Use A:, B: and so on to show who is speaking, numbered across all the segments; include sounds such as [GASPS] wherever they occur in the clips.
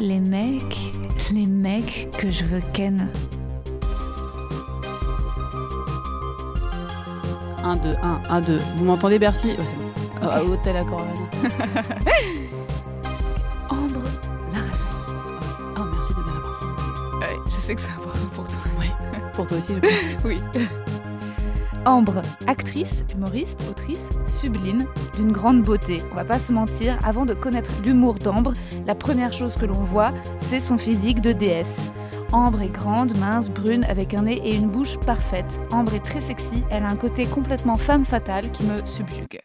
A: Les mecs, les mecs que je veux ken.
B: 1, 2, 1, 1, 2. Vous m'entendez, Bercy Oh, c'est bon.
A: Ok.
B: Ah, hôtel à. [LAUGHS]
A: Ambre Larrazin.
B: Oh, merci de bien l'avoir.
A: Ouais, je sais que c'est important pour toi.
B: Pour toi aussi, je pense. [LAUGHS]
A: Oui. Ambre, actrice, humoriste, autrice, sublime, d'une grande beauté. On va pas se mentir, avant de connaître l'humour d'Ambre, la première chose que l'on voit, c'est son physique de déesse. Ambre est grande, mince, brune, avec un nez et une bouche parfaite. Ambre est très sexy, elle a un côté complètement femme fatale qui me subjugue.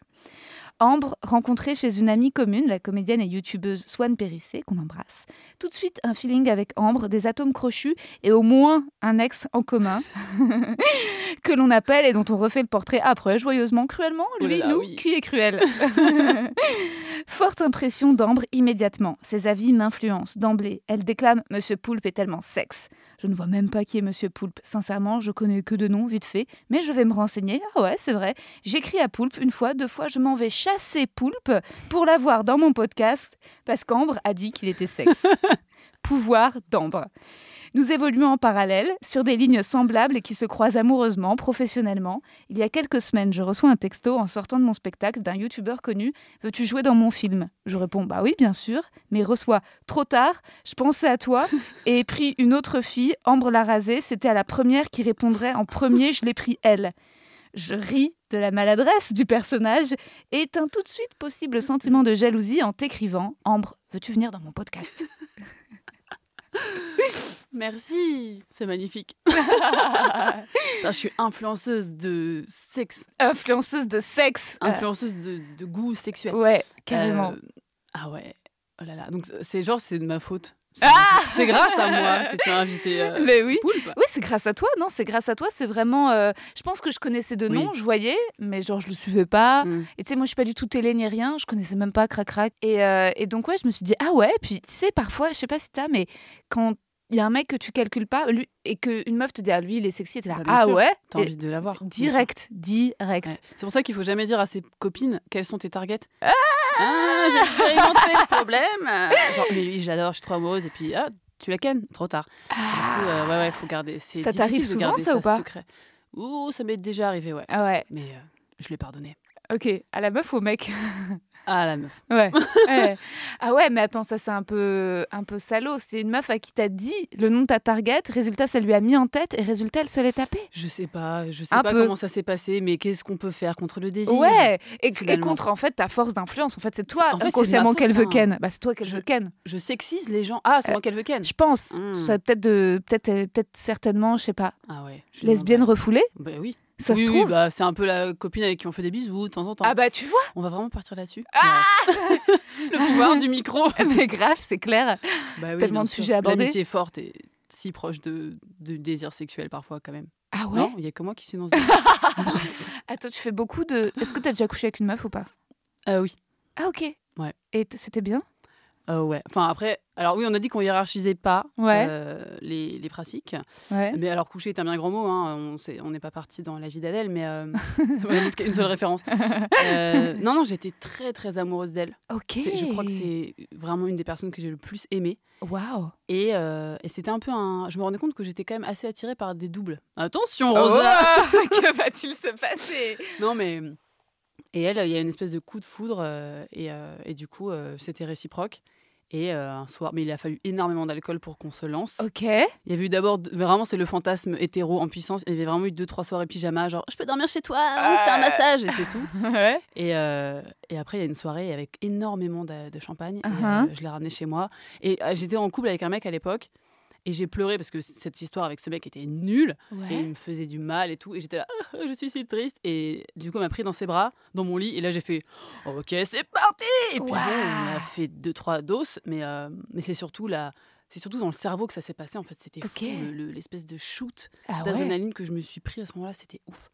A: Ambre, rencontrée chez une amie commune, la comédienne et youtubeuse Swan Périssé, qu'on embrasse. Tout de suite, un feeling avec Ambre, des atomes crochus et au moins un ex en commun [LAUGHS] que l'on appelle et dont on refait le portrait après, joyeusement, cruellement, lui,
B: là,
A: nous,
B: oui.
A: qui est cruel. [LAUGHS] Forte impression d'Ambre immédiatement. Ses avis m'influencent d'emblée. Elle déclame Monsieur Poulpe est tellement sexe. Je ne vois même pas qui est Monsieur Poulpe. Sincèrement, je connais que de noms, vite fait, mais je vais me renseigner. Ah ouais, c'est vrai. J'écris à Poulpe une fois, deux fois, je m'en vais chasser Poulpe pour l'avoir dans mon podcast parce qu'Ambre a dit qu'il était sexe. [LAUGHS] Pouvoir d'Ambre. Nous évoluons en parallèle sur des lignes semblables et qui se croisent amoureusement, professionnellement. Il y a quelques semaines, je reçois un texto en sortant de mon spectacle d'un youtubeur connu Veux-tu jouer dans mon film? Je réponds Bah oui, bien sûr, mais il reçoit trop tard. Je pensais à toi [LAUGHS] et ai pris une autre fille, Ambre Larrazé. C'était à la première qui répondrait en premier Je l'ai pris elle. Je ris de la maladresse du personnage et éteins tout de suite possible sentiment de jalousie en t'écrivant Ambre, veux-tu venir dans mon podcast? [LAUGHS] [LAUGHS]
B: Merci. C'est magnifique. [LAUGHS] Putain, je suis influenceuse de sexe.
A: Influenceuse de sexe.
B: Influenceuse de, de goût sexuel.
A: Ouais, carrément.
B: Euh, ah ouais. Oh là là. Donc, c'est genre, c'est de ma faute.
A: Ah.
B: C'est grâce à moi que tu as invité euh, [LAUGHS]
A: Mais oui.
B: Poulpe.
A: Oui, c'est grâce à toi, non C'est grâce à toi, c'est vraiment... euh, je pense que je connaissais de
B: Oui.
A: nom, je voyais, mais genre je le suivais pas.
B: Mm.
A: Et tu sais, moi je suis pas du tout télé ni rien, je connaissais même pas Crac Crac. Et, euh, et donc ouais, je me suis dit, ah ouais, puis tu sais, parfois, je sais pas si t'as, mais quand il y a un mec que tu calcules pas, lui, et qu'une meuf te dit, ah lui il est sexy, et t'es là,
B: Bah,
A: ah
B: sûr.
A: ouais
B: T'as envie de l'avoir.
A: Direct, direct.
B: Ouais. C'est pour ça qu'il faut jamais dire à ses copines quels sont tes targets.
A: Ah
B: Ah, j'ai expérimenté le problème. Genre, mais oui, je l'adore, je suis trop amoureuse. Et puis, ah, tu la kennes, trop tard. Du coup, euh, ouais, ouais, faut garder. C'est
A: Ça t'arrive souvent,
B: garder
A: ça, ou pas
B: secret. Ouh, ça m'est déjà arrivé, ouais.
A: Ah ouais,
B: Mais euh, je l'ai pardonné.
A: ok. À la meuf ou au mec? [LAUGHS]
B: Ah, la meuf.
A: Ouais. [LAUGHS] ouais. Ah ouais, mais attends, ça c'est un peu, un peu salaud. C'est une meuf à qui t'as dit le nom de ta target, résultat ça lui a mis en tête et résultat elle se l'est tapée.
B: Je sais pas, je sais
A: Un
B: pas
A: peu.
B: comment ça s'est passé, mais qu'est-ce qu'on peut faire contre le désir
A: Ouais, et, contre en fait ta force d'influence. En fait, c'est toi
B: En fait, ma
A: qu'elle veut
B: hein.
A: ken. Bah, c'est toi qu'elle
B: Je-
A: veut ken.
B: Je sexise les gens. Ah, c'est
A: Euh,
B: moi qu'elle veut ken.
A: Je pense.
B: Mm.
A: Ça peut-être de, peut-être, peut-être certainement, je sais pas,
B: Ah ouais. je
A: lesbienne
B: demanderai.
A: refoulée.
B: Bah oui.
A: Ça
B: oui,
A: se
B: oui,
A: trouve.
B: bah, c'est un peu la copine avec qui on fait des bisous de temps en temps.
A: Ah bah tu vois.
B: On va vraiment partir là-dessus.
A: Ah [LAUGHS]
B: le pouvoir du micro. [LAUGHS]
A: mais grave, c'est clair.
B: Bah oui,
A: Tellement de sujets abordés.
B: L'amitié est forte et si proche de, de désir sexuel parfois quand même.
A: Ah ouais.
B: Non, il y a que moi qui suis dans ce [LAUGHS]
A: Attends, tu fais beaucoup de. Est-ce que t'as déjà couché avec une meuf ou pas?
B: Ah oui.
A: Ah ok.
B: Ouais.
A: Et c'était bien?
B: Euh, ouais. Enfin après, alors oui, on a dit qu'on hiérarchisait pas
A: Ouais.
B: euh, les, les pratiques.
A: Ouais.
B: Mais alors coucher est un bien grand mot. Hein. On n'est pas parti dans la vie d'Adèle, mais euh, [LAUGHS] une seule référence. Euh, non, non, j'étais très très amoureuse d'elle.
A: Ok.
B: Je crois que c'est vraiment une des personnes que j'ai le plus aimée.
A: Waouh.
B: Et, et c'était un peu un. Je me rendais compte que j'étais quand même assez attirée par des doubles. Attention, Rosa
A: Oh, [LAUGHS] que va-t-il se passer?
B: Non, mais. Et elle, il y a une espèce de coup de foudre, et, et du coup, c'était réciproque. Et euh, un soir, mais il a fallu énormément d'alcool pour qu'on se lance.
A: Ok.
B: Il y avait eu d'abord, vraiment, c'est le fantasme hétéro en puissance. Il y avait vraiment eu deux, trois soirées pyjama, genre, je peux dormir chez toi, on se fait un massage, et c'est tout. [LAUGHS]
A: Ouais.
B: Et, euh, et après, il y a une soirée avec énormément de, de champagne. Et,
A: Uh-huh.
B: euh, je l'ai ramené chez moi. Et j'étais en couple avec un mec à l'époque. Et j'ai pleuré parce que cette histoire avec ce mec était nulle. Et il me faisait du mal et tout. Et j'étais là, [LAUGHS] je suis si triste. Et du coup, il m'a pris dans ses bras, dans mon lit. Et là, j'ai fait, ok, c'est parti. Et puis bon, on a fait deux, trois doses. Mais, euh, mais c'est surtout la, c'est surtout dans le cerveau que ça s'est passé. En fait, c'était
A: Ok.
B: fou. le- le- L'espèce de shoot
A: Ah ouais.
B: d'adrénaline que je me suis pris à ce moment-là, c'était ouf.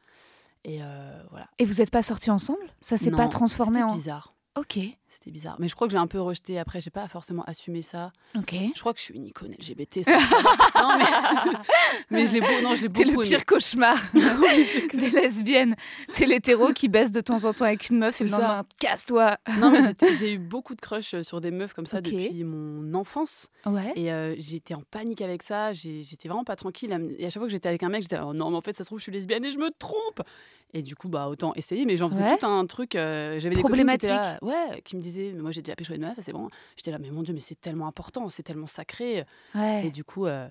B: Et euh, voilà.
A: Et vous n'êtes pas sortis ensemble? Ça s'est pas transformé en.
B: bizarre.
A: Ok.
B: C'était bizarre. Mais je crois que j'ai un peu rejeté après. J'ai pas forcément assumé ça.
A: Ok.
B: Je crois que je suis une icône LGBT. Ça, [LAUGHS] non, mais... [LAUGHS] mais je l'ai beau... non, je l'ai
A: T'es
B: beaucoup
A: le
B: aimé.
A: pire cauchemar [LAUGHS] des lesbiennes. T'es l'hétéro qui baisse de temps en temps avec une meuf et le lendemain, casse-toi.
B: Non, mais j'ai eu beaucoup de crush sur des meufs comme ça depuis mon enfance.
A: Ouais.
B: Et euh, j'étais en panique avec ça. J'étais vraiment pas tranquille. Et à chaque fois que j'étais avec un mec, j'étais oh non, mais en fait, ça se trouve, je suis lesbienne et je me trompe. Et du coup, bah autant essayer. Mais j'en faisais
A: Ouais.
B: tout un truc. euh, J'avais des copines qui là, ouais, qui me disaient, mais moi j'ai déjà pécho une meuf, c'est bon. J'étais là, mais mon dieu, mais c'est tellement important, c'est tellement sacré.
A: Ouais.
B: Et du coup, euh,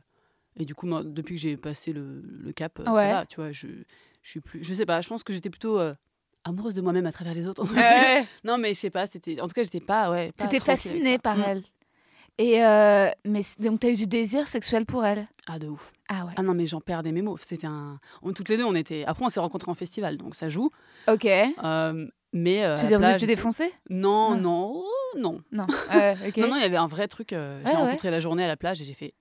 B: et du coup, moi, depuis que j'ai passé le, le cap, euh,
A: Ouais.
B: ça va. Tu vois, je, je suis plus, je sais pas. Je pense que j'étais plutôt euh, amoureuse de moi-même à travers les autres.
A: Ouais. [LAUGHS]
B: non, mais je sais pas. C'était, en tout cas, j'étais pas, ouais.
A: T'étais fascinée par
B: Mm.
A: elle. Et euh, mais donc t'as eu du désir sexuel pour elle?
B: Ah de ouf.
A: Ah ouais.
B: Ah non, mais j'en perdais mes mots. C'était un. On, toutes les deux, on était. Après, on s'est rencontrés en festival, donc ça joue.
A: Ok.
B: Euh, mais. euh,
A: tu veux dire
B: j'étais-
A: défoncé
B: Non,
A: Non.
B: non, oh, non.
A: Non. [LAUGHS]
B: Non, non, il y avait un vrai truc. euh, j'ai
A: Ouais, ouais.
B: rencontré la journée à la plage et j'ai fait.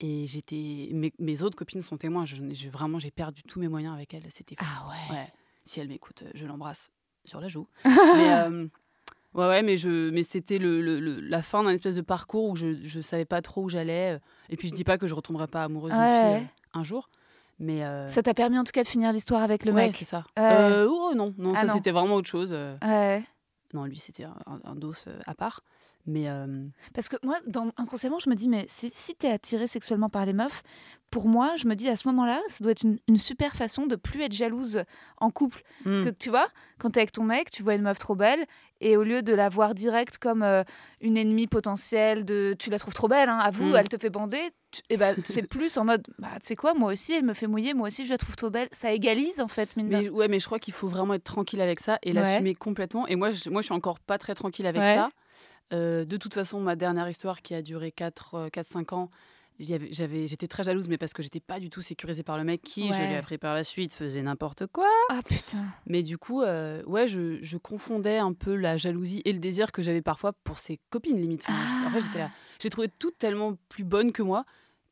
B: Et j'étais. Mes, mes autres copines sont témoins. Je, je- vraiment, j'ai perdu tous mes moyens avec elle. C'était fou.
A: Ah ouais.
B: Ouais. Si elle m'écoute, je l'embrasse sur la joue. [LAUGHS] mais, ouais, ouais, mais, je, mais c'était le, le- le- la fin d'un espèce de parcours où je, je savais pas trop où j'allais. euh, Et puis je dis pas que je retomberai pas amoureuse d'une
A: Ouais.
B: fille euh, un jour. Mais. euh,
A: Ça t'a permis en tout cas de finir l'histoire avec le
B: ouais,
A: mec.
B: c'est ça.
A: Ouais.
B: Euh, oh non, non,
A: Ah
B: ça c'était vraiment autre chose. euh.
A: Ouais.
B: Non, lui c'était un, un- dos euh, à part. Mais euh,
A: Parce que moi, dans, inconsciemment, je me dis, mais si, si t'es attiré sexuellement par les meufs, pour moi, je me dis à ce moment-là, ça doit être une, une super façon de plus être jalouse en couple. Parce
B: hmm.
A: que tu vois, quand t'es avec ton mec, tu vois une meuf trop belle, et au lieu de la voir direct comme euh, une ennemie potentielle, de tu la trouves trop belle, hein, avoue,
B: Mm.
A: elle te fait bander, tu- et ben c'est plus en mode, bah tu sais quoi, moi aussi, elle me fait mouiller, moi aussi, je la trouve trop belle. Ça égalise en fait, mine de
B: Mais ouais, mais je crois qu'il faut vraiment être tranquille avec ça et
A: Ouais.
B: l'assumer complètement. Et moi, je, moi, je suis encore pas très tranquille avec
A: Ouais.
B: ça. Euh, de toute façon, ma dernière histoire qui a duré 4-5 ans, j'y avais- j'avais- j'étais très jalouse, mais parce que j'étais pas du tout sécurisée par le mec qui, je
A: Ouais.
B: l'ai appris par la suite, faisait n'importe quoi.
A: Ah putain.
B: Mais du coup, euh, ouais, je, je confondais un peu la jalousie et le désir que j'avais parfois pour ses copines, limite. Enfin, En fait, j'étais là. J'ai trouvé toutes tellement plus bonnes que moi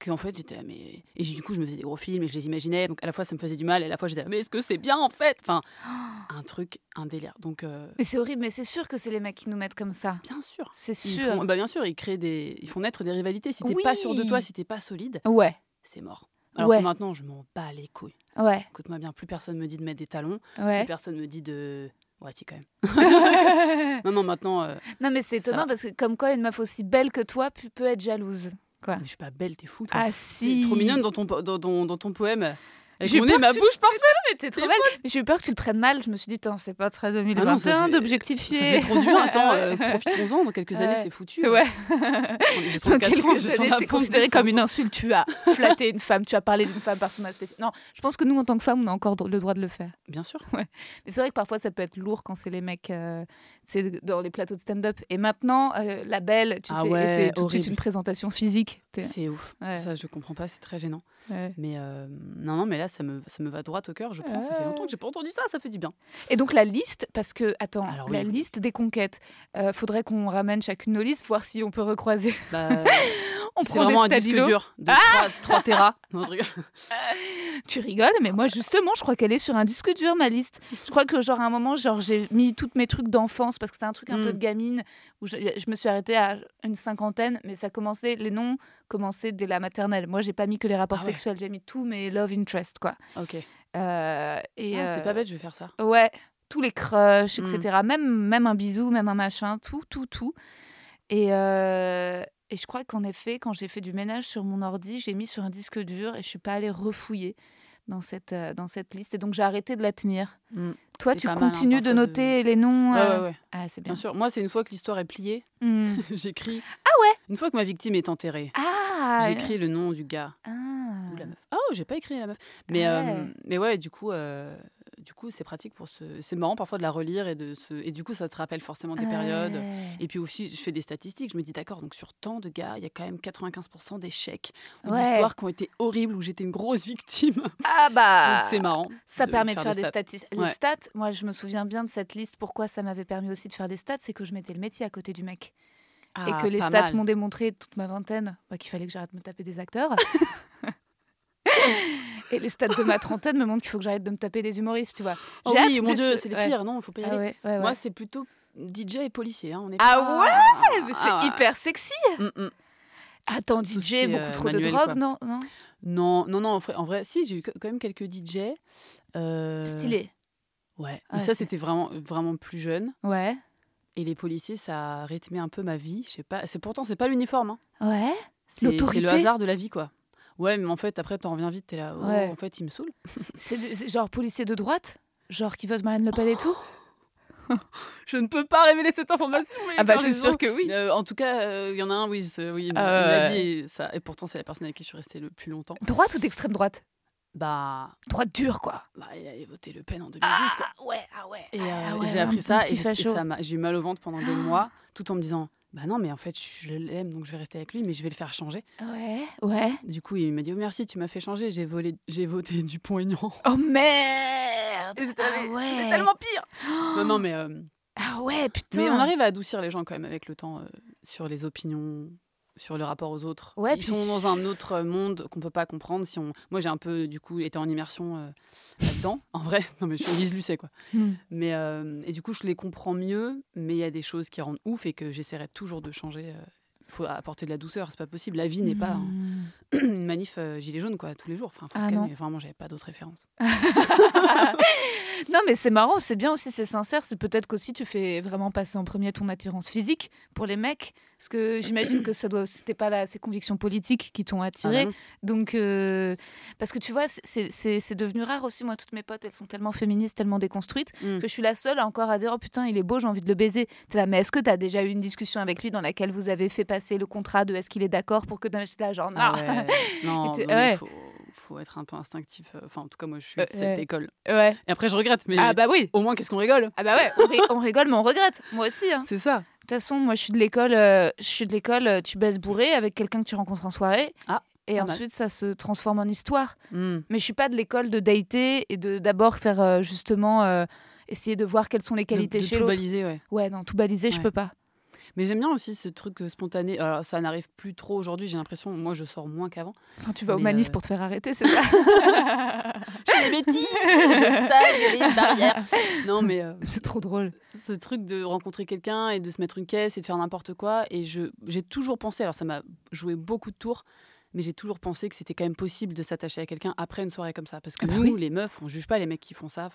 B: qu'en fait, j'étais là, mais. Et du coup, je me faisais des gros films et je les imaginais. Donc, à la fois, ça me faisait du mal et à la fois, j'étais là, mais est-ce que c'est bien en fait? Enfin, [GASPS] un truc, un délire. Donc, euh,
A: Mais c'est horrible, mais c'est sûr que c'est les mecs qui nous mettent comme ça.
B: bien sûr.
A: C'est
B: Ils
A: sûr.
B: font, bah bien sûr, ils créent des, ils font naître des rivalités. Si t'es pas sûr de
A: Oui.
B: toi, si t'es pas solide,
A: Ouais,
B: c'est mort. Alors
A: Ouais.
B: que maintenant, je m'en bats les couilles.
A: ouais,
B: Écoute-moi bien, plus personne me dit de mettre des talons,
A: ouais.
B: plus personne me dit de, ouais, si quand même. [LAUGHS] non, non, maintenant, euh,
A: non, mais c'est étonnant
B: va.
A: parce que comme quoi une meuf aussi belle que toi peut être jalouse.
B: Mais je suis pas belle, t'es fou. Toi.
A: Ah si.
B: trop mignonne dans ton, dans- dans ton poème.
A: J'ai
B: nez, ma bouche parfaite.
A: Mais t'es trop belle. J'ai eu peur que tu le prennes mal. Je me suis dit, c'est pas très
B: Ah non,
A: 2021
B: ça fait- Ça
A: d'objectifier.
B: fait trop dur. [LAUGHS] Attends, euh,
A: Ouais.
B: profitons-en. Dans quelques années,
A: Ouais.
B: c'est foutu.
A: Ouais. Dans
B: 34 ans,
A: quelques années, c'est considéré comme une insulte. Tu as flatté une femme, tu as parlé d'une femme par son aspect. Non, je pense que nous, en tant que femmes, on a encore le droit de le faire.
B: Bien sûr.
A: Mais c'est vrai que parfois, ça peut être lourd quand c'est les mecs, euh, c'est dans les plateaux de stand-up. Et maintenant, euh, la belle, tu
B: Ah
A: sais,
B: ouais,
A: c'est tout de suite une présentation physique.
B: C'est ouf.
A: Ouais.
B: Ça, je comprends pas. C'est très gênant.
A: Ouais.
B: Mais euh, non, non, mais là, ça me, ça me va droit au cœur. Je prends. Ça fait
A: Ouais.
B: longtemps que j'ai pas entendu ça. Ça fait du bien.
A: Et donc la liste, parce que, attends,
B: Alors oui,
A: la liste des conquêtes, euh, faudrait qu'on ramène chacune nos listes, voir si on peut recroiser.
B: Bah, [LAUGHS]
A: On
B: c'est
A: prend
B: vraiment un disque dur de 3. Non, je rigole. [LAUGHS]
A: Tu rigoles, mais moi justement, je crois qu'elle est sur un disque dur ma liste. Je crois que genre à un moment, genre j'ai mis tous mes trucs d'enfance parce que c'était un truc un
B: Mm.
A: peu de gamine où je, je me suis arrêtée à une cinquantaine, mais ça commençait les noms commençaient dès la maternelle. Moi, j'ai pas mis que les rapports
B: Ah ouais.
A: sexuels, j'ai mis tous mes love interest quoi.
B: Ok.
A: Euh, et
B: Ah, C'est
A: euh,
B: pas bête. Je vais faire ça.
A: Ouais, tous les crushs,
B: Mm.
A: etc. Même même un bisou, même un machin, tout tout tout. Et euh, et je crois qu'en effet, quand j'ai fait du ménage sur mon ordi, j'ai mis sur un disque dur et je suis pas allée refouiller dans cette, euh, dans cette liste. Et donc, j'ai arrêté de la tenir.
B: Mm.
A: Toi, tu
B: mal, hein,
A: continues de noter les noms.
B: Ouais,
A: euh,
B: ouais, ouais.
A: Ah, c'est bien.
B: Bien sûr. Moi, c'est une fois que l'histoire est pliée,
A: Hmm. [LAUGHS]
B: j'écris.
A: Ah ouais?
B: Une fois que ma victime est enterrée,
A: Ah
B: j'écris le nom du gars
A: Ah.
B: ou la meuf. Ah, oh, j'ai pas écrit la meuf. Mais,
A: Ah
B: euh,
A: ouais.
B: mais ouais, du coup, euh, du coup, c'est pratique pour se. C'est marrant parfois de la relire et de se. Et du coup, ça te rappelle forcément des périodes. Et puis aussi, je fais des statistiques. Je me dis, d'accord, donc sur tant de gars, il y a quand même 95% d'échecs ou
A: Ouais.
B: d'histoires qui ont été horribles où j'étais une grosse victime.
A: Ah bah
B: c'est marrant.
A: Ça
B: de
A: permet de
B: faire
A: faire
B: des
A: statistiques. Les
B: Ouais.
A: stats, moi je me souviens bien de cette liste. Pourquoi ça m'avait permis aussi de faire des stats C'est que je mettais le métier à côté du mec. et que les stats m'ont démontré toute ma vingtaine bah, qu'il fallait que j'arrête de me taper des acteurs. [LAUGHS] et les stats de ma trentaine me montrent qu'il faut que j'arrête de me taper des humoristes, tu vois.
B: Oh oui, mon Dieu, c'est les pires, non, il faut pas y ah aller. Moi, c'est plutôt DJ et policier. Hein, on est
A: ah ouais C'est ah hyper sexy mm, mm. Attends, DJ, beaucoup euh, trop de drogue, non, non?
B: Non, non, non, en vrai, si, j'ai eu quand même quelques DJ.
A: Euh... Stylé.
B: Ouais, mais ça, c'était vraiment, vraiment plus jeune.
A: Ouais.
B: Et les policiers, ça a rythmé un peu ma vie. Je sais pas. C'est pourtant, c'est pas l'uniforme. Hein.
A: Ouais.
B: C'est le hasard de la vie, quoi. Ouais, mais en fait, après, t'en reviens vite. T'es là. Oh, En fait, il me saoule. [LAUGHS]
A: c'est genre policier de droite, genre qui vote Marine Le Pen et tout. [LAUGHS]
B: je ne peux pas révéler cette information.
A: ah bah c'est sûr que oui.
B: Euh, en tout cas, il euh, y en a un, oui, oui il m'a dit ça. Et pourtant, c'est la personne avec qui je suis restée le plus longtemps.
A: Droite ou d'extrême droite?
B: Bah.
A: Droite dure, quoi.
B: Bah, il a voté Le Pen en 2012, ah,
A: quoi. Ouais, ah ouais.
B: Et
A: ah
B: euh, j'ai appris ça, et, j'ai eu mal au ventre pendant des mois, tout en me disant bah non, mais en fait, je l'aime, donc je vais rester avec lui, mais je vais le faire changer.
A: Ouais, ouais.
B: Du coup, il m'a dit, oh merci, tu m'as fait changer, j'ai volé, j'ai voté Dupont-Aignan. [LAUGHS]
A: Oh merde
B: ah ouais. C'est tellement pire Non, non, mais...
A: Ah ouais, putain.
B: Mais on arrive à adoucir les gens quand même avec le temps euh, sur les opinions, sur le rapport aux autres. Ouais, Ils sont dans un autre monde qu'on peut pas comprendre. Si on... Moi, j'ai un peu, du coup, été en immersion euh, là-dedans. [LAUGHS] En vrai, non, mais je suis Lise Lucet, quoi. Hmm. Mais, euh, et du coup, je les comprends mieux, mais il y a des choses qui rendent ouf et que j'essaierai toujours de changer il faut apporter de la douceur, c'est pas possible. La vie n'est pas hmm. [CLEARS THROAT] une manif gilet jaune quoi tous les jours. Enfin, faut ah se calmer. Vraiment, j'avais pas d'autres références. [LAUGHS]
A: non, mais c'est marrant, c'est bien aussi, c'est sincère. C'est peut-être qu'aussi tu fais vraiment passer en premier ton attirance physique pour les mecs. Parce que j'imagine que ça doit, c'était pas là, ces convictions politiques qui t'ont attiré. Ah Donc, euh, parce que tu vois, c'est devenu rare aussi. Moi, toutes mes potes, elles sont tellement féministes, tellement déconstruites, mm. que je suis la seule encore à dire Oh putain, il est beau, j'ai envie de le baiser. Es là, mais est-ce que tu as déjà eu une discussion avec lui dans laquelle vous avez fait passer le contrat de est-ce qu'il est d'accord pour que tu là, genre,
B: ah [LAUGHS] non. non, non faut faut être un peu instinctif. Euh, enfin, en tout cas, moi, je suis de cette école.
A: Ouais.
B: Et après, je regrette. Mais
A: ah bah oui.
B: Au moins, qu'est-ce qu'on rigole?
A: Ah bah ouais, on, rigole, mais on regrette. Moi aussi. Hein.
B: C'est ça. De
A: toute façon, moi, je suis de l'école. Euh, je suis de l'école. Euh, tu baisses bourré avec quelqu'un que tu rencontres en soirée.
B: Ah.
A: Et ensuite, ça se transforme en histoire. Hmm. Mais je suis pas de l'école de dater et de d'abord faire justement essayer de voir quelles sont les qualités chez l'autre.
B: Tout baliser, ouais.
A: Ouais, non, tout baliser, je peux pas.
B: Mais j'aime bien aussi ce truc euh, spontané. Alors, ça n'arrive plus trop aujourd'hui, j'ai l'impression. Moi, je sors moins qu'avant.
A: Enfin, tu vas au manif euh, pour te faire arrêter, c'est ça [LAUGHS]
B: Je fais des bêtises, je taille les barrières. [LAUGHS] Non, mais. Euh,
A: c'est trop drôle.
B: Ce truc de rencontrer quelqu'un et de se mettre une caisse et de faire n'importe quoi. Et j'ai toujours pensé, alors ça m'a joué beaucoup de tours, mais j'ai toujours pensé que c'était quand même possible de s'attacher à quelqu'un après une soirée comme ça. Parce que ah bah nous, les meufs, on juge pas les mecs qui font ça.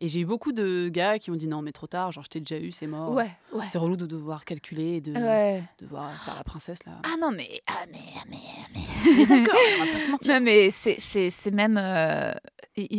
B: Et j'ai eu beaucoup de gars qui ont dit non, mais trop tard, genre je t'ai déjà eu, c'est mort.
A: Ouais,
B: C'est relou de devoir calculer et de devoir faire la princesse là.
A: Ah non, mais. Ah, mais. mais, [LAUGHS] mais...
B: D'accord, on va pas se mentir.
A: Non, mais c'est même. Euh,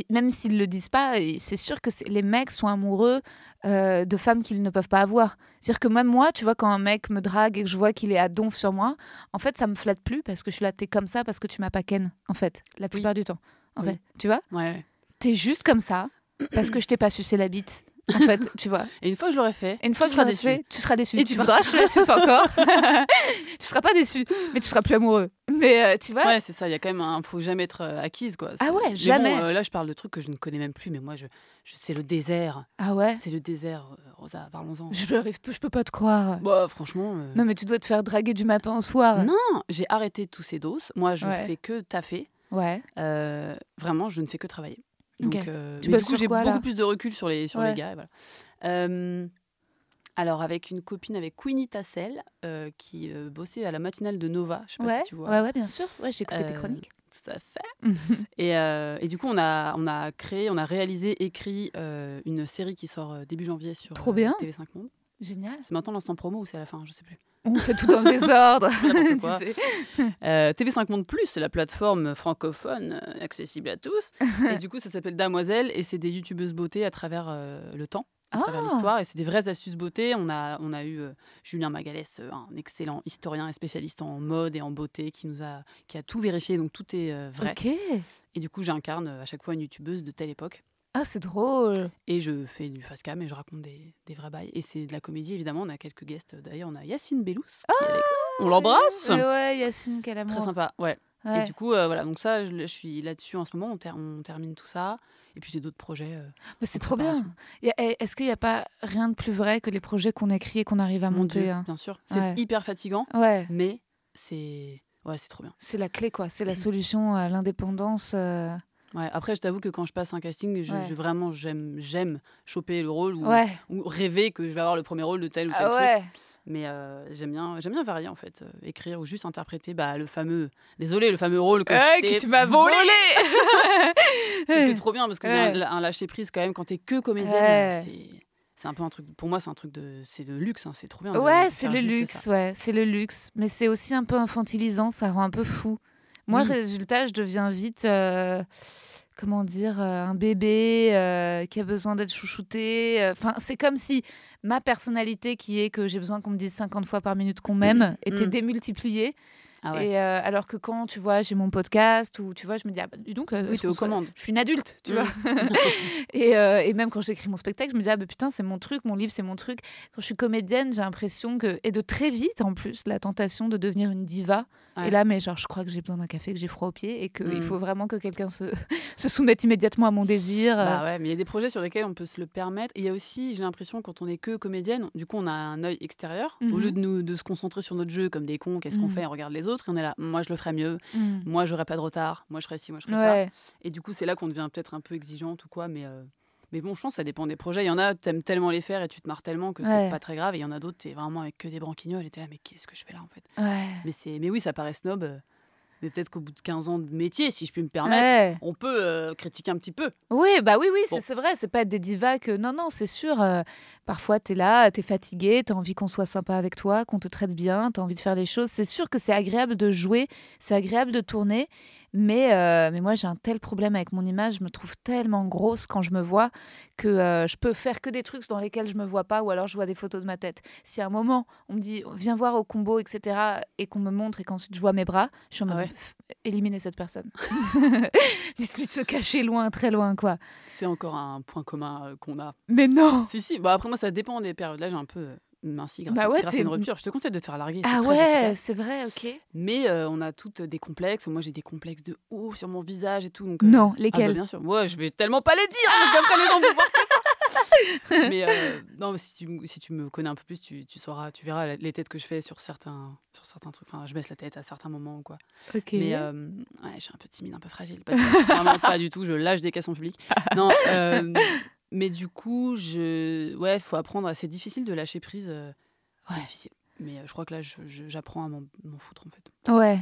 A: même s'ils le disent pas, c'est sûr que les mecs sont amoureux euh, de femmes qu'ils ne peuvent pas avoir. C'est-à-dire que même moi, tu vois, quand un mec me drague et que je vois qu'il est à donf sur moi, en fait, ça me flatte plus parce que je suis là, t'es comme ça parce que tu m'as pas ken, en fait, la plupart du temps. En fait, tu vois?
B: Ouais.
A: T'es juste comme ça parce que je t'ai pas sucé la bite en fait, tu vois.
B: Et une fois que je l'aurai fait,
A: une fois
B: tu
A: seras déçu. tu seras déçu. Et tu voudras que je te la encore. [LAUGHS] tu seras pas déçu, mais tu seras plus amoureux. Mais euh, tu vois.
B: Ouais, c'est ça. Il y a quand même un. Faut jamais être euh, acquise, quoi.
A: Ah ouais, jamais.
B: Euh, là, je parle de trucs que je ne connais même plus, mais moi, je, c'est le désert.
A: Ah ouais.
B: C'est le désert, Rosa. Parlons-en.
A: Je peux, je peux pas te croire.
B: Bah, franchement.
A: Non, mais tu dois te faire draguer du matin au soir.
B: Non, j'ai arrêté tous ces doses. Moi, je fais que taffer.
A: Ouais.
B: vraiment, je ne fais que travailler. Donc, euh, du coup, j'ai beaucoup plus de recul sur les, sur les gars. voilà. Euh, alors, avec une copine, avec Queenie Tassel, euh, qui bossait à la matinale de Nova. Je sais pas si tu vois.
A: Ouais, ouais, bien sûr. Ouais, j'ai écouté tes chroniques.
B: Tout à fait. et, et, du coup, on a, on a créé, on a réalisé, écrit une série qui sort début janvier sur
A: Trop bien.
B: TV5 Monde.
A: Génial.
B: C'est maintenant l'instant promo ou c'est à la fin Je sais plus. [LAUGHS]
A: On fait tout dans le désordre. [LAUGHS] [LAUGHS]
B: euh, TV5 Monde Plus, c'est la plateforme francophone euh, accessible à tous. et du coup, ça s'appelle Damoiselle et c'est des youtubeuses beauté à travers euh, le temps, à travers ah. l'histoire. Et c'est des vraies astuces beauté. On a, on a eu euh, Julien Magalès, un excellent historien et spécialiste en mode et en beauté qui, nous a, qui a tout vérifié. Donc tout est vrai. Et du coup, j'incarne à chaque fois une youtubeuse de telle époque.
A: Ah, c'est drôle.
B: Et je fais du face cam et je raconte des, des vrais bails. Et c'est de la comédie, évidemment. On a quelques guests. D'ailleurs, on a Yacine Bellous.
A: Ah,
B: on l'embrasse.
A: Ouais, Yacine, quel amour.
B: Très sympa, ouais. Et du coup, euh, voilà. Donc ça, je, suis là-dessus en ce moment. On, on, termine tout ça. Et puis j'ai d'autres projets. euh,
A: Mais c'est trop bien. eh, Est-ce qu'il n'y a pas rien de plus vrai que les projets qu'on écrit et qu'on arrive à
B: Mon
A: monter
B: Dieu,
A: hein
B: bien sûr. C'est
A: Ouais.
B: hyper fatigant,
A: Ouais,
B: mais c'est ouais, c'est trop bien.
A: c'est la clé, quoi. C'est la solution à l'indépendance. euh,
B: Ouais. Après, je t'avoue que quand je passe un casting, je,
A: Ouais.
B: je- vraiment j'aime j'aime choper le rôle ou,
A: Ouais.
B: ou rêver que je vais avoir le premier rôle de tel ou tel
A: Ah
B: truc. Mais euh, j'aime bien j'aime bien varier en fait, euh, écrire ou juste interpréter bah, le fameux désolé le fameux rôle que
A: Ouais,
B: je
A: que tu m'as
B: volé. [LAUGHS] C'était [LAUGHS] trop bien parce que
A: Ouais.
B: un, lâcher prise quand même quand t'es que comédienne,
A: Ouais.
B: c'est c'est un peu un truc pour moi c'est un truc de c'est le luxe hein, c'est trop bien.
A: Ouais, c'est le luxe,
B: ça.
A: ouais, c'est le luxe. Mais c'est aussi un peu infantilisant, ça rend un peu fou. Moi,
B: Oui.
A: résultat, je deviens vite, euh, comment dire, euh, un bébé euh, qui a besoin d'être chouchouté. Enfin, c'est comme si ma personnalité, qui est que j'ai besoin qu'on me dise 50 fois par minute qu'on m'aime, était
B: Mm.
A: démultipliée.
B: Ah ouais.
A: Et euh, alors que quand, tu vois, j'ai mon podcast, ou tu vois, je me dis, ah bah, donc, euh,
B: Oui,
A: je
B: commandes.
A: Je suis une adulte, tu
B: Mm.
A: vois. [LAUGHS] et, euh, et même quand j'écris mon spectacle, je me dis, ah bah putain, c'est mon truc, mon livre, c'est mon truc. Quand je suis comédienne, j'ai l'impression que. Et de très vite, en plus, la tentation de devenir une diva.
B: Ouais.
A: Et là, mais genre, je crois que j'ai besoin d'un café, que j'ai froid aux pieds, et qu'il
B: Mm.
A: faut vraiment que quelqu'un se, [LAUGHS] se soumette immédiatement à mon désir.
B: Bah ouais, mais il y a des projets sur lesquels on peut se le permettre. Et il y a aussi, j'ai l'impression, quand on est que comédienne, du coup, on a un œil extérieur. Au
A: Mhm.
B: lieu de, nous, de se concentrer sur notre jeu comme des cons, qu'est-ce qu'on
A: Mhm.
B: fait On regarde les autres et on est là, moi je le ferais mieux,
A: Mm.
B: moi j'aurais pas de retard, moi je ferais ci, moi je ferais ça. Et du coup, c'est là qu'on devient peut-être un peu exigeante ou quoi, mais. euh, Mais bon, je pense que ça dépend des projets. Il y en a, t'aimes tellement les faire et tu te marres tellement que
A: Ouais.
B: c'est pas très grave. Et il y en a d'autres, t'es vraiment avec que des branquignoles et t'es là, mais qu'est-ce que je fais là en fait?
A: Ouais.
B: mais, c'est... mais oui, ça paraît snob. Mais peut-être qu'au bout de 15 ans de métier, si je puis me permettre,
A: Ouais.
B: on peut euh, critiquer un petit peu.
A: Oui, bah oui, oui, c'est
B: Bon.
A: c'est vrai, c'est pas être des divas que. Non, non, c'est sûr. euh, parfois, t'es là, t'es fatigué, t'as envie qu'on soit sympa avec toi, qu'on te traite bien, t'as envie de faire les choses. C'est sûr que c'est agréable de jouer, c'est agréable de tourner, mais, euh, mais moi, j'ai un tel problème avec mon image, je me trouve tellement grosse quand je me vois que euh, je peux faire que des trucs dans lesquels je me vois pas, ou alors je vois des photos de ma tête. Si à un moment, on me dit, viens voir au combo, etc., et qu'on me montre et qu'ensuite je vois mes bras, je suis en
B: Ah
A: mode,
B: ouais.
A: Éliminer cette personne. [LAUGHS] [LAUGHS] Dites-lui de se cacher loin, très loin, quoi.
B: C'est encore un point commun euh, qu'on a.
A: Mais non
B: Si, si. Bah, après, moi, ça dépend des périodes. Là, j'ai un peu euh, minci grâce,
A: Bah
B: à-
A: ouais,
B: grâce à une rupture. Je te conseille de te faire larguer.
A: Ah ouais, c'est vrai, ok.
B: Mais euh, on a toutes des complexes. Moi, j'ai des complexes de ouf sur mon visage et tout. Donc, euh,
A: Non,
B: Ah bah,
A: lesquels
B: bien sûr. Moi, je vais tellement pas les dire parce qu'après les gens vont voir [LAUGHS] mais euh, non, mais si tu, si tu me connais un peu plus, tu, tu sauras, tu verras les têtes que je fais sur certains, sur certains trucs. Enfin, je baisse la tête à certains moments ou quoi.
A: Ok.
B: Mais euh, ouais, je suis un peu timide, un peu fragile. Pas du tout. Vraiment pas du tout. Je lâche des caisses en public. Non, euh, mais du coup, je, ouais, faut apprendre. C'est difficile de lâcher prise. euh, C'est
A: Ouais.
B: difficile. Mais euh, je crois que là, j'apprends à m'en m'en foutre en fait.
A: Ouais,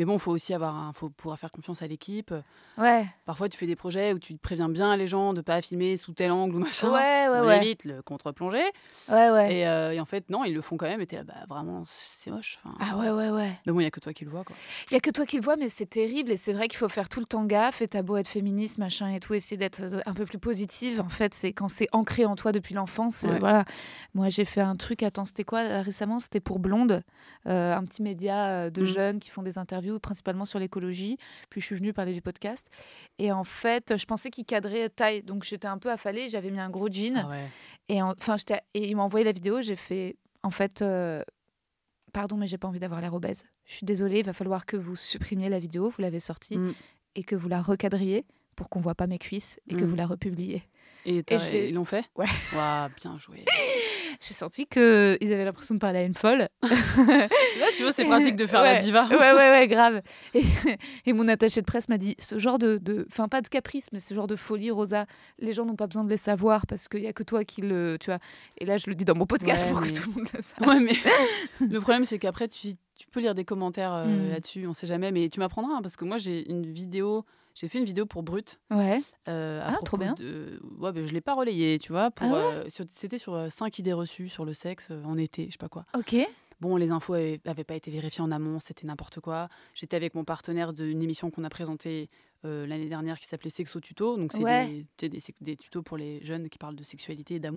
B: Mais bon, faut aussi avoir, un, faut pouvoir faire confiance à l'équipe.
A: ouais,
B: Parfois, tu fais des projets où tu préviens bien les gens de pas filmer sous tel angle ou machin.
A: ouais, ouais,
B: On
A: ouais,
B: évite le contre-plongée.
A: ouais, ouais.
B: Et, euh, et en fait, non, ils le font quand même. Et t'es là, bah vraiment, c'est moche. Enfin,
A: Ah ouais, ouais, ouais.
B: Mais bon, il y a que toi qui le vois, quoi.
A: Il y a que toi qui le vois, mais c'est terrible et c'est vrai qu'il faut faire tout le temps gaffe. Et t'as beau être féministe, machin et tout, essayer d'être euh, un peu plus positive. En fait, c'est quand c'est ancré en toi depuis l'enfance. euh, voilà. Moi, j'ai fait un truc. Attends, c'était quoi récemment C'était pour Blonde, euh, un petit média de
B: Mm.
A: jeunes qui font des interviews principalement sur l'écologie. Puis je suis venue parler du podcast. Et en fait, je pensais qu'ils cadraient taille, donc j'étais un peu affalée. J'avais mis un gros jean.
B: Ah ouais.
A: Et en- enfin, j'étais- et il m'a envoyé la vidéo. J'ai fait, en fait, euh, pardon, mais j'ai pas envie d'avoir l'air obèse. Je suis désolée. Il va falloir que vous supprimiez la vidéo. Vous l'avez sortie
B: Mm.
A: et que vous la recadriez pour qu'on voit pas mes cuisses et que
B: Mm.
A: vous la republiez.
B: Et, ils l'ont fait?
A: Ouais.
B: Waouh, bien joué. [LAUGHS]
A: J'ai senti que ils avaient l'impression de parler à une folle. [LAUGHS]
B: Là, tu vois, c'est pratique de faire la diva.
A: Ouais, ouais, ouais, grave. [LAUGHS] Et, et mon attaché de presse m'a dit ce genre de, de- enfin pas de caprice, mais ce genre de folie, Rosa, les gens n'ont pas besoin de les savoir parce qu'il y a que toi qui le, tu vois. Et là, je le dis dans mon podcast
B: Ouais,
A: pour
B: mais-
A: que tout le monde le sache.
B: Ouais, mais [LAUGHS] le problème, c'est qu'après, tu, tu peux lire des commentaires euh,
A: Mm.
B: là-dessus, on sait jamais, mais tu m'apprendras, hein, parce que moi, j'ai une vidéo, j'ai fait une vidéo pour Brut.
A: Ouais.
B: euh,
A: Ah, trop bien.
B: De... Ouais, ben, je l'ai pas relayé, tu vois. Pour,
A: Ah ouais
B: euh, sur- C'était sur 5 idées reçues sur le sexe euh, en été, je sais pas quoi.
A: Ok.
B: Bon, les infos n'avaient pas été vérifiées en amont, c'était n'importe quoi. J'étais avec mon partenaire d'une émission qu'on a présentée euh, l'année dernière qui s'appelait Sexo Tuto. Donc, c'est
A: Ouais.
B: des, des, des tutos pour les jeunes qui parlent de sexualité et d'amour.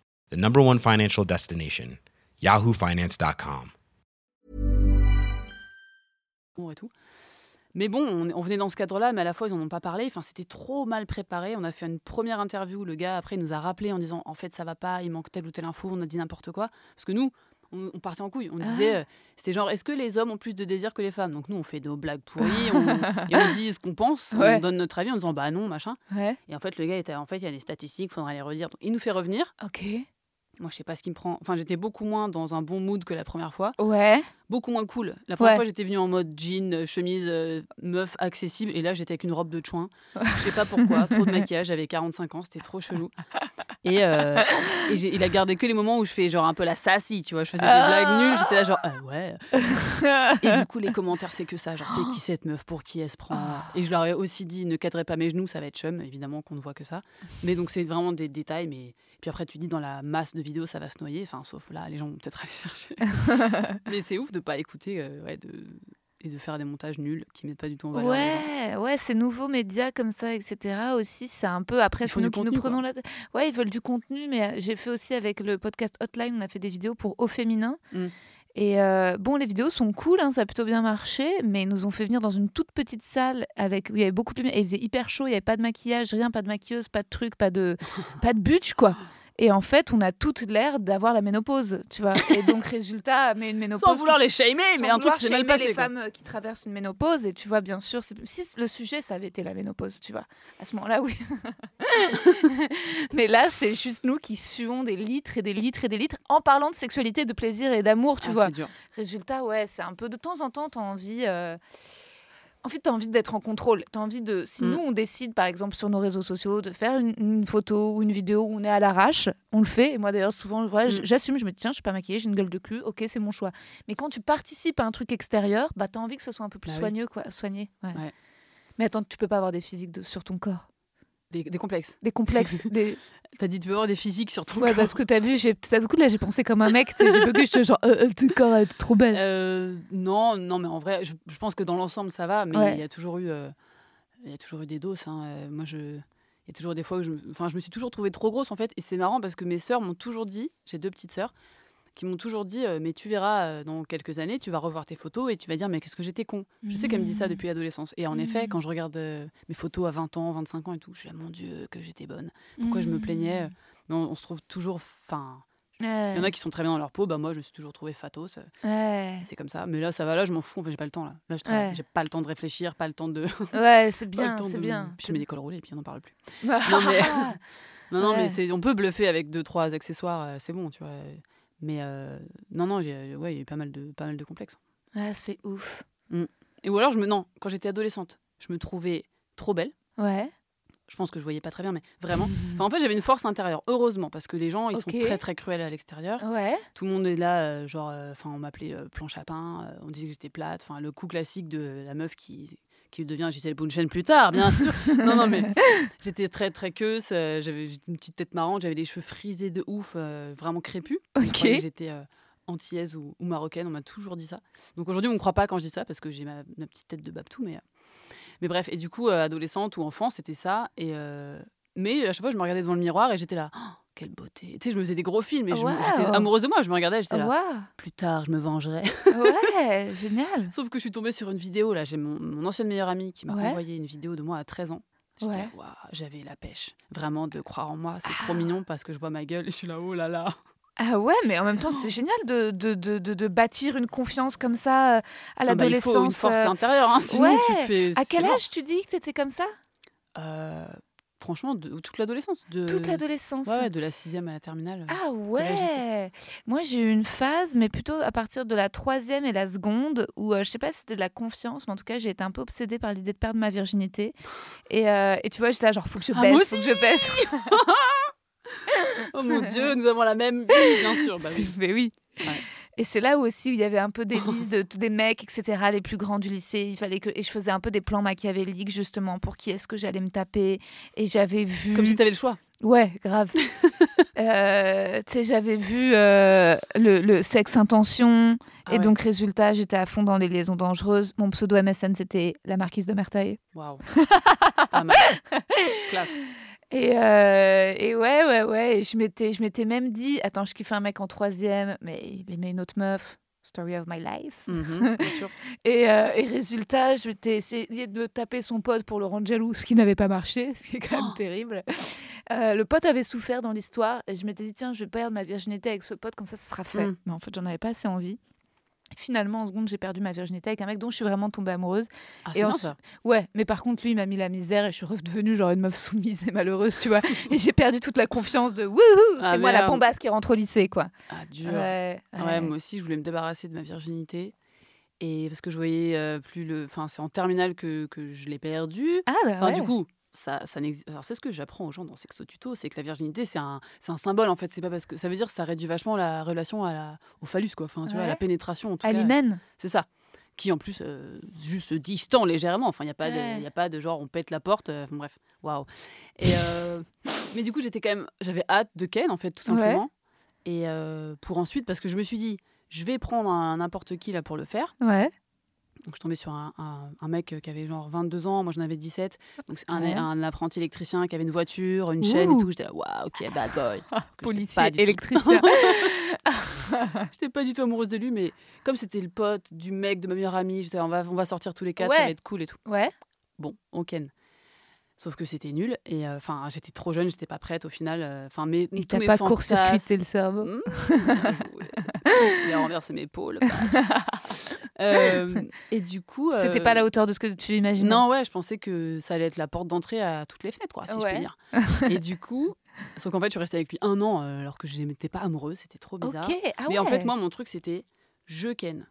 C: the number one financial destination, yahoofinance.com.
B: et tout. Mais bon, on, on venait dans ce cadre-là, mais à la fois, ils n'en ont pas parlé. Enfin, c'était trop mal préparé. On a fait une première interview. Le gars, après, il nous a rappelé en disant En fait, ça va pas, il manque telle ou telle info. On a dit n'importe quoi. Parce que nous, on, on partait en couille. On disait euh, C'était genre Est-ce que les hommes ont plus de désir que les femmes? Donc nous, on fait nos blagues pourries. on- et on dit ce qu'on pense.
A: Ouais.
B: On donne notre avis en disant Bah non, machin.
A: Ouais.
B: Et en fait, le gars était En fait, il y a des statistiques, faudra les redire. Donc, il nous fait revenir.
A: Ok.
B: Moi, je sais pas ce qui me prend. Enfin, j'étais beaucoup moins dans un bon mood que la première fois.
A: Ouais.
B: Beaucoup moins cool. La première
A: Ouais.
B: fois, j'étais venue en mode jean, euh, chemise, euh, meuf accessible. Et là, j'étais avec une robe de chouin. Je sais pas pourquoi. [LAUGHS] trop de maquillage. J'avais 45 ans. C'était trop chelou. Et, euh, et il a gardé que les moments où je fais genre un peu la sassy, tu vois. Je faisais des
A: Ah.
B: blagues nulles. J'étais là genre, ah ouais. [LAUGHS] Et du coup, les commentaires, c'est que ça. Genre, c'est qui cette meuf? Pour qui elle se prend? Et je leur ai aussi dit, ne cadrez pas mes genoux, ça va être chum. Évidemment qu'on ne voit que ça. Mais donc, c'est vraiment des détails. Mais puis après, tu dis, dans la masse de vidéos, ça va se noyer. Enfin, sauf là, les gens vont peut-être aller [LAUGHS] chercher. [LAUGHS] mais c'est ouf de pas écouter euh, ouais, de... et de faire des montages nuls qui mettent pas du tout en valeur.
A: Ouais, ouais, ces nouveaux médias comme ça, etc. aussi, c'est un peu. Après, c'est nous qui nous prenons la. Ouais, ils veulent du contenu, mais euh, j'ai fait aussi avec le podcast Hotline, on a fait des vidéos pour Au Féminin.
B: Mm.
A: Et euh, bon, les vidéos sont cool, hein, ça a plutôt bien marché, mais ils nous ont fait venir dans une toute petite salle avec où il y avait beaucoup plus. Et il faisait hyper chaud, il n'y avait pas de maquillage, rien, pas de maquilleuse, pas de truc, pas de, [LAUGHS] pas de butch, quoi. Et en fait, on a toutes l'air d'avoir la ménopause, tu vois. Et donc, [LAUGHS] résultat, mais une ménopause.
B: Sans vouloir les shamer, mais un truc qui s'est mal passé.
A: les
B: quoi.
A: femmes euh, qui traversent une ménopause et tu vois bien sûr si le sujet ça avait été la ménopause tu vois à ce moment-là oui [LAUGHS] mais là c'est juste nous qui suons des litres et des litres et des litres en parlant de sexualité de plaisir et d'amour tu
B: Ah,
A: vois
B: dur.
A: résultat ouais c'est un peu de temps en temps t'as envie euh, En fait, tu as envie d'être en contrôle. T'as envie de. Si
B: Mm.
A: nous, on décide, par exemple, sur nos réseaux sociaux, de faire une, une photo ou une vidéo où on est à l'arrache, on le fait. Et moi, d'ailleurs, souvent,
B: Mm.
A: j'assume, je me dis, tiens, je suis pas maquillée, j'ai une gueule de cul, ok, c'est mon choix. Mais quand tu participes à un truc extérieur, bah, tu as envie que ce soit un peu plus
B: Bah oui.
A: soigneux, quoi. Soigné. ouais.
B: Ouais.
A: Mais attends, tu peux pas avoir des physiques de- sur ton corps.
B: Des, des complexes.
A: Des complexes. [LAUGHS] des...
B: T'as dit tu peux avoir des physiques sur ton
A: Ouais,
B: corps.
A: parce que t'as vu, j'ai... à coup, là, j'ai pensé comme un mec. J'ai bugué, j'étais genre, euh, euh, ton corps est trop belle.
B: Euh, non, non, mais en vrai, je, je pense que dans l'ensemble, ça va. Mais il y a toujours eu, euh, il y a toujours eu des doses. hein. Euh, moi, je, il y a toujours des fois où je, enfin, je me suis toujours trouvée trop grosse en fait. Et c'est marrant parce que mes sœurs m'ont toujours dit, j'ai deux petites sœurs, qui m'ont toujours dit, euh, mais tu verras euh, dans quelques années, tu vas revoir tes photos et tu vas dire, mais qu'est-ce que j'étais con. Je sais qu'elle me dit ça
A: Mmh.
B: depuis l'adolescence. Et en effet,
A: Mm.
B: quand je regarde euh, mes photos à 20 ans, 25 ans et tout, je suis là, mon Dieu, que j'étais bonne. Pourquoi je me plaignais Mais on, on se trouve toujours, enfin, il y en a qui sont très bien dans leur peau. Bah moi, je me suis toujours trouvée fatos. c'est comme ça. Mais là, ça va. Là, je m'en fous. En fait, j'ai pas le temps. Là, là je travaille.
A: Ouais.
B: J'ai pas le temps de réfléchir, pas le temps de. [LAUGHS]
A: ouais c'est bien, c'est
B: de-
A: bien.
B: Puis je mets des cols roulés et puis on n'en parle plus. [LAUGHS]
A: Non,
B: mais- [LAUGHS] Non, non,
A: Ouais.
B: mais c'est, on peut bluffer avec deux, trois accessoires. c'est bon, tu vois. Mais euh, non, non, j'ai, ouais, il y a eu pas mal de, pas mal de complexes.
A: Ah, c'est ouf.
B: Et ou alors, je me, non, quand j'étais adolescente, je me trouvais trop belle.
A: Ouais.
B: Je pense que je voyais pas très bien, mais vraiment. [LAUGHS] Enfin, en fait, j'avais une force intérieure. Heureusement, parce que les gens, ils sont très, très cruels à l'extérieur.
A: Ouais.
B: Tout le monde est là, euh, genre, euh, enfin, on m'appelait planche à pain, on disait que j'étais plate, enfin, le coup classique de la meuf qui, qui devient Gisèle Bunchen plus tard, bien [LAUGHS] sûr. non, non, mais j'étais très, très queuse, euh, j'avais une petite tête marrante, j'avais les cheveux frisés de ouf, euh, vraiment crépus.
A: Ok.
B: J'étais euh, antillaise ou, ou marocaine, on m'a toujours dit ça. Donc aujourd'hui, on ne croit pas quand je dis ça parce que j'ai ma, ma petite tête de Babtou, mais, euh, mais bref. Et du coup, adolescente ou enfant, c'était ça. Et, mais à chaque fois, je me regardais devant le miroir et j'étais là, Oh, quelle beauté. Tu sais, je me faisais des gros films et
A: Wow.
B: j'étais amoureuse de moi. Je me regardais, j'étais là, plus tard, je me vengerai.
A: Ouais, [LAUGHS] génial.
B: Sauf que je suis tombée sur une vidéo, là, j'ai mon, mon ancienne meilleure amie qui m'a
A: Ouais.
B: envoyé une vidéo de moi à 13 ans. J'étais
A: Ouais.
B: j'avais la pêche. Vraiment, de croire en moi, c'est
A: Ah.
B: trop mignon parce que je vois ma gueule et je suis là, oh là là.
A: Ah ouais, mais en même temps, c'est génial de, de, de, de, bâtir une confiance comme ça euh, à
B: Ah bah, il faut une
A: l'adolescence.
B: force
A: euh.
B: intérieure, hein, sinon
A: ouais.
B: tu te fais.
A: À quel âge tu dis que t'étais comme ça?
B: Euh, Franchement, de, toute l'adolescence. De...
A: Toute l'adolescence.
B: Ouais, de la sixième à la terminale.
A: Ah ouais Moi j'ai eu une phase, mais plutôt à partir de la troisième et la seconde, où euh, je sais pas si c'était de la confiance, mais en tout cas j'ai été un peu obsédée par l'idée de perdre ma virginité. Et, euh, et tu vois, j'étais là genre, faut que je
B: Ah,
A: baisse,
B: moi
A: faut que je baisse. [LAUGHS]
B: Oh mon dieu, nous avons la même vie, bien sûr. [LAUGHS] Bah oui.
A: mais oui.
B: Ouais.
A: Et c'est là où aussi il y avait un peu des [LAUGHS] listes de tous des mecs, etc., les plus grands du lycée. Il fallait que et je faisais un peu des plans machiavéliques justement pour qui est-ce que j'allais me taper. Et j'avais vu.
B: Comme si tu avais le choix.
A: Ouais, grave. [LAUGHS] Euh, tu sais, j'avais vu euh, le, le sexe intention.
B: Ah
A: et
B: ouais.
A: donc, résultat, j'étais à fond dans les liaisons dangereuses. Mon pseudo MSN, c'était la marquise de Mertaillé.
B: Waouh. [LAUGHS] Pas mal. Classe.
A: Et, euh, et ouais, ouais, ouais. Et je m'étais, je m'étais même dit, attends, je kiffais un mec en troisième, mais il aimait une autre meuf. Story of my life.
B: Mhm, bien sûr. [LAUGHS]
A: Et, euh, et résultat, je m'étais essayé de taper son pote pour le rendre jaloux, ce qui n'avait pas marché, [LAUGHS] ce qui est quand même
B: Oh.
A: terrible. Euh, le pote avait souffert dans l'histoire et je m'étais dit, tiens, je vais perdre ma virginité avec ce pote, comme ça, ce sera fait.
B: Mm.
A: Mais en fait, j'en avais pas assez envie. Finalement, en seconde, j'ai perdu ma virginité avec un mec dont je suis vraiment tombée amoureuse.
B: Ah,
A: Et ensuite-. Ouais, mais par contre, lui, il m'a mis la misère et je suis redevenue genre une meuf soumise et malheureuse, tu vois. et j'ai perdu toute la confiance de wouhou, c'est
B: Ah,
A: moi la bombasse qui rentre au lycée, quoi.
B: Ah, dur.
A: Ouais,
B: Ouais,
A: ouais.
B: moi aussi, je voulais me débarrasser de ma virginité. Et parce que je voyais euh, plus le. Enfin, c'est en terminale que, que je l'ai perdu.
A: Ah, bah
B: Enfin,
A: ouais.
B: du coup, ça, c'est ce que j'apprends aux gens dans Sexo Tuto, c'est que la virginité, c'est un, c'est un symbole en fait. C'est pas parce que ça veut dire que ça réduit vachement la relation à la, au phallus, quoi. Enfin, tu vois, à la pénétration en tout
A: à l'hymen.
B: C'est ça. Qui en plus euh, juste se distend légèrement. Enfin, il n'y a, pas de- y a pas de genre on pète la porte. euh, enfin, bref, waouh. Et euh, [LAUGHS] mais du coup, j'étais quand même. J'avais hâte de Ken, en fait, tout
A: Ouais.
B: simplement. Et pour ensuite, parce que je me suis dit, je vais prendre un n'importe qui là pour le faire.
A: Ouais.
B: Donc, je tombais sur un, un- un mec qui avait genre 22 ans, moi j'en avais 17. Donc, un,
A: Ouais.
B: un apprenti électricien qui avait une voiture, une chaîne et tout. J'étais là, waouh, ok, bad boy. [LAUGHS]
A: Policier, électricien. [LAUGHS] [LAUGHS]
B: J'étais pas du tout amoureuse de lui, mais comme c'était le pote du mec de ma meilleure amie, j'étais on va, on va sortir tous les quatre, ça va être cool et tout.
A: ouais.
B: Bon, on ken. Sauf que c'était nul et euh, enfin j'étais trop jeune, j'étais pas prête au final. euh, Enfin mais
A: Et t'as pas court-circuité le cerveau.
B: Mmh, joué. Il a renversé mes épaules. Euh, [LAUGHS] et du coup,
A: C'était
B: euh,
A: pas à la hauteur de ce que tu imaginais.
B: Non, ouais, je pensais que ça allait être la porte d'entrée à toutes les fenêtres, quoi, si je
A: Ouais.
B: peux dire. et du coup, sauf qu'en fait, je suis restée avec lui un an euh, alors que je n'étais pas amoureuse, c'était trop bizarre.
A: Ok. Ah
B: Mais en fait, moi, mon truc, c'était je ken.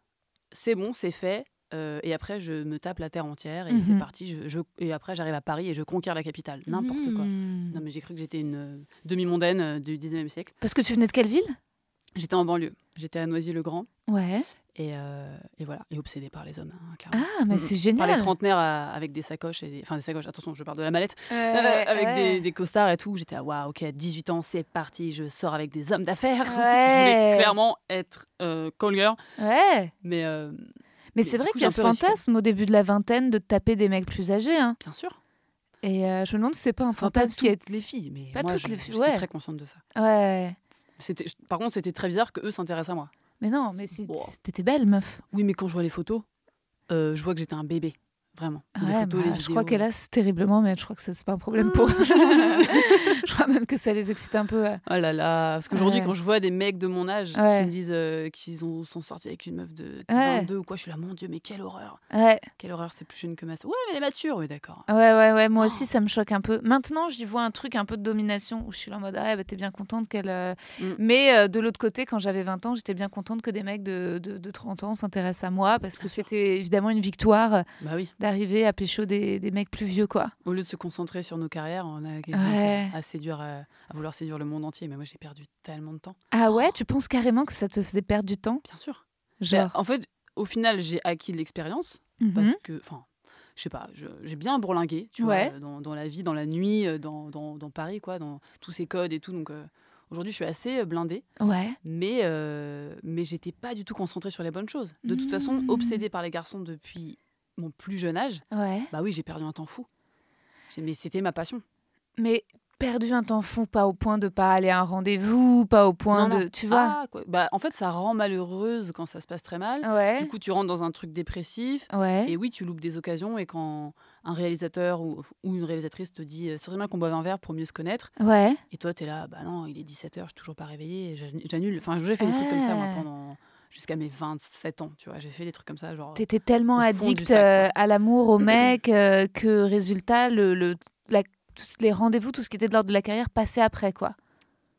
B: C'est bon, c'est fait. euh, et après, je me tape la terre entière et c'est
A: Mhm.
B: parti. Je, je- et après, j'arrive à Paris et je conquiers la capitale. N'importe quoi.
A: Hmm.
B: Non, mais j'ai cru que j'étais une euh, demi-mondaine euh, du 19e siècle.
A: Parce que tu venais de quelle ville?
B: J'étais en banlieue. J'étais à Noisy-le-Grand.
A: Ouais.
B: Et, euh, et voilà. Et obsédée par les hommes, hein, clairement.
A: Ah, mais c'est
B: Par
A: génial.
B: les trentenaires à- avec des sacoches. Et des... Enfin, des sacoches, attention, je parle de la mallette. [LAUGHS] Euh, avec
A: ouais.
B: des, des costards et tout. J'étais à waouh, ok, à 18 ans, c'est parti, je sors avec des hommes d'affaires. [LAUGHS] je
A: Ouais.
B: voulais clairement être euh, call girl.
A: Ouais.
B: Mais euh,
A: Mais c'est vrai qu'il y a ce fantasme au début de la vingtaine de taper des mecs plus âgés. Hein.
B: bien sûr.
A: Et euh, je me demande si c'est pas un
B: Enfin, pas
A: fantasme qui est.
B: toutes les filles, mais
A: Pas
B: moi,
A: toutes
B: je-
A: les filles, ouais.
B: très consciente de ça.
A: Ouais.
B: Par contre, c'était très bizarre que eux s'intéressent à moi.
A: Mais non, mais
B: Wow.
A: t'étais belle, meuf.
B: Oui, mais quand je vois les photos, euh, je vois que j'étais un bébé. Vraiment.
A: Ouais,
B: photos,
A: bah, je crois qu'elle a terriblement, mais je crois que c'est pas un problème pour [LAUGHS] [LAUGHS] je crois même que ça les excite un peu. ouais.
B: Oh là là, parce qu'aujourd'hui,
A: Ouais.
B: quand je vois des mecs de mon âge qui me disent euh, qu'ils ont, sont sortis avec une meuf de
A: Ouais.
B: 22 ou quoi, je suis là, mon Dieu, mais quelle horreur. Quelle horreur, c'est plus jeune que ma sœur. Ouais, mais elle est mature, oui, d'accord.
A: ouais, ouais, ouais. Moi
B: Oh.
A: aussi, ça me choque un peu. Maintenant, j'y vois un truc un peu de domination où je suis là en mode, ah, bah, t'es bien contente qu'elle. euh,
B: Mm.
A: Mais euh, de l'autre côté, quand j'avais 20 ans, j'étais bien contente que des mecs de, de, de 30 ans s'intéressent à moi parce que c'était évidemment une victoire
B: Bah oui.
A: D'arriver à pécho des, des mecs plus vieux, quoi.
B: Au lieu de se concentrer sur nos carrières, on a
A: Ouais.
B: à séduire, euh, à vouloir séduire le monde entier. Mais moi, j'ai perdu tellement de temps.
A: Ah ouais, tu penses carrément que ça te faisait perdre du temps?
B: Bien sûr.
A: Genre.
B: Bah, en fait, au final, j'ai acquis de l'expérience
A: Mhm.
B: parce que, enfin, je sais pas, j'ai bien bourlingué, tu
A: Ouais.
B: vois, dans, dans la vie, dans la nuit, euh, dans, dans, dans Paris, quoi, dans tous ces codes et tout. Donc, euh, aujourd'hui, je suis assez blindée,
A: Ouais.
B: mais, euh, mais j'étais pas du tout concentrée sur les bonnes choses. De toute façon,
A: Mhm.
B: obsédée par les garçons depuis mon plus jeune âge,
A: Ouais.
B: bah oui, j'ai perdu un temps fou. Mais c'était ma passion.
A: Mais perdu un temps fou, pas au point de pas aller à un rendez-vous, pas au point
B: Non,
A: de. Tu vois
B: Ah, quoi. Bah, en fait, ça rend malheureuse quand ça se passe très mal.
A: Ouais.
B: Du coup, tu rentres dans un truc dépressif.
A: Ouais.
B: Et oui, tu loupes des occasions. Et quand un réalisateur ou, ou une réalisatrice te dit euh, Ce serait bien qu'on boive un verre pour mieux se connaître.
A: Ouais.
B: Et toi, tu es là Bah non, il est 17h, je suis toujours pas réveillée. J'annule. Enfin, j'ai fait des trucs comme ça, moi,
A: Ah.
B: pendant. Jusqu'à mes 27 ans, tu vois. J'ai fait des trucs comme ça, genre.
A: T'étais tellement addict
B: sac,
A: euh, à l'amour, au [CLEARS THROAT] mec, euh, que résultat, le, le, la- tous les rendez-vous, tout ce qui était de l'ordre de la carrière passait après, quoi.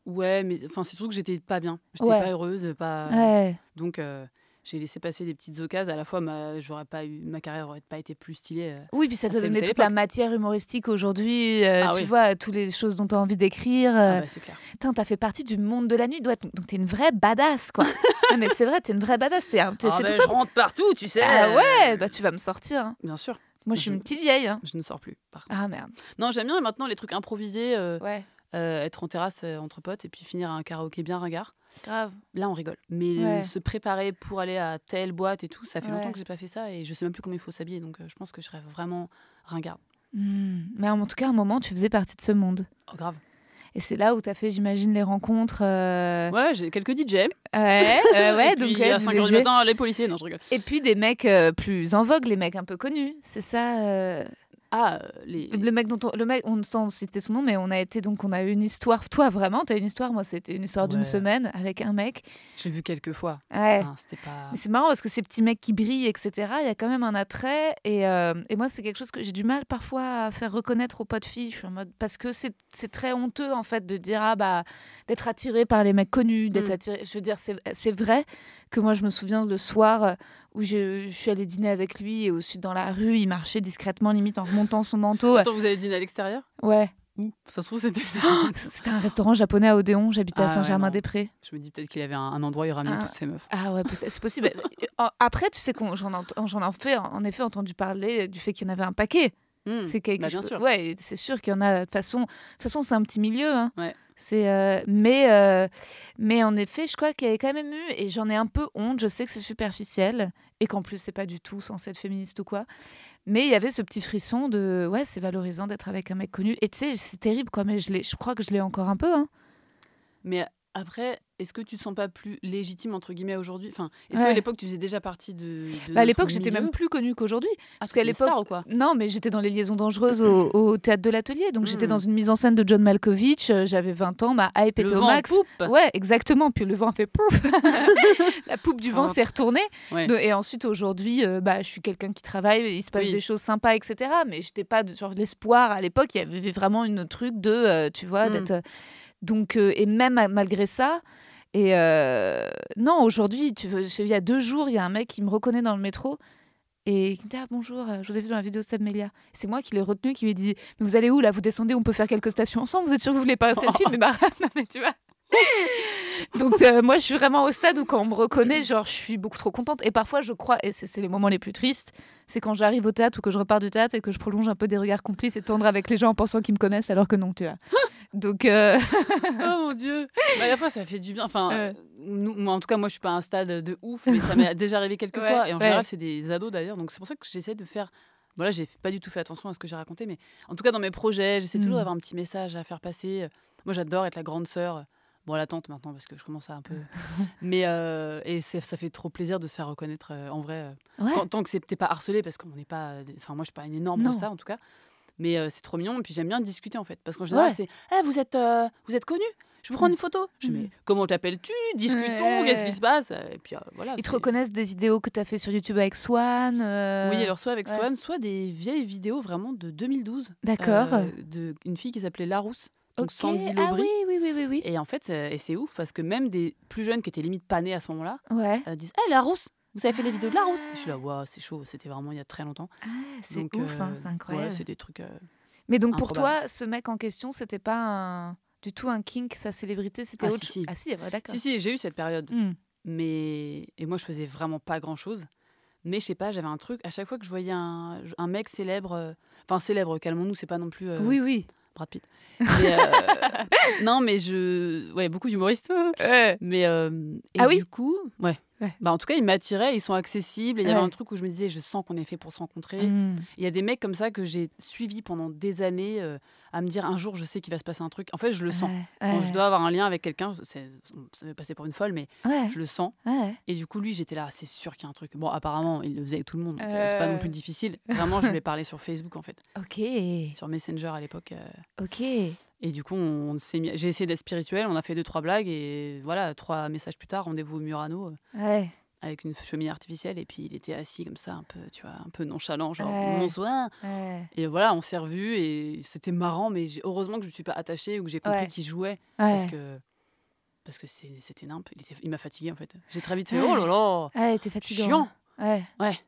B: Ouais, mais enfin, c'est surtout que j'étais pas bien. J'étais
A: Ouais.
B: pas heureuse, pas.
A: Ouais.
B: Donc, euh, j'ai laissé passer des petites occasions. À la fois, ma, j'aurais pas eu, ma carrière aurait pas été plus stylée. euh.
A: Oui, puis ça donnait
B: telle
A: toute la matière humoristique aujourd'hui, euh,
B: Ah
A: tu
B: oui.
A: vois, toutes les choses dont tu as envie d'écrire.
B: Ah
A: euh.
B: bah, c'est clair.
A: Putain, t'as fait partie du monde de la nuit, donc t'es une vraie badass, quoi. [LAUGHS] non, mais c'est vrai, t'es une vraie badass. T'es
B: Ah bah, je rentre partout, tu sais.
A: Ah ouais, bah tu vas me sortir. hein.
B: Bien sûr.
A: Moi, je suis une petite vieille. hein.
B: Je ne sors plus. Par contre.
A: Ah merde.
B: Non, j'aime bien maintenant les trucs improvisés. euh,
A: Ouais.
B: euh, être en terrasse entre potes et puis finir à un karaoké bien ringard.
A: Grave.
B: Là, on rigole. Mais
A: Ouais.
B: se préparer pour aller à telle boîte et tout, ça fait
A: Ouais.
B: longtemps que j'ai pas fait ça et je sais même plus comment il faut s'habiller. Donc, euh, je pense que je serais vraiment ringarde.
A: Hmm. Mais en tout cas, à un moment, tu faisais partie de ce monde.
B: Oh, grave.
A: Et c'est là où tu as fait, j'imagine, les rencontres. euh,
B: Ouais, j'ai quelques DJ.
A: Ouais, euh, ouais,
B: et
A: donc
B: puis,
A: ouais,
B: à
A: des
B: 5 h du matin, les policiers. Non, je rigole.
A: Et puis des mecs euh, plus en vogue, les mecs un peu connus. C'est ça. Euh,
B: les.
A: Le mec dont on, le mec, on sans citer son nom, mais on a été donc on a eu une histoire. Toi vraiment, t'as une histoire? Moi, c'était une histoire d'une semaine avec un mec.
B: J'ai vu quelques fois.
A: Ouais.
B: Hein, pas.
A: Mais c'est marrant parce que ces petits mecs qui brillent, etc., il y a quand même un attrait. Et, euh, et moi, c'est quelque chose que j'ai du mal parfois à faire reconnaître aux potes filles. Je suis en mode. Parce que c'est c'est très honteux, en fait, de dire, ah bah, d'être attiré par les mecs connus, d'être
B: Mm.
A: attiré. Je veux dire, c'est vrai que moi, je me souviens le soir euh, où je, je suis allée dîner avec lui et aussi dans la rue, il marchait discrètement, limite en remontant son manteau.
B: Attends, vous avez dîné à l'extérieur?
A: Ouais.
B: Ça se trouve, c'était.
A: C'était un restaurant japonais à Odéon. J'habitais
B: Ah
A: à
B: ouais,
A: Saint-Germain-des-Prés.
B: Je me dis peut-être qu'il y avait un, un endroit où il ramenait
A: Ah.
B: toutes ces meufs.
A: Ah ouais, peut-être, c'est possible. [LAUGHS] Après, tu sais qu'on j'en ai fait, en effet entendu parler du fait qu'il y en avait un paquet.
B: Hmm,
A: C'est quelque
B: bah,
A: je
B: bien
A: peux-
B: sûr.
A: Ouais, c'est sûr qu'il y en a. De toute façon, façon, c'est un petit milieu. hein.
B: Ouais.
A: C'est, euh, mais, euh, mais en effet, je crois qu'il y avait quand même eu, et j'en ai un peu honte. Je sais que c'est superficiel et qu'en plus, c'est pas du tout censé être féministe ou quoi. Mais il y avait ce petit frisson de, ouais, c'est valorisant d'être avec un mec connu. Et tu sais, c'est terrible, quoi. Mais je je crois que je l'ai encore un peu. Hein.
B: Mais après, est-ce que tu te sens pas plus légitime entre guillemets aujourd'hui? Enfin, est-ce
A: Ouais.
B: qu'à l'époque tu faisais déjà partie de, de
A: Bah, à l'époque, j'étais même plus connue qu'aujourd'hui.
B: Ah,
A: parce qu'à l'époque-
B: ou quoi?
A: Non, mais j'étais dans les liaisons dangereuses au, [LAUGHS] au théâtre de l'atelier. Donc j'étais
B: Mm.
A: dans une mise en scène de John Malkovich. euh, J'avais 20 ans, ma hype
B: Le
A: était au
B: vent
A: max.
B: poupe.
A: Ouais, exactement. Puis le vent a fait pouf. [LAUGHS] La poupe du vent s'est retournée.
B: Ouais.
A: Et ensuite, aujourd'hui, euh, bah, je suis quelqu'un qui travaille, il se passe
B: Oui.
A: des choses sympas, etc. Mais j'étais pas de genre l'espoir. À l'époque, il y avait vraiment une truc de, euh, tu vois,
B: Mm.
A: d'être. Donc, euh, et même malgré ça. Et euh, non, aujourd'hui, tu veux, il y a deux jours, il y a un mec qui me reconnaît dans le métro. Et qui me dit ah, bonjour, euh, je vous ai vu dans la vidéo de Melia. C'est moi qui l'ai retenu, qui lui ai dit mais vous allez où là? Vous descendez, on peut faire quelques stations ensemble? Vous êtes sûr que vous voulez pas un selfie [LAUGHS] Mais bah [LAUGHS] non, mais tu vois. [LAUGHS] Donc euh, moi je suis vraiment au stade où quand on me reconnaît, genre je suis beaucoup trop contente. Et parfois je crois, et c'est les moments les plus tristes, c'est quand j'arrive au théâtre ou que je repars du théâtre et que je prolonge un peu des regards complices et tendres avec les gens en pensant qu'ils me connaissent alors que non, tu vois. [LAUGHS] Donc euh,
B: Oh [LAUGHS] mon dieu Bah, À la fois, ça fait du bien. Enfin, euh, nous, moi, en tout cas, moi, je suis pas à un stade de ouf, mais ça m'est déjà arrivé quelques
A: Ouais,
B: fois. Et en
A: ouais.
B: général, c'est des ados d'ailleurs. Donc, c'est pour ça que j'essaie de faire. Voilà, j'ai pas du tout fait attention à ce que j'ai raconté, mais en tout cas, dans mes projets, j'essaie toujours
A: Mm.
B: d'avoir un petit message à faire passer. Moi, j'adore être la grande sœur. Bon, la tante maintenant, parce que je commence à un peu. [LAUGHS] mais euh, et ça fait trop plaisir de se faire reconnaître euh, en vrai. euh,
A: ouais.
B: quand- tant que c'est- t'es pas harcelé, parce qu'on n'est pas. Enfin, moi, je suis pas une énorme star en tout cas. Mais c'est trop mignon. Et puis j'aime bien discuter en fait. Parce qu'en général,
A: Ouais.
B: c'est Eh, vous êtes, vous êtes connu Je peux prendre
A: Mm.
B: une photo Je dis,
A: Mm.
B: mais comment t'appelles-tu? Discutons,
A: Ouais.
B: qu'est-ce qui se passe? Et puis euh, voilà.
A: Ils te reconnaissent des vidéos que tu as fait sur YouTube avec Swan. euh,
B: Oui, alors soit avec
A: ouais.
B: Swan, soit des vieilles vidéos vraiment de 2012.
A: D'accord.
B: euh, de une fille qui s'appelait Larousse. Donc
A: Ok.
B: Sandy
A: Ah
B: Lobry.
A: oui, oui, oui, oui, oui.
B: Et en fait, euh, et c'est ouf parce que même des plus jeunes qui étaient limite pas nés à ce moment-là
A: Ouais.
B: euh, disent Eh, Larousse vous avez fait les vidéos de Larousse Et Je suis là, waouh, c'est chaud, c'était vraiment il y a très longtemps.
A: Ah, c'est ouf, hein,
B: euh,
A: c'est incroyable.
B: Ouais, c'est des trucs. euh,
A: Mais donc pour toi, ce mec en question, c'était pas un... du tout un kink, sa célébrité, c'était
B: Ah,
A: autre
B: si,
A: chose.
B: si.
A: Ah si, ouais, d'accord.
B: Si, si, j'ai eu cette période.
A: Hmm.
B: Mais et moi, je faisais vraiment pas grand chose. Mais je sais pas, j'avais un truc. À chaque fois que je voyais un, un mec célèbre, enfin célèbre, calmons-nous, c'est pas non plus
A: Oui, oui.
B: Brad Pitt. Mais, euh, [LAUGHS] non, mais je, ouais, beaucoup d'humoristes. Mais euh, et
A: Ah oui
B: du coup, ouais.
A: Ouais.
B: Bah, en tout cas, ils m'attiraient, ils sont accessibles. Il y avait un truc où je me disais, je sens qu'on est fait pour se rencontrer.
A: Hmm.
B: Il y a des mecs comme ça que j'ai suivis pendant des années euh, à me dire un jour, je sais qu'il va se passer un truc. En fait, je le sens.
A: Ouais,
B: Quand je dois avoir un lien avec quelqu'un, ça m'est passé pour une folle, mais je le sens. Et du coup, lui, j'étais là, c'est sûr qu'il y a un truc. Bon, apparemment, il le faisait avec tout le monde, euh, c'est pas
A: Euh.
B: non plus difficile. [LAUGHS] Vraiment, je lui ai parlé sur Facebook, en fait,
A: Ok,
B: sur Messenger à l'époque. euh,
A: ok.
B: Et du coup, on, s'est mis... j'ai essayé d'être spirituel, on a fait deux, trois blagues, et voilà, trois messages plus tard, rendez-vous au Murano euh,
A: Ouais.
B: avec une cheminée artificielle, et puis il était assis comme ça, un peu, tu vois, un peu nonchalant, genre
A: Ouais.
B: bonsoir.
A: Ouais.
B: Et voilà, on s'est revus, et c'était marrant, mais heureusement que je ne suis pas attachée ou que j'ai compris
A: Ouais.
B: qu'il jouait,
A: Ouais.
B: parce que. Parce que c'était nimp, il, m'a fatigué en fait. J'ai très vite fait oh là là, [GASPS]
A: Ouais, t'es fatigant.
B: chiant,
A: Ouais.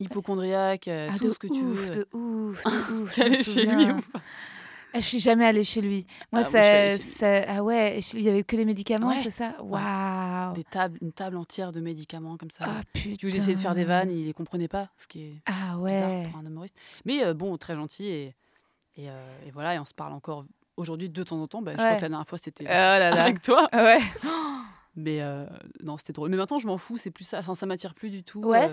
B: hypochondriaque, euh,
A: Ah,
B: tout ce que tu veux.
A: de ouf, de [LAUGHS] ouf.
B: T'es allé chez lui ou pas?
A: Ah, Je suis jamais allée chez lui. Moi,
B: Ah,
A: ça, ça- ah ouais, il y avait que les médicaments,
B: Ouais.
A: c'est ça? Waouh.
B: Des tables, une table entière de médicaments comme ça.
A: Ah putain.
B: Essayer de faire des vannes, il les comprenait pas, ce qui est
A: Ah
B: bizarre pour un humoriste. Mais euh, bon, très gentil et, et, euh, et voilà, et on se parle encore aujourd'hui, de temps en temps, bah, je crois que la dernière fois, c'était
A: là là.
B: avec toi.
A: Ouais. [GASPS]
B: Mais euh, non, c'était drôle. Mais maintenant, je m'en fous, c'est plus ça. Enfin, ça m'attire plus du tout.
A: Ouais.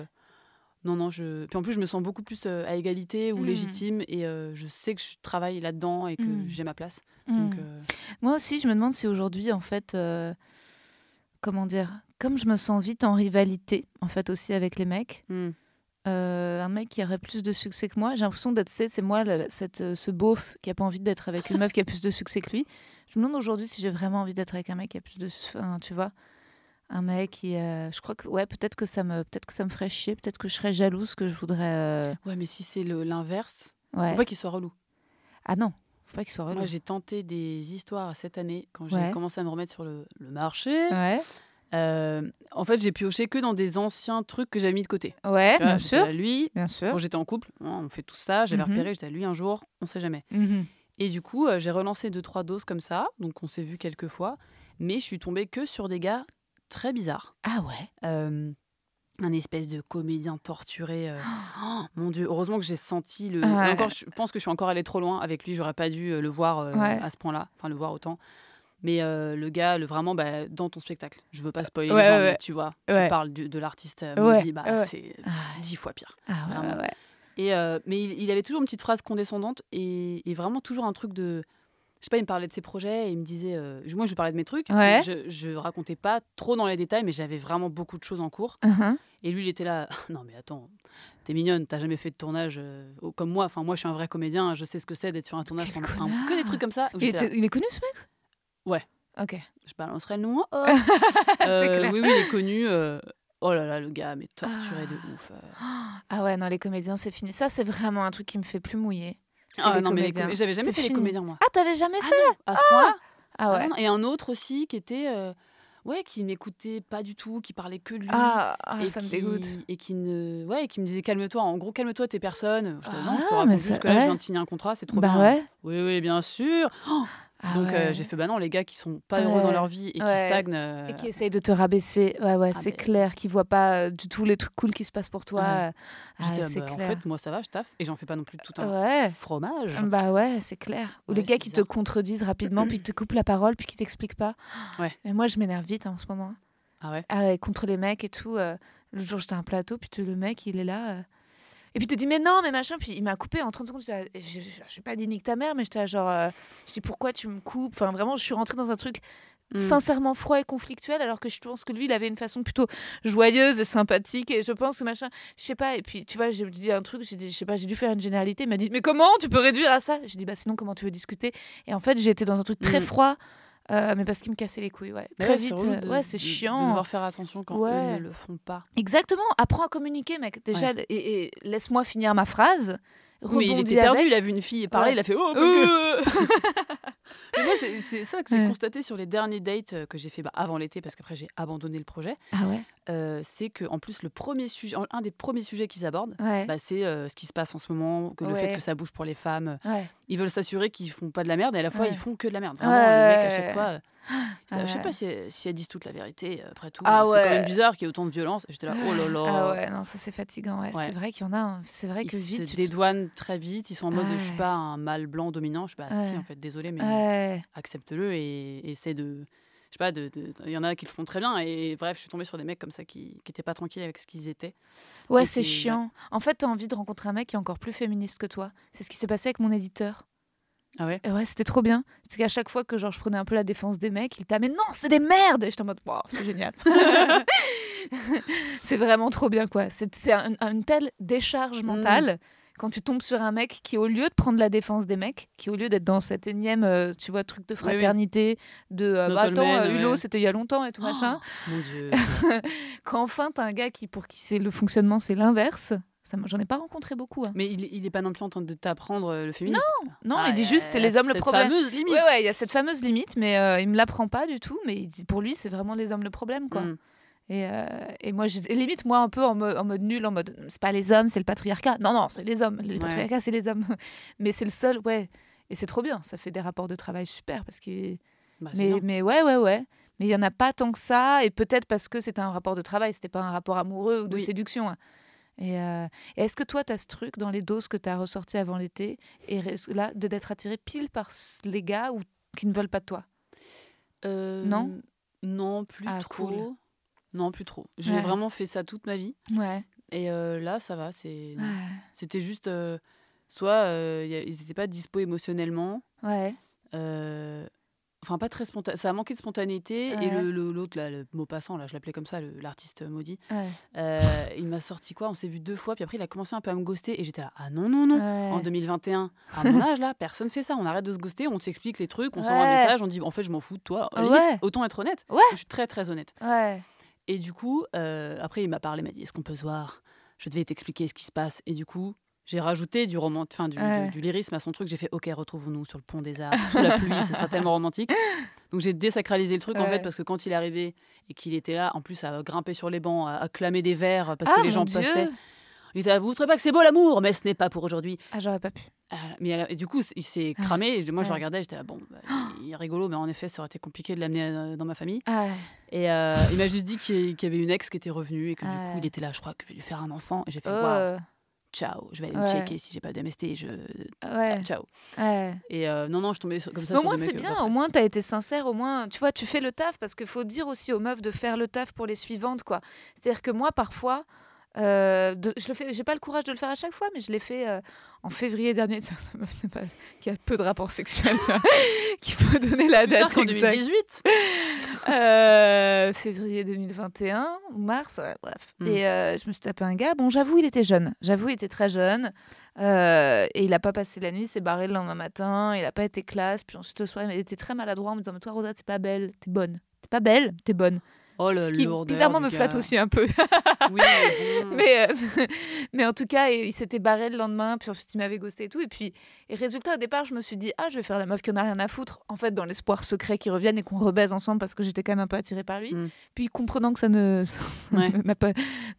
B: Non, non, je. Puis en plus, je me sens beaucoup plus euh, à égalité ou
A: Mm.
B: légitime et euh, je sais que je travaille là-dedans et que
A: Mm.
B: j'ai ma place.
A: Mm.
B: Donc, euh,
A: Moi aussi, je me demande si aujourd'hui, en fait, comment dire, comme je me sens vite en rivalité, en fait, aussi avec les mecs, un mec qui aurait plus de succès que moi, j'ai l'impression d'être, c'est moi, la- cette, ce beauf qui a pas envie d'être avec une meuf qui a plus de succès que lui. Je me demande aujourd'hui si j'ai vraiment envie d'être avec un mec qui a plus de succès, enfin, tu vois. Un mec qui, euh, je crois que, ouais, peut-être que ça me, peut-être que ça me ferait chier, peut-être que je serais jalouse, que je voudrais, euh,
B: Ouais, mais si c'est l'inverse,
A: ouais.
B: faut pas qu'il soit relou.
A: Ah non, faut pas qu'il soit relou.
B: Moi, j'ai tenté des histoires cette année quand j'ai
A: Ouais.
B: commencé à me remettre sur le, le marché.
A: Ouais,
B: Euh, en fait, j'ai pioché que dans des anciens trucs que j'avais mis de côté.
A: ouais,
B: vois,
A: bien sûr,
B: à lui,
A: bien sûr.
B: quand j'étais en couple, hein, on fait tout ça. J'avais
A: Mhm.
B: repéré, j'étais à lui un jour, on sait jamais.
A: Mhm.
B: Et du coup, euh, j'ai relancé deux, trois doses comme ça. Donc, on s'est vu quelques fois. Mais je suis tombée que sur des gars très bizarres.
A: Ah ouais?
B: Euh, un espèce de comédien torturé. euh, oh, [GASPS] mon Dieu, heureusement que j'ai senti le.
A: Ouais.
B: Encore, je pense que je suis encore allée trop loin avec lui. J'aurais pas dû euh, le voir euh,
A: Ouais.
B: à ce point-là, enfin le voir autant. Mais euh, le gars, le vraiment, bah, dans ton spectacle. Je veux pas spoiler
A: Ouais,
B: les gens,
A: ouais,
B: mais
A: ouais.
B: tu vois, tu parles de l'artiste. bah, c'est
A: Ah,
B: dix fois pire.
A: ah
B: Vraiment. Et mais il, il avait toujours une petite phrase condescendante et, et vraiment toujours un truc de. Je sais pas, il me parlait de ses projets et il me disait. euh, moi, je lui parlais de mes trucs.
A: Ouais.
B: Je, je racontais pas trop dans les détails, mais j'avais vraiment beaucoup de choses en cours.
A: Mhm.
B: Et lui, il était là. [LAUGHS] Non, mais attends, t'es mignonne, t'as jamais fait de tournage euh, comme moi. Enfin, moi, je suis un vrai comédien, je sais ce que c'est d'être sur un tournage. Un- que des trucs comme ça.
A: Il, était- est connu ce mec?
B: Ouais.
A: Ok.
B: Je balancerai le nom. oh. [LAUGHS] Euh, oui, oui, il est connu. euh, Oh là là, le gars, mais torturé de
A: Ah.
B: ouf. euh. [GASPS]
A: Ah ouais, non, les comédiens, c'est fini. Ça, c'est vraiment un truc qui me fait plus mouiller.
B: Ah
A: les
B: non, mais les comé- j'avais jamais fait les
A: fini.
B: comédiens, moi.
A: Ah, t'avais jamais
B: Ah
A: fait
B: non, à ce point-là
A: Ah
B: Ah
A: ouais.
B: non, Et un autre aussi qui était. euh, Ouais, qui n'écoutait pas du tout, qui parlait que de lui.
A: Ah, ah,
B: et
A: ça me
B: qui,
A: dégoûte.
B: Et qui, ne, ouais, et qui me disait calme-toi. En gros, calme-toi, t'es personne. Je te non, je te
A: Ah,
B: raconte
A: mais
B: juste que là, je viens de signer un contrat, c'est trop
A: bah
B: bien.
A: ouais.
B: Oui, oui, bien sûr.
A: Ah
B: Donc, euh, j'ai fait, bah non, les gars qui sont pas heureux dans leur vie et qui stagnent. euh,
A: Et qui essaye de te rabaisser. Ouais, ouais,
B: Ah,
A: c'est
B: mais-
A: clair. Qui voit pas euh, du tout les trucs cool qui se passent pour toi. Ah,
B: bah, en
A: clair.
B: fait, moi, ça va, je taffe. Et j'en fais pas non plus tout un fromage.
A: Bah ouais, c'est clair. Ou les gars qui te contredisent rapidement, puis te coupent la parole, puis qui t'expliquent pas.
B: Ouais.
A: Et moi, je m'énerve vite hein, en ce moment.
B: Ah ouais
A: Ah ouais, contre les mecs et tout. euh, le jour, j'étais à un plateau, puis le mec, il est là. Et puis te dit, mais non, mais machin. Puis il m'a coupé en 30 secondes. Je n'ai pas dit nique ta mère, mais j'étais genre. euh, je dis, pourquoi tu me coupes? Enfin, vraiment, je suis rentrée dans un truc
B: Mm.
A: sincèrement froid et conflictuel, alors que je pense que lui, il avait une façon plutôt joyeuse et sympathique. Et je pense que machin. Je sais pas. Et puis, tu vois, j'ai dit un truc, j'ai dit, je sais pas, j'ai dû faire une généralité. Il m'a dit, mais comment tu peux réduire à ça? J'ai dit, bah sinon, comment tu veux discuter? Et en fait, j'ai été dans un truc très
B: Mm.
A: froid. Euh, mais parce qu'il me cassait les couilles, ouais.
B: Mais
A: Très
B: ouais,
A: vite, euh,
B: de-
A: ouais, c'est
B: de-
A: chiant.
B: De devoir faire attention quand
A: Ouais.
B: eux ne le font pas.
A: Exactement, apprends à communiquer, mec. Déjà, et, et laisse-moi finir ma phrase.
B: Oui, il
A: rebondis
B: était perdu,
A: avec.
B: il a vu une fille parler,
A: Ouais.
B: il a fait Oh,
A: Euh. [LAUGHS]
B: Mais moi, c'est ça que j'ai
A: Ouais.
B: constaté sur les derniers dates euh, que j'ai fait bah, avant l'été, parce qu'après j'ai abandonné le projet.
A: Ah ouais
B: euh, c'est que en plus le premier sujet, un des premiers sujets qu'ils abordent,
A: Ouais.
B: bah, c'est euh, ce qui se passe en ce moment, que le fait que ça bouge pour les femmes.
A: ouais.
B: Ils veulent s'assurer qu'ils font pas de la merde et à la fois ils font que de la merde. Vraiment,
A: Ouais.
B: le mec à chaque fois. J'étais là, Je sais
A: Ouais.
B: pas si, si elles disent toute la vérité euh, après tout.
A: Ah
B: c'est quand
A: ouais.
B: même bizarre qu'il y ait autant de violence. J'étais là, oh là là.
A: Ah ouais, non, ça c'est fatigant. Ouais.
B: Ouais.
A: C'est vrai qu'il y en a. un. C'est vrai
B: Ils
A: que vite.
B: se
A: tu te-
B: dédouanent très vite. Ils sont en mode, je suis
A: Ouais.
B: pas un mâle blanc dominant. Je suis pas, si
A: Ouais.
B: en fait, désolé, mais
A: Ouais.
B: accepte-le et, et essaie de. Je sais pas, de- il y en a qui le font très bien. Et bref, je suis tombée sur des mecs comme ça qui, qui étaient pas tranquilles avec ce qu'ils étaient.
A: Ouais, c'est chiant. En fait, t'as envie de rencontrer un mec qui est encore plus féministe que toi. C'est ce qui s'est passé avec mon éditeur.
B: Ah ouais
A: Ouais, c'était trop bien. C'est qu'à chaque fois que genre, je prenais un peu la défense des mecs, il était mais non, c'est des merdes. Et j'étais en mode, wow, c'est génial. [LAUGHS] c'est vraiment trop bien, quoi. C'est un- un- une telle décharge mentale quand tu tombes sur un mec qui, au lieu de prendre la défense des mecs, qui, au lieu d'être dans cet énième, euh, tu vois, truc de
B: oui.
A: fraternité, de euh, bah, attends, euh, Hulot,
B: ouais.
A: c'était il y a longtemps et tout machin,
B: Mon Dieu. [LAUGHS]
A: quand enfin t'as un gars qui, pour qui c'est le fonctionnement, c'est l'inverse. J'en ai pas rencontré beaucoup. hein.
B: mais il, il est pas non plus en train de t'apprendre euh, le féminisme.
A: Non,
B: Ah,
A: il dit juste c'est les hommes le
B: cette
A: problème.
B: fameuse limite.
A: Ouais, ouais, il y a cette fameuse limite, mais euh, il me l'apprend pas du tout. Mais il dit- pour lui, c'est vraiment les hommes le problème, quoi.
B: Mm.
A: Et, euh, et moi, et limite, moi, un peu en, mo- en mode nul, en mode c'est pas les hommes, c'est le patriarcat. Non, non, c'est les hommes. Le
B: Ouais.
A: patriarcat, c'est les hommes. [LAUGHS] Mais c'est le seul, ouais. Et c'est trop bien. Ça fait des rapports de travail super. Parce que...
B: Bah,
A: mais, mais ouais, ouais, ouais. Mais il y en a pas tant que ça. Et peut-être parce que c'était un rapport de travail, c'était pas un rapport amoureux ou de
B: Oui.
A: séduction. hein. Et, euh, et est-ce que toi, tu as ce truc dans les doses que tu as ressorties avant l'été, et là, de d'être attiré pile par les gars ou qui ne veulent pas de toi?
B: Euh,
A: Non?
B: Non, plus
A: Ah,
B: trop.
A: cool.
B: Non, plus trop. J'ai
A: Ouais.
B: vraiment fait ça toute ma vie.
A: Ouais.
B: Et euh, là, ça va. C'est...
A: Ouais.
B: C'était juste. soit a- ils n'étaient pas dispo émotionnellement.
A: Ouais.
B: Enfin, pas très spontané. Ça a manqué de spontanéité. Et
A: Ouais.
B: le, le- l'autre, là, le mot passant, là, je l'appelais comme ça, l'artiste maudit,
A: Ouais.
B: euh, il m'a sorti quoi? On s'est vu deux fois. Puis après, il a commencé un peu à me ghoster. Et j'étais là, ah non, non, non.
A: Ouais.
B: En 2021, à mon âge, là, personne fait ça. On arrête de se ghoster, on s'explique les trucs, on s'envoie un message, on dit en fait, je m'en fous de toi. Limite,
A: ouais.
B: Autant être honnête.
A: Ouais.
B: Je suis très, très honnête.
A: Ouais.
B: Et du coup, euh, après, il m'a parlé, il m'a dit est-ce qu'on peut se voir? Je devais t'expliquer ce qui se passe. Et du coup, j'ai rajouté du roman, enfin du,
A: Ouais.
B: du, du lyrisme à son truc. J'ai fait ok, retrouvons-nous sur le pont des arts, sous la pluie, ce sera [LAUGHS] tellement romantique. Donc j'ai désacralisé le truc en fait parce que quand il est arrivé et qu'il était là, en plus à grimper sur les bancs, à, à clamer des verres parce
A: ah,
B: que les gens
A: Dieu.
B: passaient. Il était là, vous ne trouvez pas que c'est beau l'amour? Mais ce n'est pas pour aujourd'hui.
A: Ah, j'aurais pas pu.
B: Ah, mais alors- et du coup, il s'est cramé. Et moi, je
A: Ouais.
B: regardais, j'étais là, bon, bah, [GASPS] il est rigolo, mais en effet, ça aurait été compliqué de l'amener euh, dans ma famille.
A: Ah.
B: Et euh, il m'a juste dit qu'il y avait une ex qui était revenue et que du coup, il était là, je crois que je vais lui faire un enfant. Et j'ai fait,
A: Oh.
B: waouh, ciao, je vais aller me
A: Ouais.
B: checker si j'ai pas de MST. Je...
A: Ouais.
B: Ciao.
A: Ouais.
B: Et euh, non, non, je sur- comme ça
A: Mais au moins, c'est
B: euh,
A: bien. Au moins, tu as été sincère. Au moins, tu vois, tu fais le taf parce qu'il faut dire aussi aux meufs de faire le taf pour les suivantes, quoi. C'est-à-dire que moi, parfois, euh, de- je le fais. J'ai pas le courage de le faire à chaque fois, mais je l'ai fait euh, en février dernier. [LAUGHS] Tiens, la meuf, c'est pas- qui a peu de rapports sexuels, [LAUGHS] qui peut donner la
B: Putain,
A: date
B: en
A: exacte.
B: 2018
A: Euh, février 2021 ou mars, bref.
B: Mm.
A: Et euh, je me suis tapé un gars. Bon, j'avoue, il était jeune. J'avoue, il était très jeune. Euh, et il a pas passé la nuit, il s'est barré le lendemain matin. Il a pas été classe. Puis ensuite, le soir, il était très maladroit en me disant Mais toi, Rosa, t'es pas belle, t'es bonne. T'es pas belle, t'es bonne.
B: Oh, le
A: Ce qui, bizarrement, me flatte aussi un peu.
B: Oui, mais [LAUGHS]
A: euh, [LAUGHS] mais en tout cas, il s'était barré le lendemain. Puis ensuite, il m'avait ghosté et tout. Et puis, et résultat, au départ, je me suis dit Ah, je vais faire la meuf qui en a rien à foutre. En fait, dans l'espoir secret qu'ils reviennent et qu'on rebaise ensemble parce que j'étais quand même un peu attirée par lui.
B: Mm.
A: Puis, comprenant que ça ne [LAUGHS]
B: Ouais.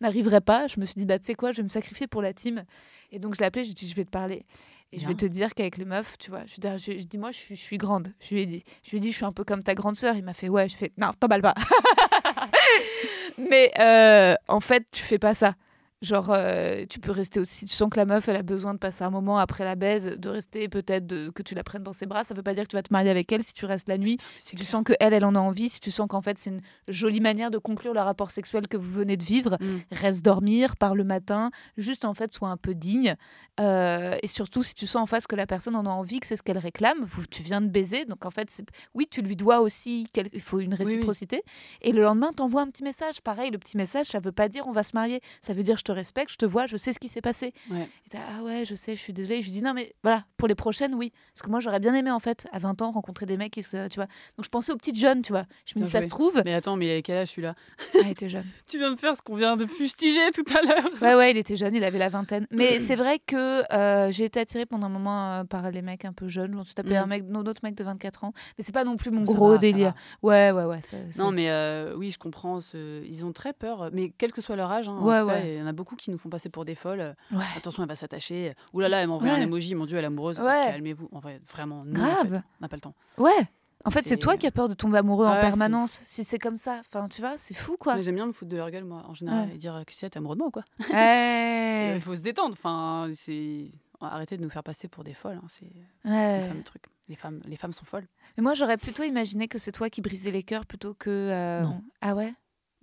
A: n'arriverait pas, je me suis dit Bah, tu sais quoi, je vais me sacrifier pour la team. Et donc, je l'ai appelé, je lui ai dit Je vais te parler. Et je vais te dire qu'avec les meufs, tu vois, je, je, je dis Moi, je suis, je suis grande. Je lui ai dit Je lui ai dit Je suis un peu comme ta grande sœur. Il m'a fait Ouais, je fais Non, t'emballes pas. [LAUGHS] Mais euh, en fait, tu fais pas ça. Genre, euh, tu peux rester aussi. Tu sens que la meuf, elle a besoin de passer un moment après la baise, de rester peut-être de- que tu la prennes dans ses bras. Ça veut pas dire que tu vas te marier avec elle si tu restes la nuit. Si tu sens que elle, elle en a envie, si tu sens qu'en fait c'est une jolie manière de conclure le rapport sexuel que vous venez de vivre,
B: Mm.
A: reste dormir, par le matin, juste en fait sois un peu digne. Euh, et surtout si tu sens en face que la personne en a envie, que c'est ce qu'elle réclame, vous, tu viens de baiser, donc en fait c'est- oui tu lui dois aussi, quel- il faut une
B: oui.
A: réciprocité. Et le lendemain t'envoies un petit message, pareil le petit message ça veut pas dire on va se marier, ça veut dire je te respecte, je te vois, je sais ce qui s'est passé.
B: Ouais.
A: Et ah ouais je sais, je suis désolée. Je lui dis non mais voilà pour les prochaines oui, parce que moi j'aurais bien aimé en fait à 20 ans rencontrer des mecs qui se, tu vois. Donc je pensais aux petites jeunes tu vois. Je me dis ça se trouve,
B: Mais attends, mais il avait quel âge celui-là?
A: Ah, il était jeune. [LAUGHS]
B: Tu viens de faire ce qu'on vient de fustiger tout à l'heure.
A: Ouais, ouais, il était jeune, il avait la vingtaine. Mais [CLEARS THROAT] c'est vrai que euh, j'ai été attirée pendant un moment euh, par les mecs un peu jeunes. Je me suis tapé
B: Mm.
A: un mec, autre mec de 24 ans. Mais c'est pas non plus mon
B: Ça
A: gros
B: va,
A: délire. Ouais, ouais, ouais. ça-
B: Non, mais euh, oui, je comprends. ce- Ils ont très peur, mais quel que soit leur âge, hein, en
A: Ouais,
B: cas,
A: ouais.
B: il y en a beaucoup qui nous font passer pour des folles.
A: Ouais.
B: Attention, elle va s'attacher. Ouh là là, elle m'a envoyé
A: Ouais.
B: un emoji, mon Dieu, elle est amoureuse.
A: Ouais.
B: Calmez-vous. En vrai, vraiment, non.
A: Grave.
B: en fait. On n'a pas le temps.
A: Ouais. En fait, c'est toi qui as peur de tomber amoureux en permanence. Si c'est comme ça, enfin, tu vois, c'est fou, quoi.
B: J'aime bien me foutre de leur gueule, moi, en général, et dire que si t'es amoureux de moi quoi? [LAUGHS] [LAUGHS] Il faut se détendre. Enfin, c'est. Arrêtez de nous faire passer pour des folles. hein, C'est les
A: Ouais.
B: fameux trucs. Les femmes, les femmes sont folles.
A: Mais moi, j'aurais plutôt imaginé que c'est toi qui brisais les cœurs plutôt que. euh,
B: Non.
A: Ah ouais?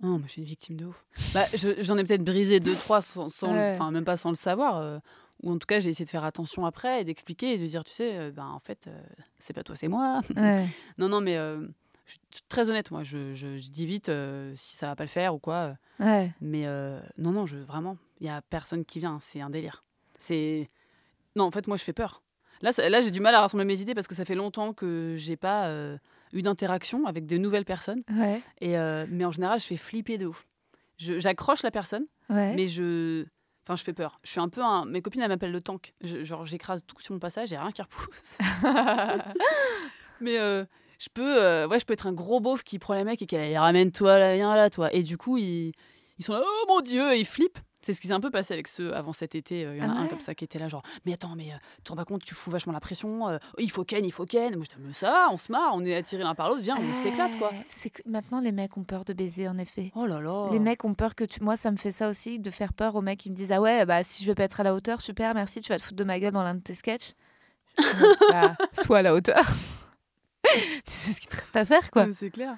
B: Non, moi, je suis une victime de ouf. Bah, je- J'en ai peut-être brisé deux, trois, sans, sans
A: Ouais.
B: même pas sans le savoir. euh, ou en tout cas, j'ai essayé de faire attention après et d'expliquer et de dire, tu sais, euh, ben, en fait, euh, c'est pas toi, c'est moi.
A: Ouais. [LAUGHS]
B: non, non, mais je suis très honnête, moi. Je, je- je dis vite si ça va pas le faire ou quoi.
A: Ouais.
B: Mais non, non, je, vraiment, il y a personne qui vient. C'est un délire. C'est. Non, en fait, moi, je fais peur. Là, ça- là j'ai du mal à rassembler mes idées parce que ça fait longtemps que j'ai pas eu d'interaction avec de nouvelles personnes.
A: Ouais.
B: Et, euh, mais en général, je fais flipper de ouf. J'accroche la personne,
A: Ouais.
B: mais je. Enfin, je fais peur. Je suis un peu un. Mes copines, elles m'appellent le tank. Je- genre, j'écrase tout sur mon passage et rien qui repousse. [LAUGHS] mais euh, je peux. euh, ouais, je peux être un gros beauf qui prend les mecs et qui les ramène, toi, là, viens là, toi. Et du coup, ils, ils sont là, oh mon dieu, et ils flippent. C'est ce qui s'est un peu passé avec ceux avant cet été. euh, Il y en a
A: Ah
B: un
A: ouais
B: comme ça qui était là, genre, mais attends, mais euh, tu te rends pas compte, tu fous vachement la pression. euh, il faut Ken, il faut Ken. Moi, je dis, mais ça, on se marre, on est attirés l'un par l'autre, viens, on s'éclate, quoi.
A: C'est que maintenant, les mecs ont peur de baiser, en effet.
B: Oh là là.
A: Les mecs ont peur que tu. Moi, ça me fait ça aussi, de faire peur aux mecs qui me disent Ah ouais, bah si je vais pas être à la hauteur, super, merci, tu vas te foutre de ma gueule dans l'un de tes sketchs. Bah, [LAUGHS] sois à la hauteur. [LAUGHS] tu sais ce qu'il te reste à faire, quoi.
B: C'est clair.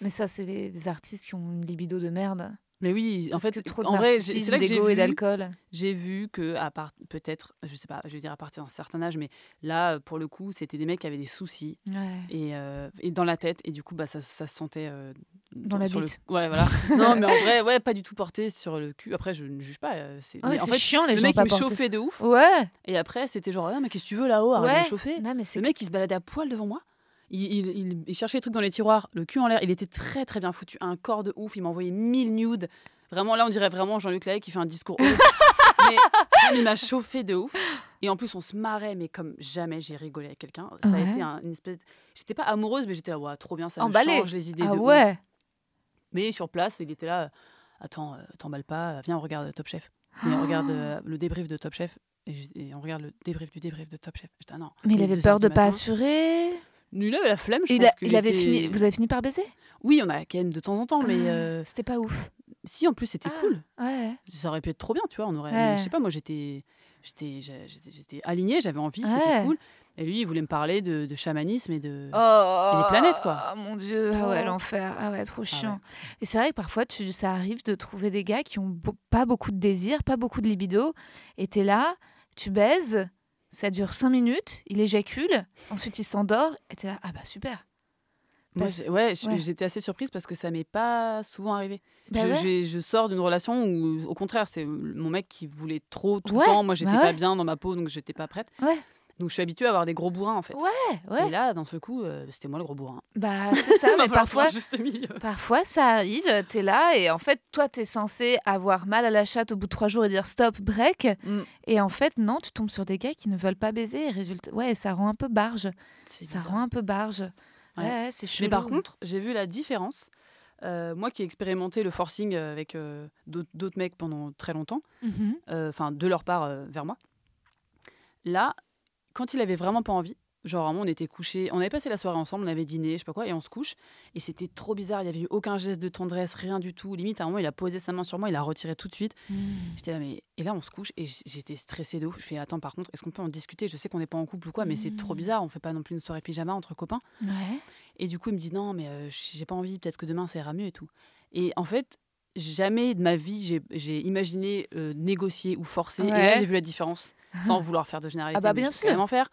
A: Mais ça, c'est des, des artistes qui ont une libido de merde.
B: Mais oui, en
A: Parce
B: fait,
A: trop de
B: en vrai, c'est là que j'ai
A: d'ego et
B: vu,
A: d'alcool.
B: j'ai vu que, à part, peut-être, je sais pas, je vais dire à partir d'un certain âge, mais là, pour le coup, c'était des mecs qui avaient des soucis
A: Ouais.
B: et, euh, et dans la tête, et du coup, bah, ça, ça se sentait. euh,
A: Dans la
B: sur le-
A: bite.
B: Ouais, voilà. non, [LAUGHS] mais en vrai, ouais, pas du tout porté sur le cul. Après, je ne juge pas. euh, c'est-
A: Ouais,
B: en fait,
A: chiant, les
B: le
A: gens
B: mec,
A: pas
B: il me chauffait de ouf.
A: Ouais.
B: Et après, c'était genre, ah, mais qu'est-ce que tu veux là-haut? Arrête de
A: Ouais.
B: me chauffer.
A: Non, mais
B: Le mec, il se baladait à poil devant moi. Il, il- il- il cherchait des trucs dans les tiroirs, le cul en l'air. Il était très très bien foutu, un corps de ouf. Il m'a envoyé 1000 nudes. Vraiment, là, on dirait vraiment Jean-Luc Lahaye qui fait un discours. [LAUGHS] mais il m'a chauffé de ouf. Et en plus, on se marrait, mais comme jamais j'ai rigolé avec quelqu'un. Ça
A: Ouais.
B: a été un- une espèce. J'étais pas amoureuse, mais j'étais là, ouais, trop bien, ça me change les idées
A: Ah
B: de ouf.
A: ouais.
B: Mais sur place, il était là. euh, Attends, euh, t'emballes pas, viens, on regarde Top Chef. Et on regarde [GASPS] euh, le débrief de Top Chef. Et, on regarde le débrief du débrief de Top Chef. J'étais, ah non.
A: Mais il avait peur de pas assurer.
B: Il avait la flemme, je
A: Il,
B: pense
A: a- il avait
B: était-
A: fini. Vous avez fini par baiser?
B: Oui, on a Ken de temps en temps, mais
A: Ah,
B: euh,
A: C'était pas ouf.
B: si, en plus, c'était
A: Ah.
B: cool.
A: Ouais.
B: Ça aurait pu être trop bien, tu vois. On aurait,
A: Ouais.
B: je sais pas, moi, j'étais, j'étais, alignée, j'avais envie,
A: Ouais.
B: c'était cool. Et lui, il voulait me parler de, de chamanisme et de.
A: Oh,
B: les planètes, quoi.
A: Ah mon dieu, ah ouais,
B: Oh.
A: l'enfer. Ah ouais, trop
B: ouais.
A: chiant. Et c'est vrai que parfois, tu, ça arrive de trouver des gars qui ont pas beaucoup de désir, pas beaucoup de libido. Et t'es là, tu baises, ça dure cinq minutes, il éjacule, ensuite il s'endort, et t'es là, ah bah super. Parce-
B: ouais, j'étais assez surprise parce que ça m'est pas souvent arrivé.
A: Bah
B: je,
A: ouais.
B: j'ai- je sors d'une relation où, au contraire, c'est mon mec qui voulait trop tout
A: Ouais,
B: le temps. Moi, j'étais
A: bah
B: pas bien dans ma peau, donc j'étais pas prête. Donc, je suis habituée à avoir des gros bourrins, en fait.
A: Ouais, ouais.
B: Et là, dans ce coup, euh, c'était moi le gros bourrin.
A: Bah c'est ça, [LAUGHS] mais parfois,
B: un juste milieu.
A: Parfois, ça arrive, t'es là et en fait, toi, t'es censé avoir mal à la chatte au bout de trois jours et dire stop, break.
B: Mm.
A: Et en fait, non, tu tombes sur des gars qui ne veulent pas baiser. Et résultat, ouais, ça rend un peu barge. Ça rend un peu barge. Ouais,
B: Ouais.
A: ouais, c'est chelou.
B: Mais par contre, j'ai vu la différence. Euh, moi qui ai expérimenté le forcing euh, avec euh, d'autres mecs pendant très longtemps,
A: Mhm.
B: euh, enfin de leur part euh, vers moi, là, quand il avait vraiment pas envie, genre vraiment on était couchés, on avait passé la soirée ensemble, on avait dîné, je sais pas quoi, et on se couche, et c'était trop bizarre, il y avait eu aucun geste de tendresse, rien du tout. Limite, à un moment, il a posé sa main sur moi, il l'a retiré tout de suite.
A: Mm.
B: J'étais là, mais. Et là, on se couche, et j'étais stressée de ouf. Je fais, attends, par contre, est-ce qu'on peut en discuter? Je sais qu'on n'est pas en couple ou quoi, mais c'est trop
A: Mm.
B: bizarre, on fait pas non plus une soirée pyjama entre copains.
A: Ouais.
B: Et du coup, il me dit non, mais euh, j'ai pas envie, peut-être que demain ça ira mieux et tout. Et en fait, jamais de ma vie j'ai- imaginé euh, négocier ou forcer. Et là, j'ai vu la différence, sans [LAUGHS] vouloir faire de généralité.
A: Ah bah, bien sûr.
B: en faire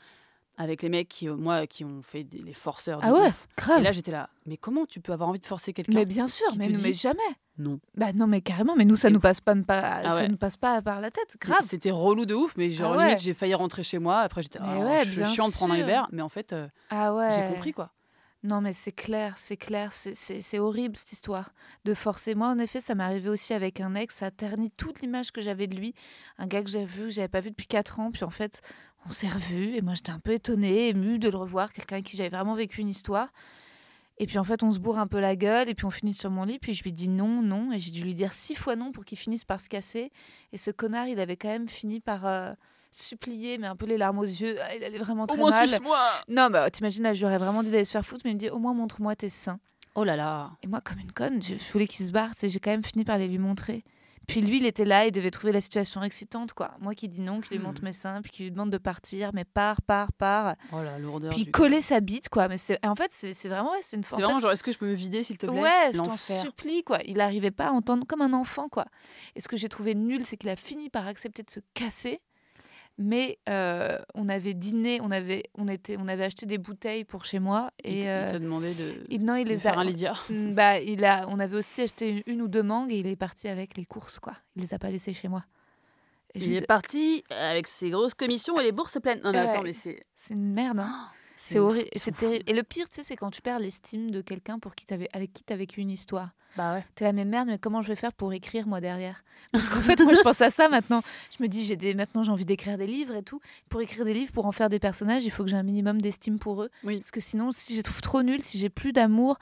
B: avec les mecs qui, euh, moi, qui ont fait des, les forceurs. De
A: Ah ouais,
B: ouf.
A: grave.
B: Et là, j'étais là, mais comment tu peux avoir envie de forcer quelqu'un
A: Mais bien sûr, mais, nous, jamais.
B: Non.
A: Bah non, mais carrément. Mais nous, ça nous passe pas, pas
B: Ah
A: ça
B: ouais.
A: nous passe pas par la tête. Grave.
B: C'était relou de ouf, mais genre
A: Ah ouais.
B: limite, j'ai failli rentrer chez moi. Après, j'étais,
A: ouais,
B: je suis chiant de prendre un. Uber, mais en fait, euh,
A: Ah
B: j'ai compris quoi.
A: Non, mais c'est clair, c'est clair, c'est- horrible cette histoire de forcer. Moi, en effet, ça m'est arrivé aussi avec un ex, ça a terni toute l'image que j'avais de lui. Un gars que j'ai vu, que j'avais pas vu depuis 4 ans, puis en fait, on s'est revus, et moi j'étais un peu étonnée, émue de le revoir, quelqu'un avec qui j'avais vraiment vécu une histoire. Et puis en fait, on se bourre un peu la gueule, et puis on finit sur mon lit, puis je lui dis non, non, et j'ai dû lui dire six fois non pour qu'il finisse par se casser. Et ce connard, il avait quand même fini par euh, supplier, mais un peu les larmes aux yeux. Ah, il allait vraiment très mal.
B: suce-moi
A: Non, bah t'imagines, là, j'aurais vraiment dit d'aller se faire foutre, mais il me dit au moins montre-moi tes seins.
B: Oh là là.
A: Et moi, comme une conne, je, je voulais qu'il se barre, j'ai quand même fini par aller lui montrer. Puis lui, il était là, il devait trouver la situation excitante, quoi. Moi qui dis non, qui lui montre
B: Hmm.
A: mes seins, puis qui lui demande de partir, mais part, part, part.
B: Oh la lourdeur.
A: Puis
B: du-
A: coller sa bite, quoi. Mais c'est- en fait, c'est c'est vraiment, ouais, c'est une
B: C'est
A: force.
B: vraiment genre, est-ce que je peux me vider s'il te plaît?
A: Ouais, je t'en supplie, quoi. Il n'arrivait pas à entendre comme un enfant, quoi. Et ce que j'ai trouvé nul, c'est qu'il a fini par accepter de se casser. Mais euh, on avait dîné, on avait, on, était, on avait acheté des bouteilles pour chez moi.
B: Il
A: Et
B: il
A: euh,
B: t'a demandé de,
A: il- non, il
B: de
A: les
B: faire
A: a.
B: un Lydia. [LAUGHS]
A: Mm, Bah, il a, on avait aussi acheté une, une ou deux mangues et il est parti avec les courses, quoi. Il les a pas laissées chez moi. Et
B: Il est parti avec ses grosses commissions et les bourses pleines. Non mais
A: Ouais.
B: attends, mais c'est
A: c'est une merde. hein. C'est horrible. Et le pire, tu sais, c'est quand tu perds l'estime de quelqu'un pour qui t'avais, avec qui tu as vécu une histoire.
B: Bah ouais.
A: T'es la même merde, mais comment je vais faire pour écrire moi derrière? Parce qu'en fait, moi, je pense à ça maintenant. Je me dis, j'ai des, maintenant, j'ai envie d'écrire des livres et tout. Pour écrire des livres, pour en faire des personnages, il faut que j'ai un minimum d'estime pour eux.
B: Oui.
A: Parce que sinon, si je les trouve trop nuls, si j'ai plus d'amour,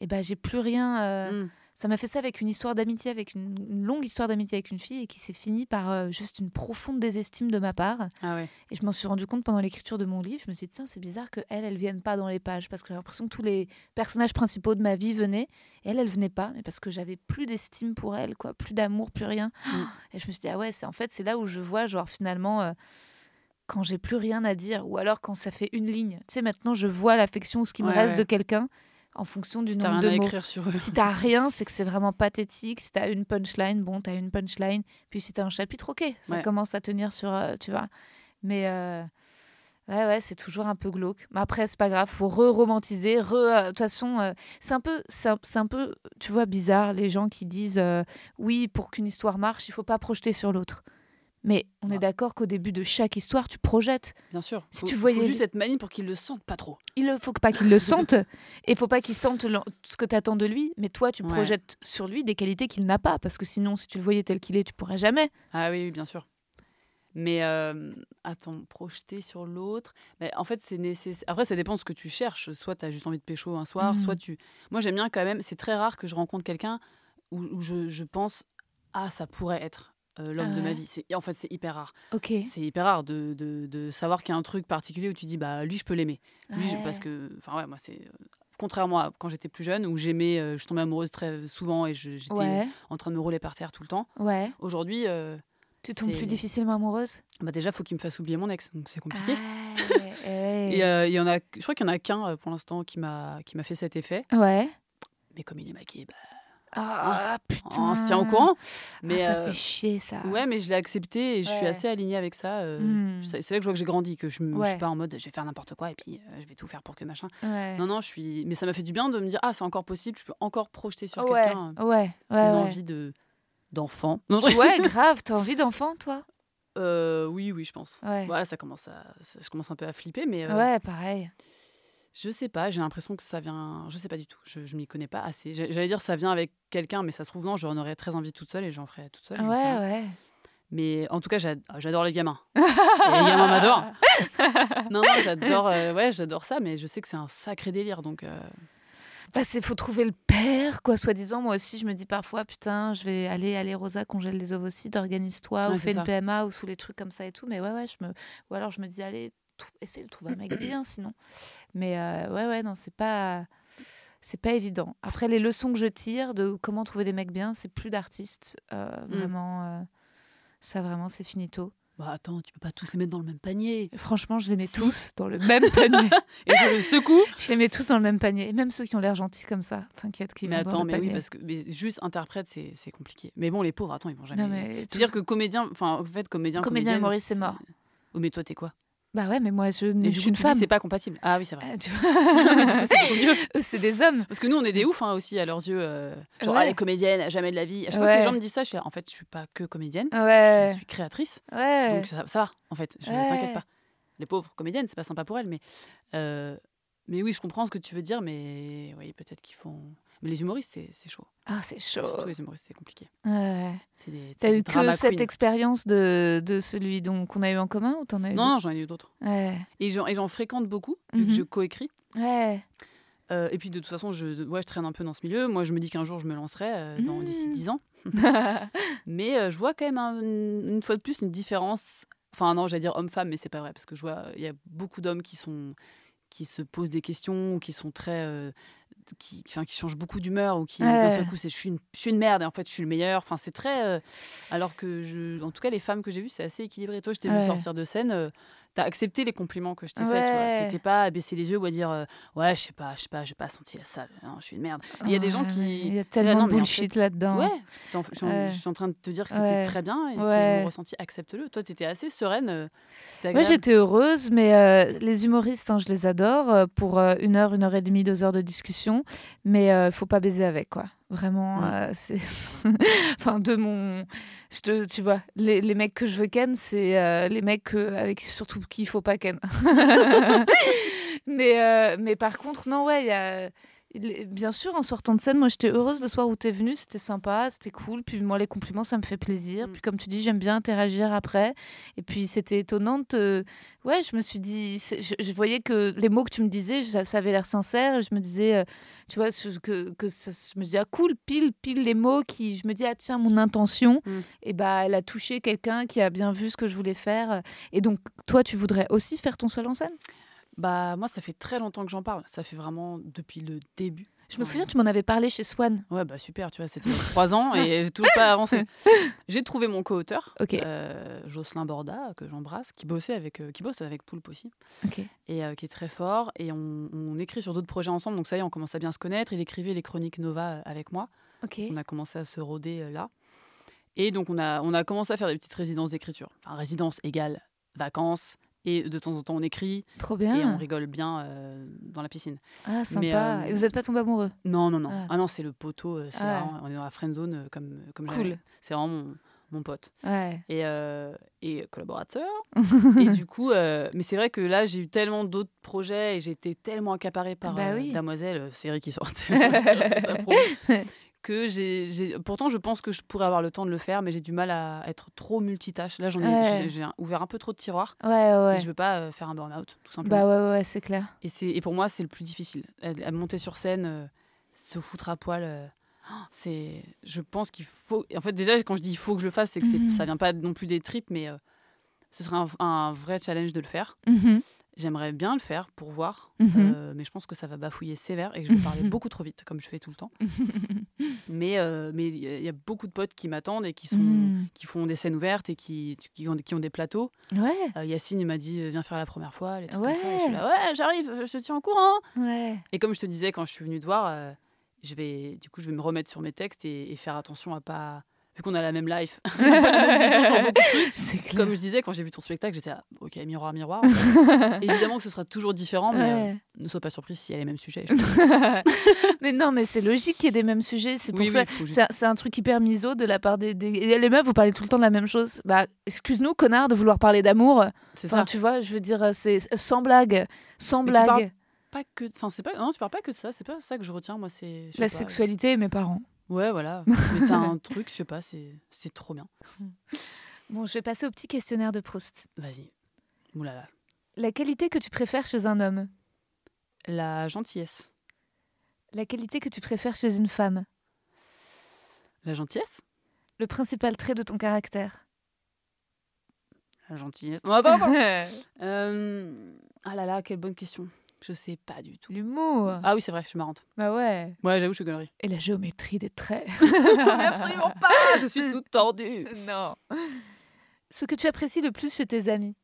A: et ben, j'ai plus rien. euh,
B: Mm.
A: Ça m'a fait ça avec une histoire d'amitié, avec une, une longue histoire d'amitié avec une fille et qui s'est finie par euh, juste une profonde désestime de ma part.
B: Ah ouais.
A: Et je m'en suis rendu compte pendant l'écriture de mon livre. Je me suis dit, tiens, c'est bizarre que elle, elle vienne pas dans les pages parce que j'ai l'impression que tous les personnages principaux de ma vie venaient et elle, elle venait pas, mais parce que j'avais plus d'estime pour elle, quoi, plus d'amour, plus rien. [GASPS]
B: Mm.
A: Et je me suis dit, ah ouais, c'est en fait, c'est là où je vois, genre, finalement. euh, quand j'ai plus rien à dire, ou alors quand ça fait une ligne. Tu sais, maintenant, je vois l'affection ou ce qui me reste
B: ouais.
A: de quelqu'un en fonction du
B: Si
A: nombre de mots.
B: sur eux.
A: Si t'as [LAUGHS] rien, c'est que c'est vraiment pathétique. Si t'as une punchline, bon, t'as une punchline. Puis si t'as un chapitre, ok, ça
B: Ouais.
A: commence à tenir sur, euh, tu vois. Mais euh, ouais, ouais, c'est toujours un peu glauque. Mais après, c'est pas grave, faut re-romantiser. Re, euh, de toute façon, c'est un peu, c'est un, un peu, tu vois, bizarre les gens qui disent, oui, pour qu'une histoire marche, il faut pas projeter sur l'autre. Mais on est
B: Ah.
A: d'accord qu'au début de chaque histoire, tu projettes.
B: Bien sûr.
A: Si
B: Faut-
A: tu
B: faut
A: voyais-
B: juste être maligne pour qu'ils le sentent pas trop.
A: Il ne faut pas qu'il le [LAUGHS] sente. Et il faut pas qu'il sente ce que tu attends de lui. Mais toi, tu
B: Ouais.
A: projettes sur lui des qualités qu'il n'a pas. Parce que sinon, si tu le voyais tel qu'il est, tu pourrais jamais.
B: Ah oui, oui, bien sûr. Mais euh, attends, projeter sur l'autre. Mais en fait, c'est nécessaire. Après, ça dépend de ce que tu cherches. Soit tu as juste envie de pécho un soir,
A: Mhm.
B: soit tu. Moi, j'aime bien quand même. C'est très rare que je rencontre quelqu'un où, où je, je pense Ah, ça pourrait être euh, l'homme
A: Ah
B: de ma vie. C'est- En fait, c'est hyper rare. C'est hyper rare de, de, de savoir qu'il y a un truc particulier où tu dis Bah, lui, je peux l'aimer. Lui, je-
A: Ouais.
B: parce que. Enfin, ouais, moi, c'est. euh, Contrairement à quand j'étais plus jeune, où j'aimais, euh, je tombais amoureuse très souvent et je- j'étais
A: Ouais,
B: en train de me rouler par terre tout le temps.
A: ouais.
B: Aujourd'hui, euh,
A: Tu tombes
B: c'est-
A: plus difficilement amoureuse?
B: Bah déjà, faut qu'il me fasse oublier mon ex, donc c'est compliqué.
A: Ah. [LAUGHS]
B: Et il y en a, je crois qu'il y en a qu'un pour l'instant qui m'a qui m'a fait cet effet.
A: Ouais.
B: Mais comme il est maquillé, bah,
A: Ah, putain.
B: on se tient au courant.
A: Mais
B: Mais
A: ça
B: euh,
A: fait chier, ça.
B: ouais, mais je l'ai accepté et je suis assez alignée avec ça. euh,
A: Hmm.
B: C'est là que je vois que j'ai grandi, que je,
A: Ouais.
B: suis pas en mode je vais faire n'importe quoi et puis euh, je vais tout faire pour que machin.
A: Ouais.
B: Non, non, je suis. Mais ça m'a fait du bien de me dire ah c'est encore possible, je peux encore projeter sur quelqu'un
A: ouais, ouais,
B: une envie de d'enfant.
A: Ouais, grave. T'as envie d'enfant, toi?
B: Euh, oui, oui, je pense.
A: Ouais.
B: Voilà, ça commence à, je commence un peu à flipper, mais
A: Ouais, pareil.
B: Je sais pas, j'ai l'impression que ça vient. Je sais pas du tout, je, je m'y connais pas assez. J'allais dire ça vient avec quelqu'un, mais ça se trouve non, j'en aurais très envie toute seule et j'en ferais toute seule.
A: Ouais, ouais.
B: Mais en tout cas, j'a- j'adore les gamins. Les gamins m'adorent. [LAUGHS] non, non, j'adore euh, ouais, j'adore ça, mais je sais que c'est un sacré délire. Donc, euh,
A: Bah, c'est faut trouver le père, quoi, soi-disant. Moi aussi, je me dis parfois, putain, je vais aller, aller Rosa, congèle les ovocytes, organise-toi,
B: Ouais,
A: ou fais une. PMA, ou sous les trucs comme ça et tout. Mais ouais, ouais, je me... Ou alors je me dis, allez, trou- essaye de trouver un mec bien, sinon. Mais euh, ouais, ouais, non, c'est pas... C'est pas évident. Après, les leçons que je tire de comment trouver des mecs bien, c'est plus d'artistes. Euh,
B: Mm.
A: Vraiment, euh, ça, vraiment, c'est finito.
B: bah attends, tu peux pas tous les mettre dans le même panier.
A: Franchement, je les mets
B: Si.
A: tous dans le même panier. [LAUGHS]
B: Et je le secoue. [LAUGHS]
A: je les mets tous dans le même panier. Et même ceux qui ont l'air gentils comme ça, t'inquiète qu'ils
B: mais
A: vont dans
B: attends,
A: le
B: mais oui, parce que mais juste interprète, c'est compliqué. Mais bon, les pauvres, attends, ils vont jamais.
A: Mais
B: C'est-à-dire que comédien, enfin, en fait, comédien,
A: Comédien humoriste, c'est mort.
B: Oh, mais toi, t'es quoi?
A: Bah ouais, mais moi, je, je
B: du
A: suis une femme.
B: c'est pas compatible. Ah oui, c'est vrai.
A: Euh, [LAUGHS] [LAUGHS]
B: c'est
A: des hommes.
B: Parce que nous, on est des oufs hein, aussi à leurs yeux. euh, genre,
A: Ouais.
B: ah, les comédiennes, jamais de la vie. À chaque fois que les gens me disent ça, je suis là, en fait, je suis pas que comédienne, je
A: Ouais,
B: suis créatrice.
A: ouais.
B: Donc ça, ça va, en fait. Je
A: Ouais.
B: t'inquiète pas. Les pauvres comédiennes, c'est pas sympa pour elles, mais. euh, mais oui, je comprends ce que tu veux dire, mais oui, peut-être qu'ils font. Mais les humoristes, c'est chaud.
A: Ah, c'est chaud.
B: Surtout les humoristes, c'est compliqué.
A: Ouais. T'as eu que cette expérience de, de celui dont qu'on a eu en commun ou t'en as eu
B: Non, non, j'en ai eu d'autres.
A: Ouais.
B: Et j'en fréquente beaucoup, vu
A: Mhm.
B: que je coécris.
A: Ouais.
B: Euh, et puis de toute façon, je, ouais, je traîne un peu dans ce milieu. Moi, je me dis qu'un jour, je me lancerai euh, dans- d'ici
A: Mhm.
B: 10 ans. [LAUGHS] [LAUGHS] Mais euh, je vois quand même un- une, une fois de plus une différence. Enfin, non, j'allais dire homme-femme, mais c'est pas vrai. Parce que je vois, il y a beaucoup d'hommes qui sont qui se posent des questions ou qui sont très. euh, qui, enfin, qui changent beaucoup d'humeur ou qui d'un seul coup c'est je suis une je suis une merde et en fait je suis le meilleur. Enfin c'est très euh, alors que je en tout cas les femmes que j'ai vues c'est assez équilibré. Toi je t'ai vu sortir de scène euh, t'as accepté les compliments que je t'ai fait tu
A: Ouais.
B: vois t'étais pas à baisser les yeux ou à dire euh, ouais je sais pas je sais pas j'ai pas senti la salle non, je suis une merde il y a des gens
A: Ouais,
B: qui-
A: Il y a
B: là,
A: tellement
B: non,
A: de
B: en
A: bullshit là-dedans.
B: Ouais, en- je, suis en-
A: Ouais.
B: je suis en train de te dire que c'était
A: Ouais.
B: très bien et
A: Ouais.
B: c'est mon ressenti, accepte-le. Toi, t'étais assez sereine. euh,
A: Moi,
B: agréable.
A: j'étais heureuse, mais euh, les humoristes, hein, je les adore euh, pour euh, une heure, une heure et demie, deux heures de discussion. Mais il faut pas baiser avec, quoi. Vraiment,
B: Mm.
A: euh, c'est. [LAUGHS] enfin, de mon. Je te, tu vois, les, les mecs que je veux ken, c'est euh, les mecs que- avec surtout qui il faut pas ken. [LAUGHS] mais, euh, mais par contre, non, ouais, il y a. Bien sûr, en sortant de scène, moi j'étais heureuse le soir où t'es venue, c'était sympa, c'était cool. Puis moi, les compliments, ça me fait plaisir.
B: Mm.
A: Puis comme tu dis, j'aime bien interagir après. Et puis c'était étonnant de te- Ouais, je me suis dit. Je, je voyais que les mots que tu me disais, ça, avait l'air sincère. Je me disais, euh, tu vois, que, que ça- je me disais, ah cool, pile, pile les mots qui. Je me dis, ah tiens, mon intention,
B: Mm.
A: et bah elle a touché quelqu'un qui a bien vu ce que je voulais faire. Et donc, toi, tu voudrais aussi faire ton seul en scène?
B: Bah, moi, ça fait très longtemps que j'en parle. Ça fait vraiment depuis le début.
A: Je me souviens, tu m'en avais parlé chez Swan.
B: Ouais, bah super, tu vois, c'était trois ans et j'ai toujours pas avancé. [LAUGHS] J'ai trouvé mon co-auteur,
A: Ok.
B: euh, Jocelyn Borda, que j'embrasse, qui bossait avec, euh, qui bosse avec Poulpe aussi,
A: Ok.
B: et euh, qui est très fort. Et on, on écrit sur d'autres projets ensemble, donc ça y est, on commence à bien se connaître. Il écrivait les chroniques Nova avec moi.
A: Ok.
B: On a commencé à se rôder là. Et donc on a, on a commencé à faire des petites résidences d'écriture. Enfin, résidence égale vacances. Et de temps en temps, on écrit
A: Trop
B: et on
A: bien.
B: rigole bien euh, dans la piscine.
A: Ah, sympa.
B: Mais, euh,
A: Et vous n'êtes pas tombé amoureux?
B: Non, non, non.
A: Ah,
B: Ah, non, c'est le poteau. euh, c'est
A: Ah ouais.
B: on est dans la friend zone comme, comme
A: Cool.
B: jamais. C'est vraiment mon, mon pote.
A: Ouais.
B: Et, euh, et collaborateur. [LAUGHS] et du coup, mais c'est vrai que là, j'ai eu tellement d'autres projets et j'ai été tellement accaparée par
A: Bah oui.
B: Damoiselle, série qui sortait. [LAUGHS] [LAUGHS] que j'ai, pourtant, je pense que je pourrais avoir le temps de le faire, mais j'ai du mal à être trop multitâche. Là, j'en ai, j'ai, ouvert un peu trop de tiroirs.
A: Ouais, ouais.
B: Et je veux pas euh, faire un burn-out, tout simplement.
A: Bah ouais, ouais, ouais, c'est clair.
B: Et, c'est, et pour moi, c'est le plus difficile. À, à monter sur scène, euh, se foutre à poil, euh, oh, c'est, je pense qu'il faut. En fait, déjà, quand je dis il faut que je le fasse, c'est que
A: Mhm.
B: ça vient pas non plus des tripes, mais euh, ce serait un, un vrai challenge de le faire.
A: Mhm.
B: J'aimerais bien le faire pour voir,
A: Mhm.
B: euh, mais je pense que ça va bafouiller sévère et que je vais parler [LAUGHS] beaucoup trop vite, comme je fais tout le temps. [LAUGHS] mais euh, mais il y, a- beaucoup de potes qui m'attendent et qui sont
A: Mhm.
B: qui font des scènes ouvertes et qui, qui, ont, qui ont des plateaux.
A: Ouais,
B: Euh, Yacine, il m'a dit viens faire la première fois, les trucs comme ça. Et je suis
A: Ouais.
B: là ouais, j'arrive, je te tiens au courant.
A: ouais.
B: Et comme je te disais quand je suis venue te voir, je vais du coup je vais me remettre sur mes textes et, et faire attention à pas vu qu'on a la même life. [LAUGHS]
A: C'est.
B: Comme je disais quand j'ai vu ton spectacle, j'étais là, ok miroir miroir. en fait. [LAUGHS] Évidemment que ce sera toujours différent, mais euh, ne sois pas surprise s'il y a les mêmes sujets. je- [LAUGHS]
A: mais non, mais c'est logique qu'il y ait des mêmes sujets. C'est pour
B: Oui,
A: ça.
B: oui, faut juste-
A: C'est un- truc hyper miso de la part des, des- et Les meufs, vous parlez tout le temps de la même chose. Bah, excuse-nous, connard, de vouloir parler d'amour.
B: c'est
A: Enfin,
B: ça.
A: tu vois, je veux dire, c'est sans blague. Sans
B: Mais tu
A: blague.
B: parles Pas que, enfin c'est pas, non tu parles pas que de ça, c'est pas ça que je retiens moi c'est.
A: La
B: pas,
A: sexualité et mes parents.
B: Ouais voilà, [LAUGHS] t'as un truc, je sais pas, c'est c'est trop bien.
A: Bon, je vais passer au petit questionnaire de Proust.
B: Vas-y. Oulala.
A: La qualité que tu préfères chez un homme?
B: La gentillesse.
A: La qualité que tu préfères chez une femme?
B: La gentillesse?
A: Le principal trait de ton caractère?
B: La gentillesse. Non, attends, attends. [LAUGHS] Euh, Ah là là, quelle bonne question. Je sais pas du tout.
A: L'humour.
B: Ah oui, c'est vrai, je suis marrante.
A: Bah ouais.
B: Ouais, j'avoue, je suis connerie.
A: Et la géométrie des traits. [LAUGHS]
B: Absolument pas Je suis toute tordue. [LAUGHS]
A: non. Ce que tu apprécies le plus chez tes amis?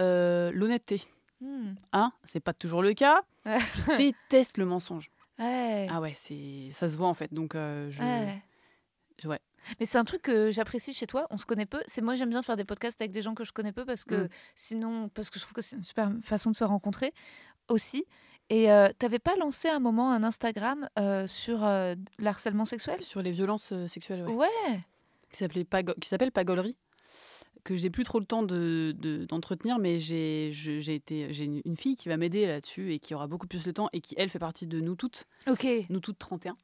B: Euh, L'honnêteté.
A: Hmm.
B: Hein? C'est pas toujours le cas. [LAUGHS] Je déteste le mensonge.
A: Ouais.
B: Ah ouais, c'est ça se voit en fait. Donc, euh, je...
A: Ouais.
B: ouais.
A: Mais c'est un truc que j'apprécie chez toi. On se connaît peu. C'est moi j'aime bien faire des podcasts avec des gens que je connais peu parce que
B: Mm.
A: sinon parce que je trouve que c'est une super façon de se rencontrer aussi. Et euh, t'avais pas lancé à un moment un Instagram euh, sur euh, l'harcèlement sexuel?
B: Sur les violences euh, sexuelles, ouais.
A: Ouais.
B: Qui s'appelait Pago- qui s'appelle Pagolerie. Que j'ai plus trop le temps de, de- d'entretenir, mais j'ai, j'ai une, une fille qui va m'aider là-dessus et qui aura beaucoup plus le temps et qui, elle, fait partie de nous toutes.
A: Ok.
B: nous toutes 31.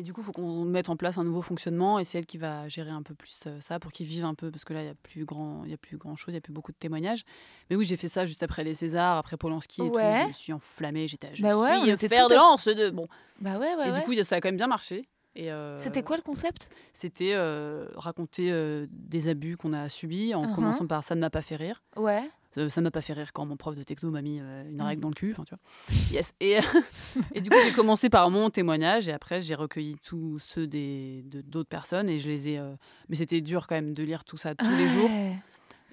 B: Et du coup, il faut qu'on mette en place un nouveau fonctionnement et c'est elle qui va gérer un peu plus euh, ça pour qu'ils vivent un peu parce que là, il n'y a plus grand, il y a plus grand chose, il y a plus beaucoup de témoignages. Mais oui, j'ai fait ça juste après les Césars, après Polanski et
A: Ouais.
B: tout. Je me suis enflammée, j'étais, je
A: Bah ouais, on
B: suis
A: était
B: de lance de bon.
A: Bah ouais ouais.
B: et du coup, ça a quand même bien marché. Euh,
A: C'était quoi le concept?
B: C'était euh, raconter euh, des abus qu'on a subis en
A: Uh-huh.
B: commençant par ça ne m'a pas fait rire.
A: Ouais.
B: Ça ne m'a pas fait rire quand mon prof de techno m'a mis euh, une
A: Mm.
B: règle dans le cul, enfin tu vois. [LAUGHS] Yes. Et, [LAUGHS] et du coup, j'ai commencé par mon témoignage et après j'ai recueilli tous ceux des de- d'autres personnes et je les ai. euh, Mais c'était dur quand même de lire tout ça tous les jours.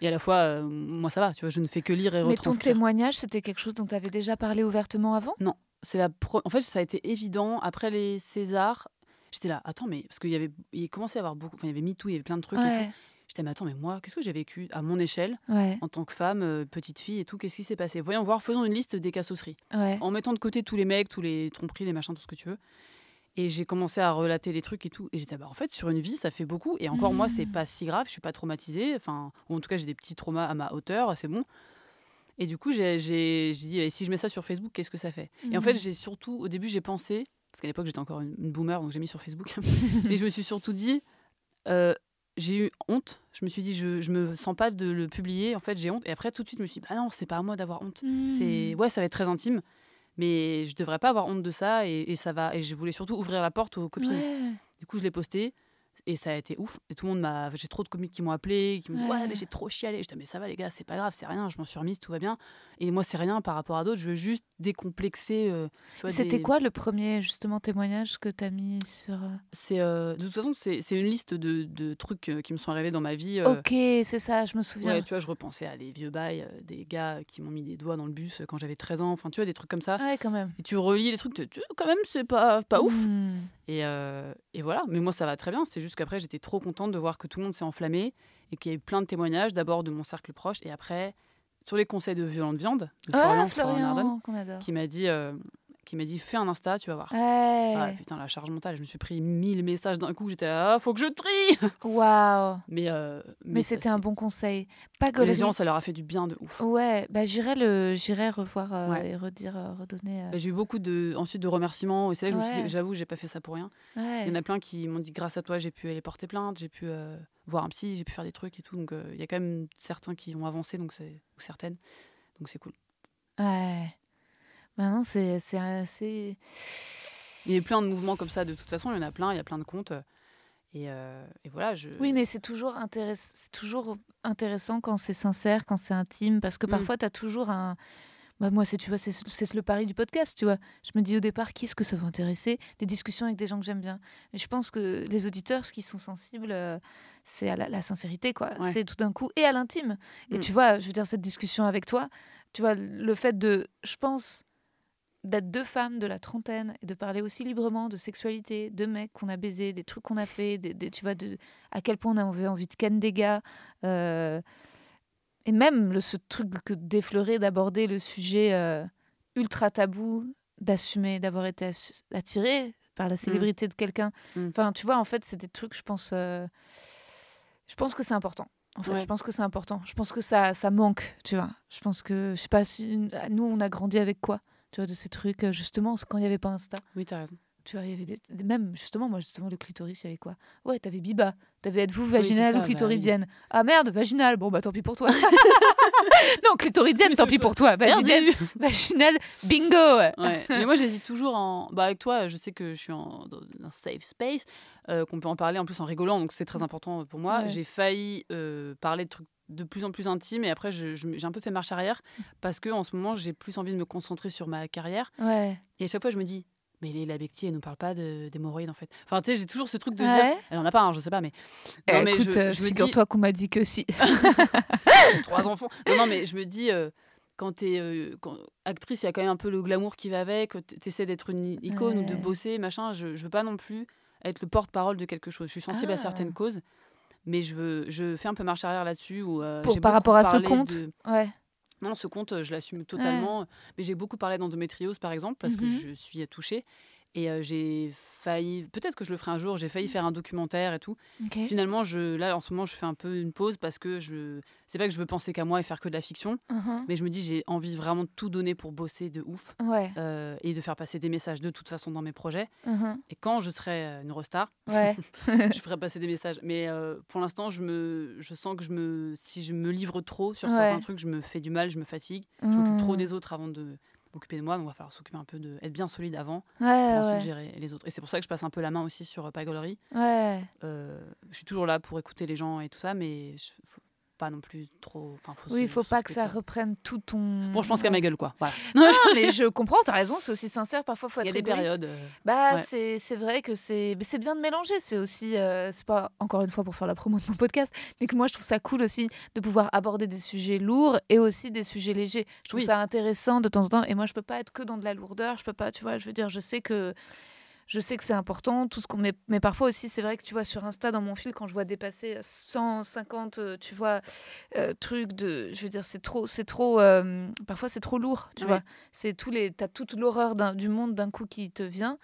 B: Et à la fois, euh, moi ça va, tu vois, je ne fais que lire et
A: Mais ton
B: retranscrire.
A: témoignage, c'était quelque chose dont tu avais déjà parlé ouvertement avant?
B: C'est la pro- En fait, ça a été évident après les Césars. J'étais là, attends, mais parce qu'il y avait, il commençait à avoir beaucoup, enfin il y avait MeToo, il y avait plein de trucs et
A: Ouais.
B: tout. J'étais, mais attends, mais moi, qu'est-ce que j'ai vécu à mon échelle
A: Ouais.
B: en tant que femme, euh, petite fille et tout Qu'est-ce qui s'est passé? Voyons voir, faisons une liste des cassosseries.
A: Ouais.
B: en mettant de côté tous les mecs, tous les tromperies, les machins, tout ce que tu veux. Et j'ai commencé à relater les trucs et tout. Et j'étais, bah, en fait, sur une vie, ça fait beaucoup. Et encore, moi, c'est pas si grave, je suis pas traumatisée. Enfin, ou en tout cas, j'ai des petits traumas à ma hauteur, c'est bon. Et du coup, j'ai dit, eh, si je mets ça sur Facebook, qu'est-ce que ça fait? Et en fait,
A: Mhm.
B: j'ai surtout, au début, j'ai pensé, parce qu'à l'époque, j'étais encore une, une boomer, donc j'ai mis sur Facebook, [LAUGHS] et je me suis surtout dit, euh, j'ai eu honte. Je me suis dit, je, je me sens pas de le publier, en fait, j'ai honte. Et après, tout de suite, je me suis dit, bah non, c'est pas à moi d'avoir honte. C'est
A: Hmm.
B: ouais, ça va être très intime, mais je devrais pas avoir honte de ça et, et ça va. Et je voulais surtout ouvrir la porte aux copines.
A: Ouais.
B: Du coup, je l'ai posté et ça a été ouf. Et tout le monde m'a. J'ai trop de comiques qui m'ont appelé, qui m'ont dit
A: Ouais.
B: ouais, mais j'ai trop chialé. Je dis mais ça va les gars, c'est pas grave, c'est rien. Je m'en suis remise, tout va bien. Et moi, c'est rien par rapport à d'autres. Je veux juste décomplexer. euh,
A: C'était
B: des-
A: quoi le premier justement témoignage que tu as mis sur euh,
B: C'est euh, de toute façon, c'est une liste de, de trucs qui me sont arrivés dans ma vie. euh,
A: Ok, c'est ça, je me souviens.
B: Ouais, tu vois, je repensais à des vieux bails, des gars qui m'ont mis des doigts dans le bus quand j'avais 13 ans. Enfin, tu vois, des trucs comme ça.
A: Ouais, quand même.
B: Et tu relis les trucs, tu- quand même, c'est pas, pas ouf.
A: Hmm.
B: Et, et voilà, mais moi ça va très bien. C'est juste qu'après j'étais trop contente de voir que tout le monde s'est enflammé et qu'il y a eu plein de témoignages, d'abord de mon cercle proche et après sur les conseils de Violente Viande, de
A: Ouais,
B: Florian
A: Florian,
B: qui m'a dit, euh, qui m'a dit fais un Insta, tu vas voir.
A: Ouais.
B: Ah putain, la charge mentale, je me suis pris 1000 messages d'un coup, j'étais là, ah, faut que je trie
A: Waouh.
B: Mais, euh,
A: Mais, c'était un bon conseil. Pas
B: Les gens, ça leur a fait du bien de ouf.
A: Ouais, bah j'irai le, revoir euh,
B: Ouais.
A: et redire, euh, redonner.
B: Bah, J'ai eu beaucoup de, ensuite de remerciements et c'est là que je me suis dit, j'avoue, j'ai pas fait ça pour rien. Il y en a plein qui m'ont dit grâce à toi, j'ai pu aller porter plainte, j'ai pu voir un psy, j'ai pu faire des trucs et tout. Donc il y a quand même certains qui ont avancé, donc ou certaines. Donc c'est cool.
A: Ouais. Maintenant, c'est, c'est, assez.
B: Il y a plein de mouvements comme ça. De toute façon, il y en a plein. Il y a plein de comptes. euh, Et, euh, et voilà. Je...
A: Oui, mais c'est toujours, intéress- c'est toujours intéressant quand c'est sincère, quand c'est intime, parce que
B: Mm.
A: parfois, tu as toujours un. Bah, moi, c'est, tu vois, c'est, c'est le pari du podcast, tu vois. Je me dis au départ, qui est-ce que ça va intéresser? Des discussions avec des gens que j'aime bien. Mais je pense que les auditeurs, ce qui sont sensibles, euh, c'est à la, la sincérité, quoi.
B: Ouais.
A: C'est tout d'un coup, et à l'intime. Et
B: Mm.
A: tu vois, je veux dire, cette discussion avec toi, tu vois, le fait de, je pense, d'être deux femmes de la trentaine et de parler aussi librement de sexualité, de mecs qu'on a baisés, des trucs qu'on a fait, des, des- tu vois, de, à quel point on avait envie de ken des gars. euh, et même le, ce truc que d'effleurer, d'aborder le sujet euh, ultra tabou, d'assumer, d'avoir été attiré par la célébrité de quelqu'un.
B: Mm.
A: Enfin, tu vois, en fait, c'est des trucs, je pense, euh, je pense que c'est important. En fait,
B: Ouais.
A: je pense que c'est important. Je pense que ça, ça manque, tu vois. Je pense que, je sais pas si nous, on a grandi avec quoi, de ces trucs, euh, justement, quand il n'y avait pas Insta.
B: Oui, t'as raison.
A: Tu vois, il y avait des, même justement, moi justement, le clitoris, il y avait quoi? Ouais, t'avais Biba, t'avais êtes-vous vaginale
B: ça,
A: ou
B: bah
A: clitoridienne? Ah merde, vaginale. Bon bah tant pis pour toi. [LAUGHS] [LAUGHS] non, clitoridienne, tant pis
B: ça.
A: pour toi. Vaginale, [LAUGHS] vaginale, bingo.
B: Ouais. Mais moi, j'hésite toujours en. Bah, avec toi, je sais que je suis en, dans un safe space, euh, qu'on peut en parler en plus en rigolant, donc c'est très important pour moi.
A: Ouais.
B: J'ai failli euh, parler de trucs de plus en plus intimes et après, j'ai un peu fait marche arrière parce que en ce moment, j'ai plus envie de me concentrer sur ma carrière.
A: Ouais.
B: Et à chaque fois, je me dis. Mais Léla Becti, elle nous parle pas de- d'hémorroïdes en fait. Enfin, tu sais, j'ai toujours ce truc de dire. Elle en a pas, hein, je sais pas, mais.
A: Eh,
B: Non, mais
A: écoute,
B: je-
A: euh,
B: je me dis-
A: figure-toi qu'on m'a dit que si. [LAUGHS]
B: trois enfants. Non, non, mais je me dis, euh, quand tu es actrice, il y a quand même un peu le glamour qui va avec. Tu essaies d'être une i- icône ou de bosser, machin. Je, je veux pas non plus être le porte-parole de quelque chose. Je suis sensible à
A: Ah.
B: certaines causes, mais je, veux, je fais un peu marche arrière là-dessus. euh,
A: Pour, par rapport à ce compte.
B: de-
A: Ouais.
B: Non, ce compte, euh, je l'assume totalement. Mais j'ai beaucoup parlé d'endométriose, par exemple, parce que je suis touchée. Et euh, j'ai failli, peut-être que je le ferai un jour, j'ai failli faire un documentaire et tout. Finalement, je, là, en ce moment, je fais un peu une pause parce que je, c'est pas que je veux penser qu'à moi et faire que de la fiction,
A: Mhm.
B: mais je me dis, j'ai envie vraiment de tout donner pour bosser de ouf
A: Ouais.
B: euh, et de faire passer des messages de toute façon dans mes projets.
A: Mhm.
B: Et quand je serai euh, une rostar,
A: Ouais. [LAUGHS]
B: je ferai passer des messages. Mais euh, pour l'instant, je, me, je sens que je me, si je me livre trop sur
A: Ouais.
B: certains trucs, je me fais du mal, je me fatigue. Je m'occupe trop
A: Mhm.
B: des autres avant de m'occuper de moi. Donc, il va falloir s'occuper un peu de être bien solide avant
A: Ouais,
B: pour ensuite
A: ouais.
B: gérer les autres. Et c'est pour ça que je passe un peu la main aussi sur euh, Pagalerie.
A: Ouais.
B: Euh, je suis toujours là pour écouter les gens et tout ça, mais je, pas non plus trop. Faut
A: Oui, il faut pas que ça reprenne tout ton.
B: Bon, je pense qu'à ma gueule, quoi. Voilà.
A: Non, [LAUGHS] mais je comprends, t'as raison, c'est aussi sincère. Parfois, faut
B: Il y
A: être
B: a des périodes. euh,
A: Bah,
B: Ouais.
A: c'est vrai que c'est bien de mélanger. C'est aussi, euh, c'est pas encore une fois pour faire la promo de mon podcast, mais que moi je trouve ça cool aussi de pouvoir aborder des sujets lourds et aussi des sujets légers. Je trouve
B: Oui.
A: ça intéressant de temps en temps. Et moi, je peux pas être que dans de la lourdeur. Je peux pas, tu vois. Je veux dire, je sais que je sais que c'est important, tout ce qu'on mais, mais parfois aussi c'est vrai que tu vois sur Insta dans mon fil quand je vois dépasser 150 euh, tu vois euh, trucs de je veux dire c'est trop c'est trop euh, parfois c'est trop lourd tu
B: Ouais.
A: vois c'est tous les t'as toute l'horreur du monde d'un coup qui te vient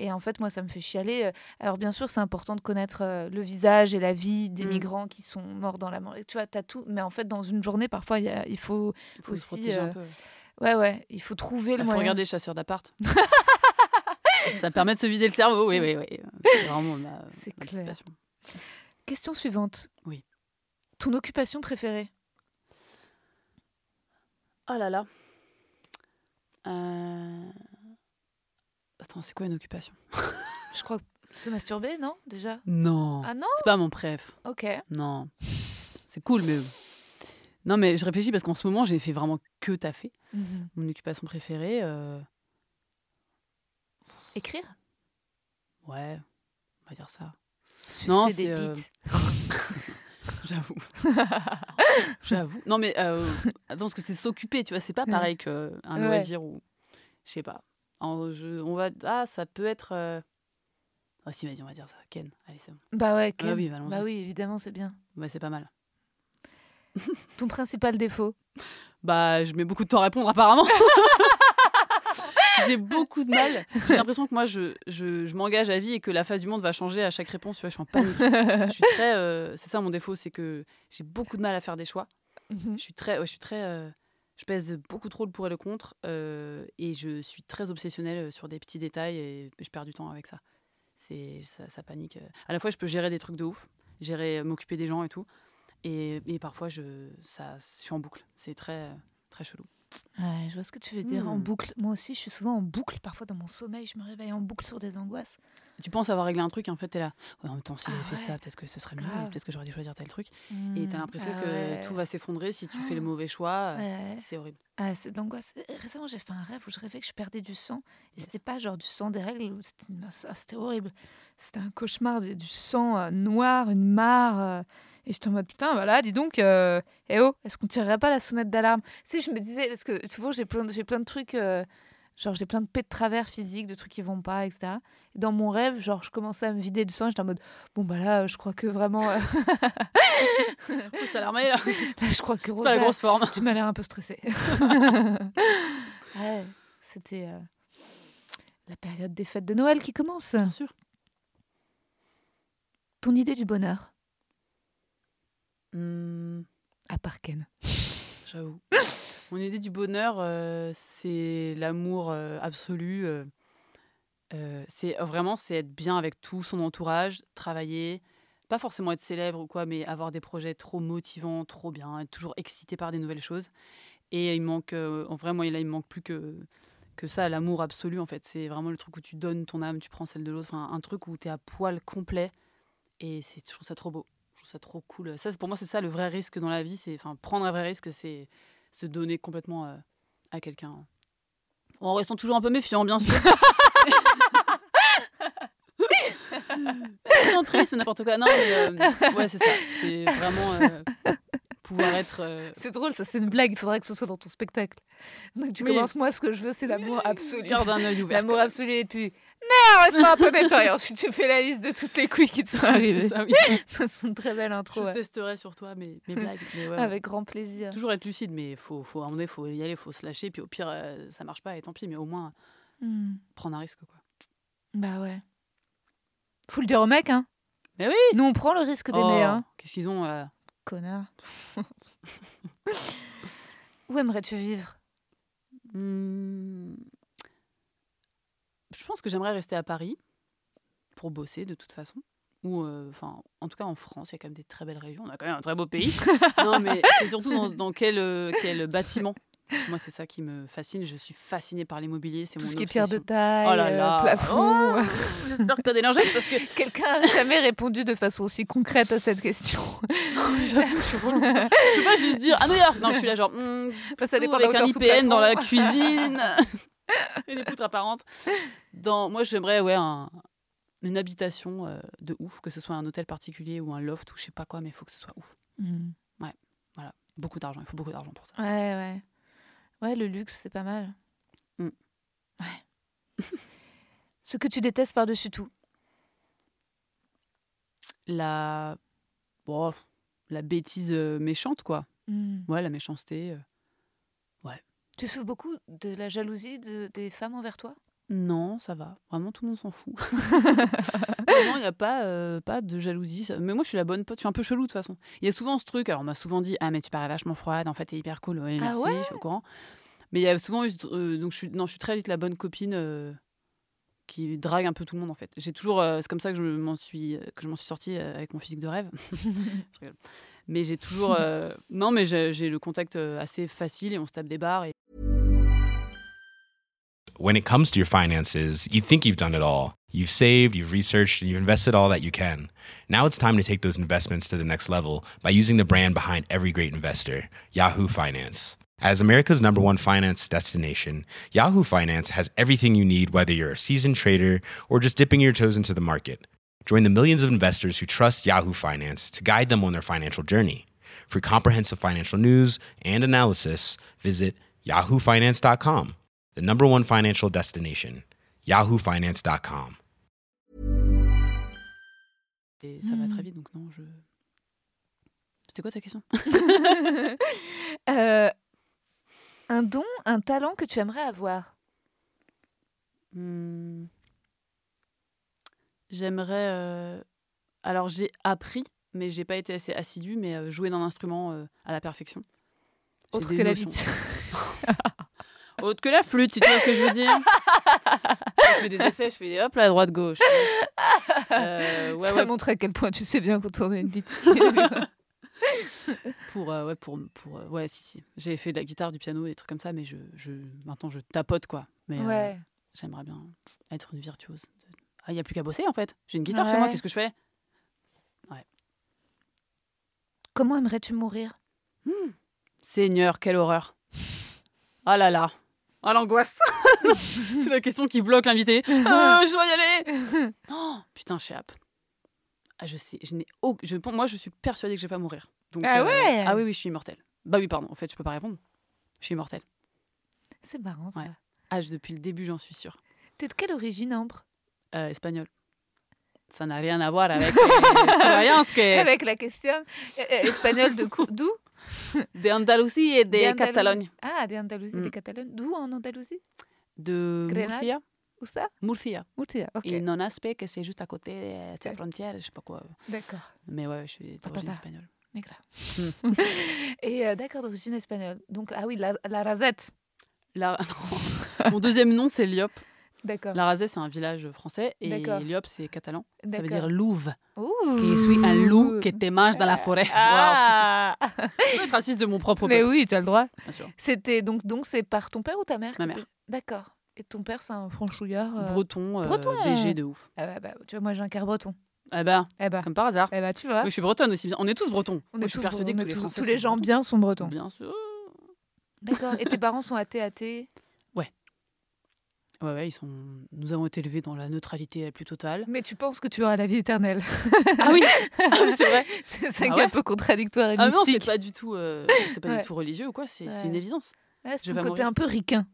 A: Et en fait, moi, ça me fait chialer. Alors, bien sûr, c'est important de connaître euh, le visage et la vie des
B: Mm.
A: migrants qui sont morts dans la mort. Tu vois, t'as tout. Mais en fait, dans une journée, parfois, il y a- il faut.
B: Il faut se
A: aussi,
B: protéger un peu.
A: Ouais, ouais, il faut trouver le
B: Il faut
A: moyen.
B: regarder Chasseurs d'appart. [LAUGHS] [LAUGHS] ça permet de se vider le cerveau, oui, oui, oui. C'est vraiment ma, [LAUGHS]
A: C'est
B: ma
A: clair.
B: passion.
A: Question suivante.
B: Oui.
A: Ton occupation préférée?
B: Oh là là. Euh, Attends, c'est quoi une occupation? [LAUGHS]
A: Je crois que se masturber, non Déjà?
B: Non.
A: Ah non?
B: C'est pas mon préf.
A: Ok.
B: Non. C'est cool, mais. Non, mais je réfléchis parce qu'en ce moment, j'ai fait vraiment que taffer.
A: Mhm.
B: Mon occupation préférée, euh,
A: Écrire?
B: Ouais, on va dire ça.
A: Sucer
B: Non,
A: des
B: c'est, euh. [LAUGHS] J'avoue. J'avoue. Non, mais euh, attends, parce que c'est s'occuper, tu vois, c'est pas pareil qu'un
A: Ouais.
B: loisir ou. Je sais pas. En- je- on va... Ah, ça peut être. euh, Ah, si, vas-y, on va dire ça. Ken, allez, c'est bon.
A: Bah ouais, Ken.
B: oui, allons-y.
A: bah oui, évidemment, c'est bien.
B: Ouais, c'est pas mal.
A: Ton principal défaut?
B: Bah, je mets beaucoup de temps à répondre, apparemment. [LAUGHS] J'ai beaucoup de mal. J'ai l'impression que moi, je, je, je m'engage à vie et que la face du monde va changer à chaque réponse. Je suis en panique. je suis très. euh, c'est ça mon défaut, c'est que j'ai beaucoup de mal à faire des choix.
A: Mhm.
B: Je suis très. ouais, je suis très. euh, je pèse beaucoup trop le pour et le contre euh, et je suis très obsessionnelle sur des petits détails et je perds du temps avec ça. C'est ça, ça panique. À la fois, je peux gérer des trucs de ouf, gérer, m'occuper des gens et tout, et, et parfois je, ça, je suis en boucle. C'est très, très chelou.
A: Ouais, je vois ce que tu veux dire. En
B: Hmm.
A: boucle. Moi aussi, je suis souvent en boucle. Parfois, dans mon sommeil, je me réveille en boucle sur des angoisses.
B: Tu penses avoir réglé un truc et en fait t'es là. Ouais, en même temps, si
A: Ah
B: j'avais fait
A: ouais.
B: ça, peut-être que ce serait mieux. Peut-être que j'aurais dû choisir tel truc. Et t'as l'impression
A: Ah
B: que
A: ouais.
B: tout va s'effondrer si tu fais le
A: Oh.
B: mauvais choix.
A: Ouais.
B: C'est horrible.
A: Ah, c'est de l'angoisse. Euh, Récemment, j'ai fait un rêve où je rêvais que je perdais du sang. Et
B: Yes.
A: c'était pas genre du sang des règles, c'était ah, c'était horrible. C'était un cauchemar, du, du sang euh, noir, une mare. euh, et j'étais en mode putain, voilà, dis donc, euh, eh oh, est-ce qu'on tirerait pas la sonnette d'alarme? Si, je me disais, parce que souvent j'ai plein, j'ai plein de trucs, euh, genre j'ai plein de pets de travers physiques, de trucs qui vont pas, etc. Et dans mon rêve, genre je commençais à me vider du sang, j'étais en mode bon, bah là, je crois que vraiment, euh, [LAUGHS]
B: Faut s'alarmer là. [LAUGHS]
A: là, je crois que
B: C'est pas la
A: Rosa-
B: grosse forme.
A: tu m'as l'air un peu stressée. [LAUGHS] ouais, c'était euh, la période des fêtes de Noël qui commence.
B: Bien sûr.
A: Ton idée du bonheur,
B: Hmm,
A: à part Ken. [LAUGHS]
B: J'avoue. Mon idée du bonheur, euh, c'est l'amour euh, absolu. euh, c'est vraiment c'est être bien avec tout son entourage, travailler, pas forcément être célèbre ou quoi, mais avoir des projets trop motivants, trop bien, être toujours excité par des nouvelles choses. Et il manque, en vrai, moi là, il me manque plus que que ça, l'amour absolu en fait. C'est vraiment le truc où tu donnes ton âme, tu prends celle de l'autre, enfin un truc où tu es à poil complet. Et c'est, je trouve ça trop beau. Je trouve ça trop cool. Ça, pour moi, c'est ça le vrai risque dans la vie. C'est, enfin, prendre un vrai risque, c'est se donner complètement euh, à quelqu'un. En restant toujours un peu méfiant, bien sûr. [LAUGHS] Tout triste ou n'importe quoi. Non, mais euh, ouais, c'est ça. C'est vraiment euh, pouvoir être. euh,
A: C'est drôle, ça c'est une blague, il faudrait que ce soit dans ton spectacle. Donc tu
B: Oui.
A: commences, moi ce que je veux c'est l'amour absolu.
B: garde un œil ouvert.
A: L'amour absolu et puis, reste un peu méfiant. Et ensuite tu fais la liste de toutes les couilles qui te sont arrivées.
B: ça, oui. [LAUGHS]
A: Ça c'est une très belle intro,
B: Je
A: ouais.
B: testerai sur toi mes, mes [LAUGHS] blagues. mais ouais,
A: avec grand plaisir.
B: Toujours être lucide, mais faut, faut, à un moment donné, faut y aller, faut se lâcher. Puis au pire, euh, ça marche pas, et tant pis. Mais au moins,
A: Hmm.
B: prendre un risque, quoi.
A: Bah ouais. Faut le dire au mec, hein.
B: Mais oui
A: Nous on prend le risque d'aimer,
B: Oh,
A: hein.
B: Qu'est-ce qu'ils ont euh,
A: Connard. [LAUGHS] Où aimerais-tu vivre?
B: Hmm. Je pense que j'aimerais rester à Paris pour bosser de toute façon. Ou, euh, enfin, en tout cas en France, il y a quand même des très belles régions. On a quand même un très beau pays. [LAUGHS] non, mais c'est surtout dans, dans quel, euh, quel bâtiment? Moi, c'est ça qui me fascine. Je suis fascinée par l'immobilier. C'est
A: Tout
B: mon
A: ce qui est pierre de taille,
B: Oh là
A: euh,
B: là.
A: plafond.
B: Oh, J'espère que t'as des lingettes parce que [LAUGHS]
A: Quelqu'un n'a jamais répondu de façon aussi concrète à cette question.
B: j'avoue, je suis relou. Je peux pas juste dire à New York. Non, je suis là genre. hmm,
A: ça dépend
B: avec un IPN dans la cuisine [LAUGHS] et des poutres apparentes. Dans, moi, j'aimerais ouais, un- une habitation euh, de ouf, que ce soit un hôtel particulier ou un loft ou je sais pas quoi, mais il faut que ce soit ouf.
A: Hmm.
B: Beaucoup d'argent, il faut beaucoup d'argent pour ça.
A: Ouais, ouais. Ouais, le luxe, c'est pas mal.
B: Mm.
A: Ouais. [LAUGHS] Ce que tu détestes par-dessus tout.
B: La, bon, la bêtise euh, méchante, quoi.
A: Hmm.
B: Ouais, la méchanceté. euh.
A: Tu souffres beaucoup de la jalousie de- des femmes envers toi?
B: Non, ça va. Vraiment, tout le monde s'en fout. [LAUGHS] non, il n'y a pas, euh, pas de jalousie. Mais moi, je suis la bonne pote. Je suis un peu chelou de toute façon. Il y a souvent ce truc. Alors, on m'a souvent dit Ah, mais tu parais vachement froide. En fait, t'es hyper cool. Ouais,
A: Ah
B: merci,
A: ouais
B: je suis au courant. Mais il y a souvent eu. ce- euh, donc, je suis, non, je suis très vite la bonne copine euh, qui drague un peu tout le monde, en fait. J'ai toujours. euh, c'est comme ça que je m'en suis, que je m'en suis sortie avec mon physique de rêve. [LAUGHS] Je rigole. Mais j'ai toujours. euh, non, mais j'ai le contact euh, assez facile et on se tape des barres. Et
C: When it comes to your finances, you think you've done it all. You've saved, you've researched, and you've invested all that you can. Now it's time to take those investments to the next level by using the brand behind every great investor, Yahoo Finance. As America's number one finance destination, Yahoo Finance has everything you need, whether you're a seasoned trader or just dipping your toes into the market. Join the millions of investors who trust Yahoo Finance to guide them on their financial journey. For comprehensive financial news and analysis, visit yahoofinance.com, the number one financial destination, yahoofinance.com.
B: Et ça va
A: Hmm.
B: très vite, donc non, je. C'était quoi ta question? [LAUGHS]
A: Euh, un don, un talent que tu aimerais avoir?
B: Hmm. J'aimerais. euh, Alors, j'ai appris, mais j'ai pas été assez assidue, mais euh, jouer d'un instrument euh, à la perfection. J'ai
A: Autre
B: des
A: que la
B: notions.
A: bite. [LAUGHS]
B: Autre que la flûte, si tu vois ce que je veux dire. [LAUGHS] je fais des effets, je fais des hop là, droite, gauche. [LAUGHS] Euh, ouais,
A: Ça
B: ouais,
A: montre à quel point tu sais bien contourner une bite.
B: pour, euh, ouais, pour, pour, euh, ouais, si, si. J'ai fait de la guitare, du piano, des trucs comme ça, mais je, je, maintenant je tapote quoi. Mais euh,
A: ouais.
B: j'aimerais bien être une virtuose. Ah, il n'y a plus qu'à bosser en fait. J'ai une guitare chez moi,
A: Ouais.
B: qu'est-ce que je fais?
A: Comment aimerais-tu mourir?
B: Seigneur, quelle horreur. Ah là là. Ah l'angoisse. [LAUGHS] C'est la question qui bloque l'invité. Ah, je dois y aller. [LAUGHS] Oh, putain, Chéap. Ah, je sais, je n'ai au- je, pour moi, je suis persuadée que je vais pas mourir. Donc,
A: Ah ouais?
B: Ah oui, oui, je suis immortelle. Bah oui, pardon. En fait, je peux pas répondre. Je suis immortelle.
A: C'est marrant ça.
B: Ouais. Ah, je- depuis le début, j'en suis sûre.
A: T'es de quelle origine, Ambre?
B: Euh, espagnol. Ça n'a rien à voir avec les [LAUGHS] croyances que
A: Avec la question euh, euh, espagnole de d'où? [LAUGHS]
B: De Andalousie et de
A: D'Andalousie.
B: Catalogne.
A: Ah, d'Andalousie,
B: Mm.
A: de Catalogne. D'où en Andalousie?
B: De
A: Grenade
B: Murcia.
A: Où ça?
B: Murcia.
A: Murcia, ok.
B: Et non aspect que c'est juste à côté de la frontière, je sais pas quoi.
A: D'accord.
B: Mais ouais, je suis d'origine espagnole. Hmm. [LAUGHS]
A: Et euh, d'accord, d'origine espagnole. Donc, ah oui, la, la rasette.
B: La... Mon deuxième nom, c'est Liop.
A: D'accord.
B: La c'est un village français. Et. Liop, c'est catalan. Ça veut dire louve. Je suis un loup qui te mange dans la forêt. [LAUGHS]
A: Ah.
B: Je peux être raciste de mon propre
A: Mais
B: peuple,
A: oui, tu as le droit.
B: bien sûr.
A: C'était donc donc c'est par ton père ou ta mère
B: Ma mère.
A: D'accord. Et ton père, c'est un franchouillard. euh,
B: Breton, euh,
A: Breton.
B: BG de ouf.
A: Ah bah, bah, tu vois, moi j'ai un quart breton.
B: Eh ben,
A: Eh bah,
B: comme par hasard.
A: eh bah tu vois.
B: Oui, je suis bretonne aussi. On est tous bretons.
A: on est
B: je suis persuadée que tous les
A: tous- gens
B: bretons.
A: bien sont bretons.
B: Bien sûr.
A: D'accord. Et tes parents sont athées, athées?
B: Ouais, ouais, ils sont. Nous avons été élevés dans la neutralité la plus totale.
A: Mais tu penses que tu auras la vie éternelle.
B: Ah oui, [LAUGHS] ah c'est vrai.
A: c'est ça
B: Ah
A: qui est un peu contradictoire et
B: Ah non, c'est pas du tout, euh, c'est pas
A: Ouais.
B: du tout religieux ou quoi. C'est une évidence.
A: C'est
B: je
A: ton
B: vais
A: côté
B: mourir.
A: un peu ricain.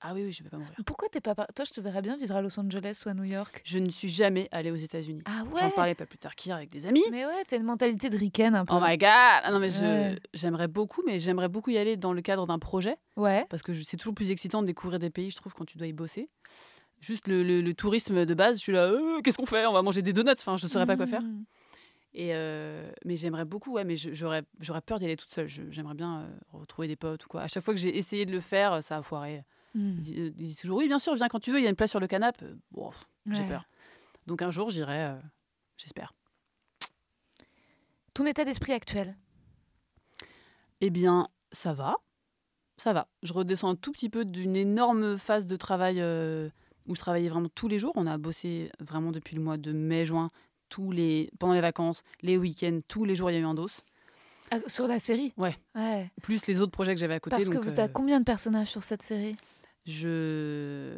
B: Ah oui, oui, je vais pas mourir.
A: Pourquoi t'es pas par- Toi, je te verrais bien vivre à Los Angeles ou à New York?
B: Je ne suis jamais allée aux États-Unis.
A: Ah
B: J'en
A: ouais?
B: parlais pas plus tard qu'hier avec des amis.
A: Mais ouais, t'as une mentalité de ricaine un peu.
B: Oh my god Ah Non mais je-
A: Ouais.
B: j'aimerais beaucoup, mais j'aimerais beaucoup y aller dans le cadre d'un projet
A: Ouais.
B: parce que je- c'est toujours plus excitant de découvrir des pays, je trouve, quand tu dois y bosser. Juste le, le- le tourisme de base, je suis là, euh, qu'est-ce qu'on fait? On va manger des donuts. Enfin, je saurais pas quoi faire.
A: Mmh.
B: Et euh, mais j'aimerais beaucoup, ouais, mais je- j'aurais j'aurais peur d'y aller toute seule. Je- J'aimerais bien euh, retrouver des potes ou quoi. À chaque fois que j'ai essayé de le faire, ça a foiré.
A: Mmh.
B: Ils, disent- toujours oui, bien sûr, viens quand tu veux. Il y a une place sur le canapé. Bon, j'ai peur. Donc un jour, j'irai. euh, J'espère.
A: Ton état d'esprit actuel?
B: Eh bien, ça va. Ça va. Je redescends un tout petit peu d'une énorme phase de travail euh, où je travaillais vraiment tous les jours. On a bossé vraiment depuis le mois de mai-juin, tous les pendant les vacances, les week-ends, tous les jours il y a eu un dos.
A: Ah, sur la série?
B: Ouais.
A: Ouais.
B: Plus les autres projets que j'avais à côté.
A: Parce que
B: donc,
A: vous avez
B: euh,
A: combien de personnages sur cette série?
B: Je...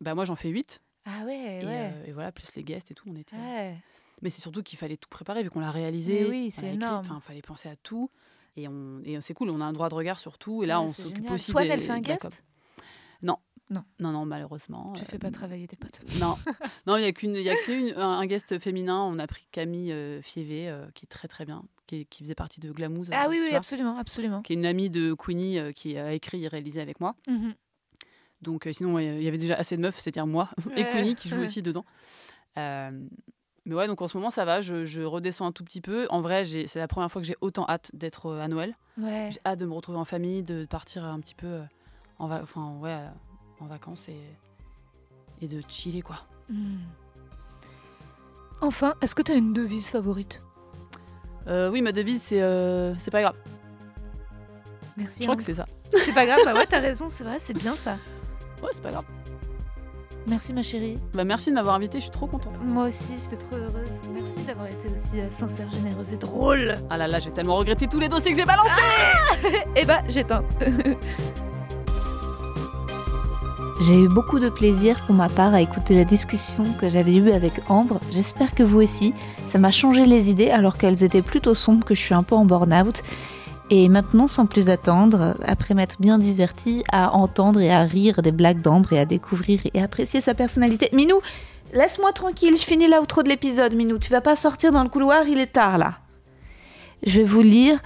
B: bah, moi j'en fais 8.
A: Ah ouais,
B: Et,
A: ouais.
B: euh, et voilà, plus les guests et tout, on était.
A: Ouais.
B: Mais c'est surtout qu'il fallait tout préparer vu qu'on l'a réalisé.
A: Mais oui, c'est énorme.
B: Enfin, fallait penser à tout. Et, on... et c'est cool, on a un droit de regard sur tout. Et là,
A: Ouais,
B: on s'occupe aussi
A: Swan,
B: des-
A: elle fait un
B: de la com.
A: guest
B: Non, non, malheureusement.
A: Tu
B: euh,
A: fais pas travailler tes potes.
B: Non, [LAUGHS] non, il y a qu'une, il y a qu'une, un, guest féminin. On a pris Camille euh, Fievé, euh, qui est très très bien, qui, est- qui faisait partie de Glamouze.
A: Ah oui, oui, absolument, absolument.
B: qui est une amie de Queenie qui a écrit et réalisé avec moi.
A: Mhm.
B: Donc sinon, il y avait déjà assez de meufs, c'est-à-dire moi [LAUGHS] et Connie qui joue [LAUGHS] aussi dedans. mais ouais, donc en ce moment, ça va. Je, redescends un tout petit peu. En vrai, c'est la première fois que j'ai autant hâte d'être à Noël. J'ai hâte de me retrouver en famille, de partir un petit peu en, enfin, ouais, en vacances et, et de chiller, quoi. Hmm.
A: Enfin, est-ce que tu as une devise favorite?
B: Euh, Oui, ma devise, c'est euh, c'est pas grave.
A: Merci.
B: Je crois que c'est ça.
A: C'est pas grave, bah ouais, t'as raison, c'est vrai, c'est bien ça.
B: C'est pas grave.
A: Merci ma chérie.
B: Bah merci de m'avoir invité, je suis trop contente.
A: Moi aussi, j'étais trop heureuse. Merci d'avoir été aussi euh, sincère, généreuse et drôle.
B: Ah là là, j'ai tellement regretté tous les dossiers que j'ai balancés. [LAUGHS]
A: Eh bah, j'éteins. [LAUGHS] J'ai eu beaucoup de plaisir pour ma part à écouter la discussion que j'avais eue avec Ambre. J'espère que vous aussi. Ça m'a changé les idées alors qu'elles étaient plutôt sombres, que je suis un peu en burn-out. Et maintenant, sans plus attendre, après m'être bien divertie à entendre et à rire des blagues d'Ambre et à découvrir et apprécier sa personnalité. Minou, laisse-moi tranquille, je finis l'outro de l'épisode, Minou. Tu vas pas sortir dans le couloir, il est tard là. Je vais vous lire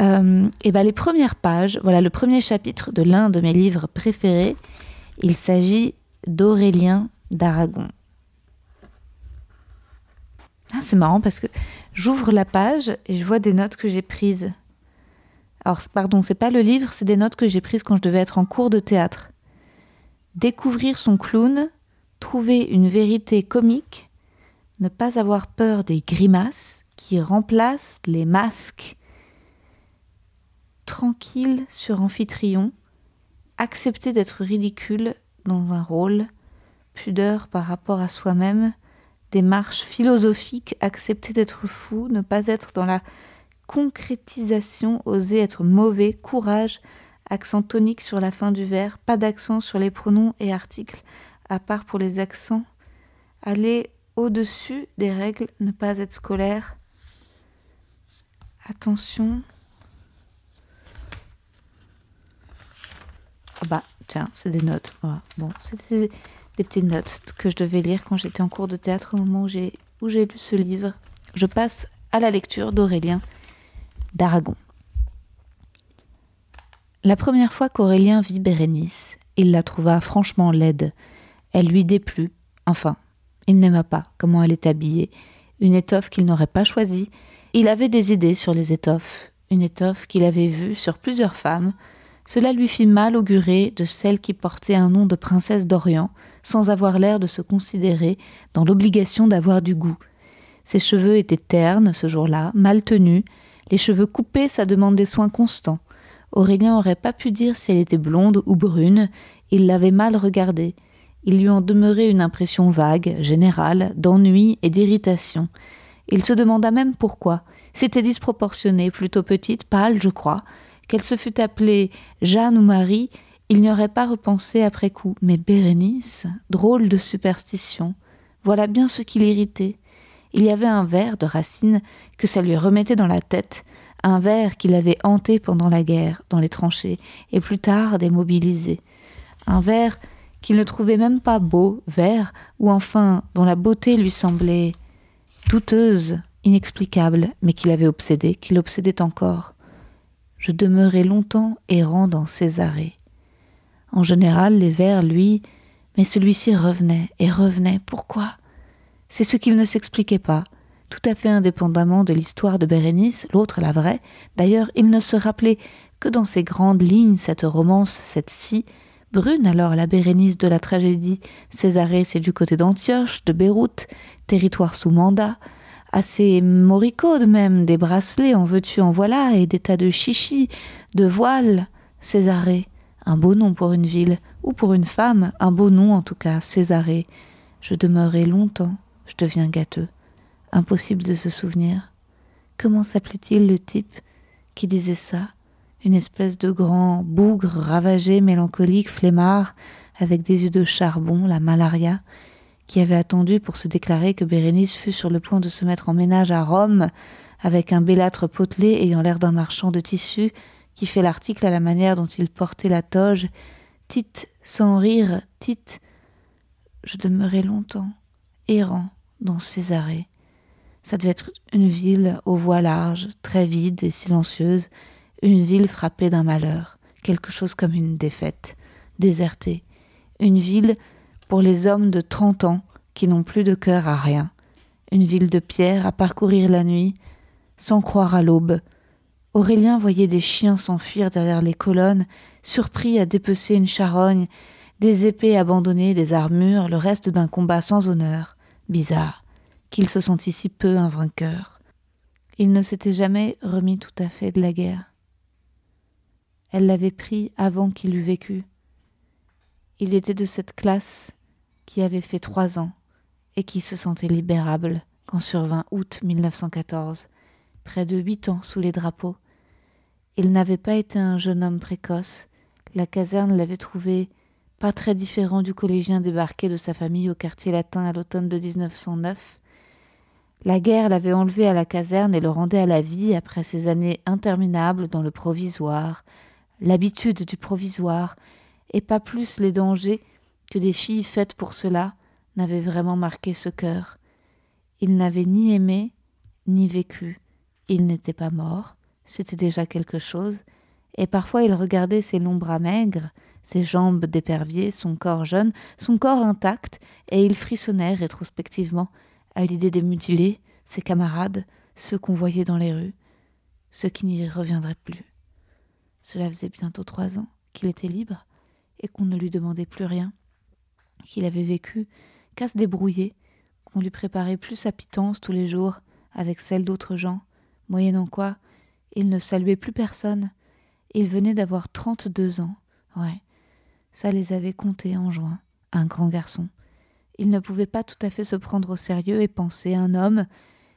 A: euh, et ben, les premières pages, voilà le premier chapitre de l'un de mes livres préférés. Il s'agit d'Aurélien d'Aragon. Ah, c'est marrant parce que j'ouvre la page et je vois des notes que j'ai prises. Alors, pardon, c'est pas le livre, c'est des notes que j'ai prises quand je devais être en cours de théâtre. Découvrir son clown, trouver une vérité comique, ne pas avoir peur des grimaces qui remplacent les masques. Tranquille sur Amphitryon, accepter d'être ridicule dans un rôle, pudeur par rapport à soi-même, démarche philosophique, accepter d'être fou, ne pas être dans la concrétisation, oser être mauvais, courage, accent tonique sur la fin du vers, pas d'accent sur les pronoms et articles, à part pour les accents, aller au-dessus des règles, ne pas être scolaire. Attention, Ah bah, tiens, c'est des notes. Bon, c'était des, petites notes que je devais lire quand j'étais en cours de théâtre au moment où j'ai lu ce livre. Je passe à la lecture d'Aurélien d'Aragon. La première fois qu'Aurélien vit Bérénice, il la trouva franchement laide. Elle lui déplut. Enfin, il n'aima pas comment elle était habillée. Une étoffe qu'il n'aurait pas choisie. Il avait des idées sur les étoffes. Une étoffe qu'il avait vue sur plusieurs femmes, cela lui fit mal augurer de celle qui portait un nom de princesse d'Orient, sans avoir l'air de se considérer dans l'obligation d'avoir du goût. Ses cheveux étaient ternes ce jour-là, mal tenus, les cheveux coupés, ça demande des soins constants. Aurélien n'aurait pas pu dire si elle était blonde ou brune, il l'avait mal regardée. Il lui en demeurait une impression vague, générale, d'ennui et d'irritation. Il se demanda même pourquoi. C'était disproportionné, plutôt petite, pâle, je crois, qu'elle se fût appelée Jeanne ou Marie, il n'y aurait pas repensé après coup. Mais Bérénice, drôle de superstition, voilà bien ce qui l'irritait. Il y avait un vers de Racine que ça lui remettait dans la tête, un vers qu'il avait hanté pendant la guerre, dans les tranchées, et plus tard démobilisé. Un vers qu'il ne trouvait même pas beau, vert, ou enfin dont la beauté lui semblait douteuse, inexplicable, mais qu'il avait obsédé, qu'il obsédait encore je demeurai longtemps errant dans Césarée. En général, les vers, lui, mais celui-ci revenait et revenait. Pourquoi? C'est ce qu'il ne s'expliquait pas, tout à fait indépendamment de l'histoire de Bérénice, l'autre la vraie. D'ailleurs, il ne se rappelait que dans ces grandes lignes cette romance, cette scie, brune alors la Bérénice de la tragédie. Césarée, c'est du côté d'Antioche, de Beyrouth, territoire sous mandat, assez moricaude même, des bracelets en veux-tu en voilà, et des tas de chichis, de voiles. Césarée, un beau nom pour une ville, ou pour une femme, un beau nom en tout cas, Césarée. Je demeurai longtemps, je deviens gâteux. Impossible de se souvenir. Comment s'appelait-il le type qui disait ça? Une espèce de grand bougre ravagé, mélancolique, flemmard, avec des yeux de charbon, la malaria, qui avait attendu pour se déclarer que Bérénice fut sur le point de se mettre en ménage à Rome, avec un bellâtre potelé ayant l'air d'un marchand de tissus, qui fait l'article à la manière dont il portait la toge. Tite, sans rire, Tite. Je demeurai longtemps, errant dans Césarée. Ça devait être une ville aux voies larges, très vide et silencieuse, une ville frappée d'un malheur, quelque chose comme une défaite, désertée, Une ville pour les hommes de 30 ans qui n'ont plus de cœur à rien. Une ville de pierre à parcourir la nuit, sans croire à l'aube. Aurélien voyait des chiens s'enfuir derrière les colonnes, surpris à dépecer une charogne, des épées abandonnées, des armures, le reste d'un combat sans honneur. Bizarre qu'il se sentît si peu un vainqueur. Il ne s'était jamais remis tout à fait de la guerre. Elle l'avait pris avant qu'il eût vécu. Il était de cette classe qui avait fait trois ans et qui se sentait libérable quand survint août 1914, près de huit ans sous les drapeaux. Il n'avait pas été un jeune homme précoce. La caserne l'avait trouvé pas très différent du collégien débarqué de sa famille au quartier latin à l'automne de 1909. La guerre l'avait enlevé à la caserne et le rendait à la vie après ces années interminables dans le provisoire, l'habitude du provisoire, et pas plus les dangers que des filles faites pour cela n'avaient vraiment marqué ce cœur. Il n'avait ni aimé, ni vécu. Il n'était pas mort, c'était déjà quelque chose, et parfois il regardait ses longs bras maigres, ses jambes d'épervier, son corps jeune, son corps intact, et il frissonnait rétrospectivement à l'idée des mutilés, ses camarades, ceux qu'on voyait dans les rues, ceux qui n'y reviendraient plus. Cela faisait bientôt trois ans qu'il était libre et qu'on ne lui demandait plus rien, qu'il avait vécu qu'à se débrouiller, qu'on lui préparait plus sa pitance tous les jours avec celle d'autres gens, moyennant quoi il ne saluait plus personne. Il venait d'avoir trente-deux ans. Ouais, ça les avait comptés en juin, un grand garçon. Il ne pouvait pas tout à fait se prendre au sérieux et penser un homme.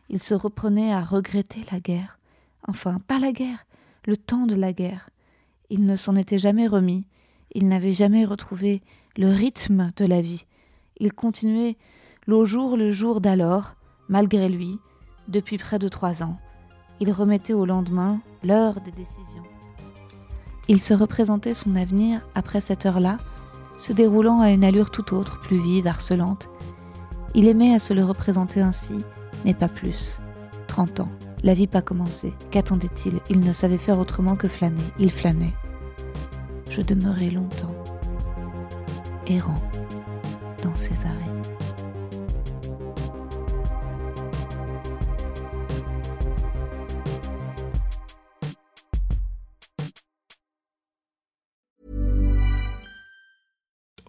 A: Il se reprenait à regretter la guerre. Enfin, pas la guerre, le temps de la guerre. Il ne s'en était jamais remis. Il n'avait jamais retrouvé le rythme de la vie. Il continuait l'au jour le jour d'alors, malgré lui, depuis près de trois ans. Il remettait au lendemain l'heure des décisions. Il se représentait son avenir après cette heure-là, se déroulant à une allure tout autre, plus vive, harcelante. Il aimait à se le représenter ainsi, mais pas plus. Trente ans, la vie pas commencé. Qu'attendait-il? Il ne savait faire autrement que flâner. Il flânait. Je demeurai longtemps, errant dans ses arrêts.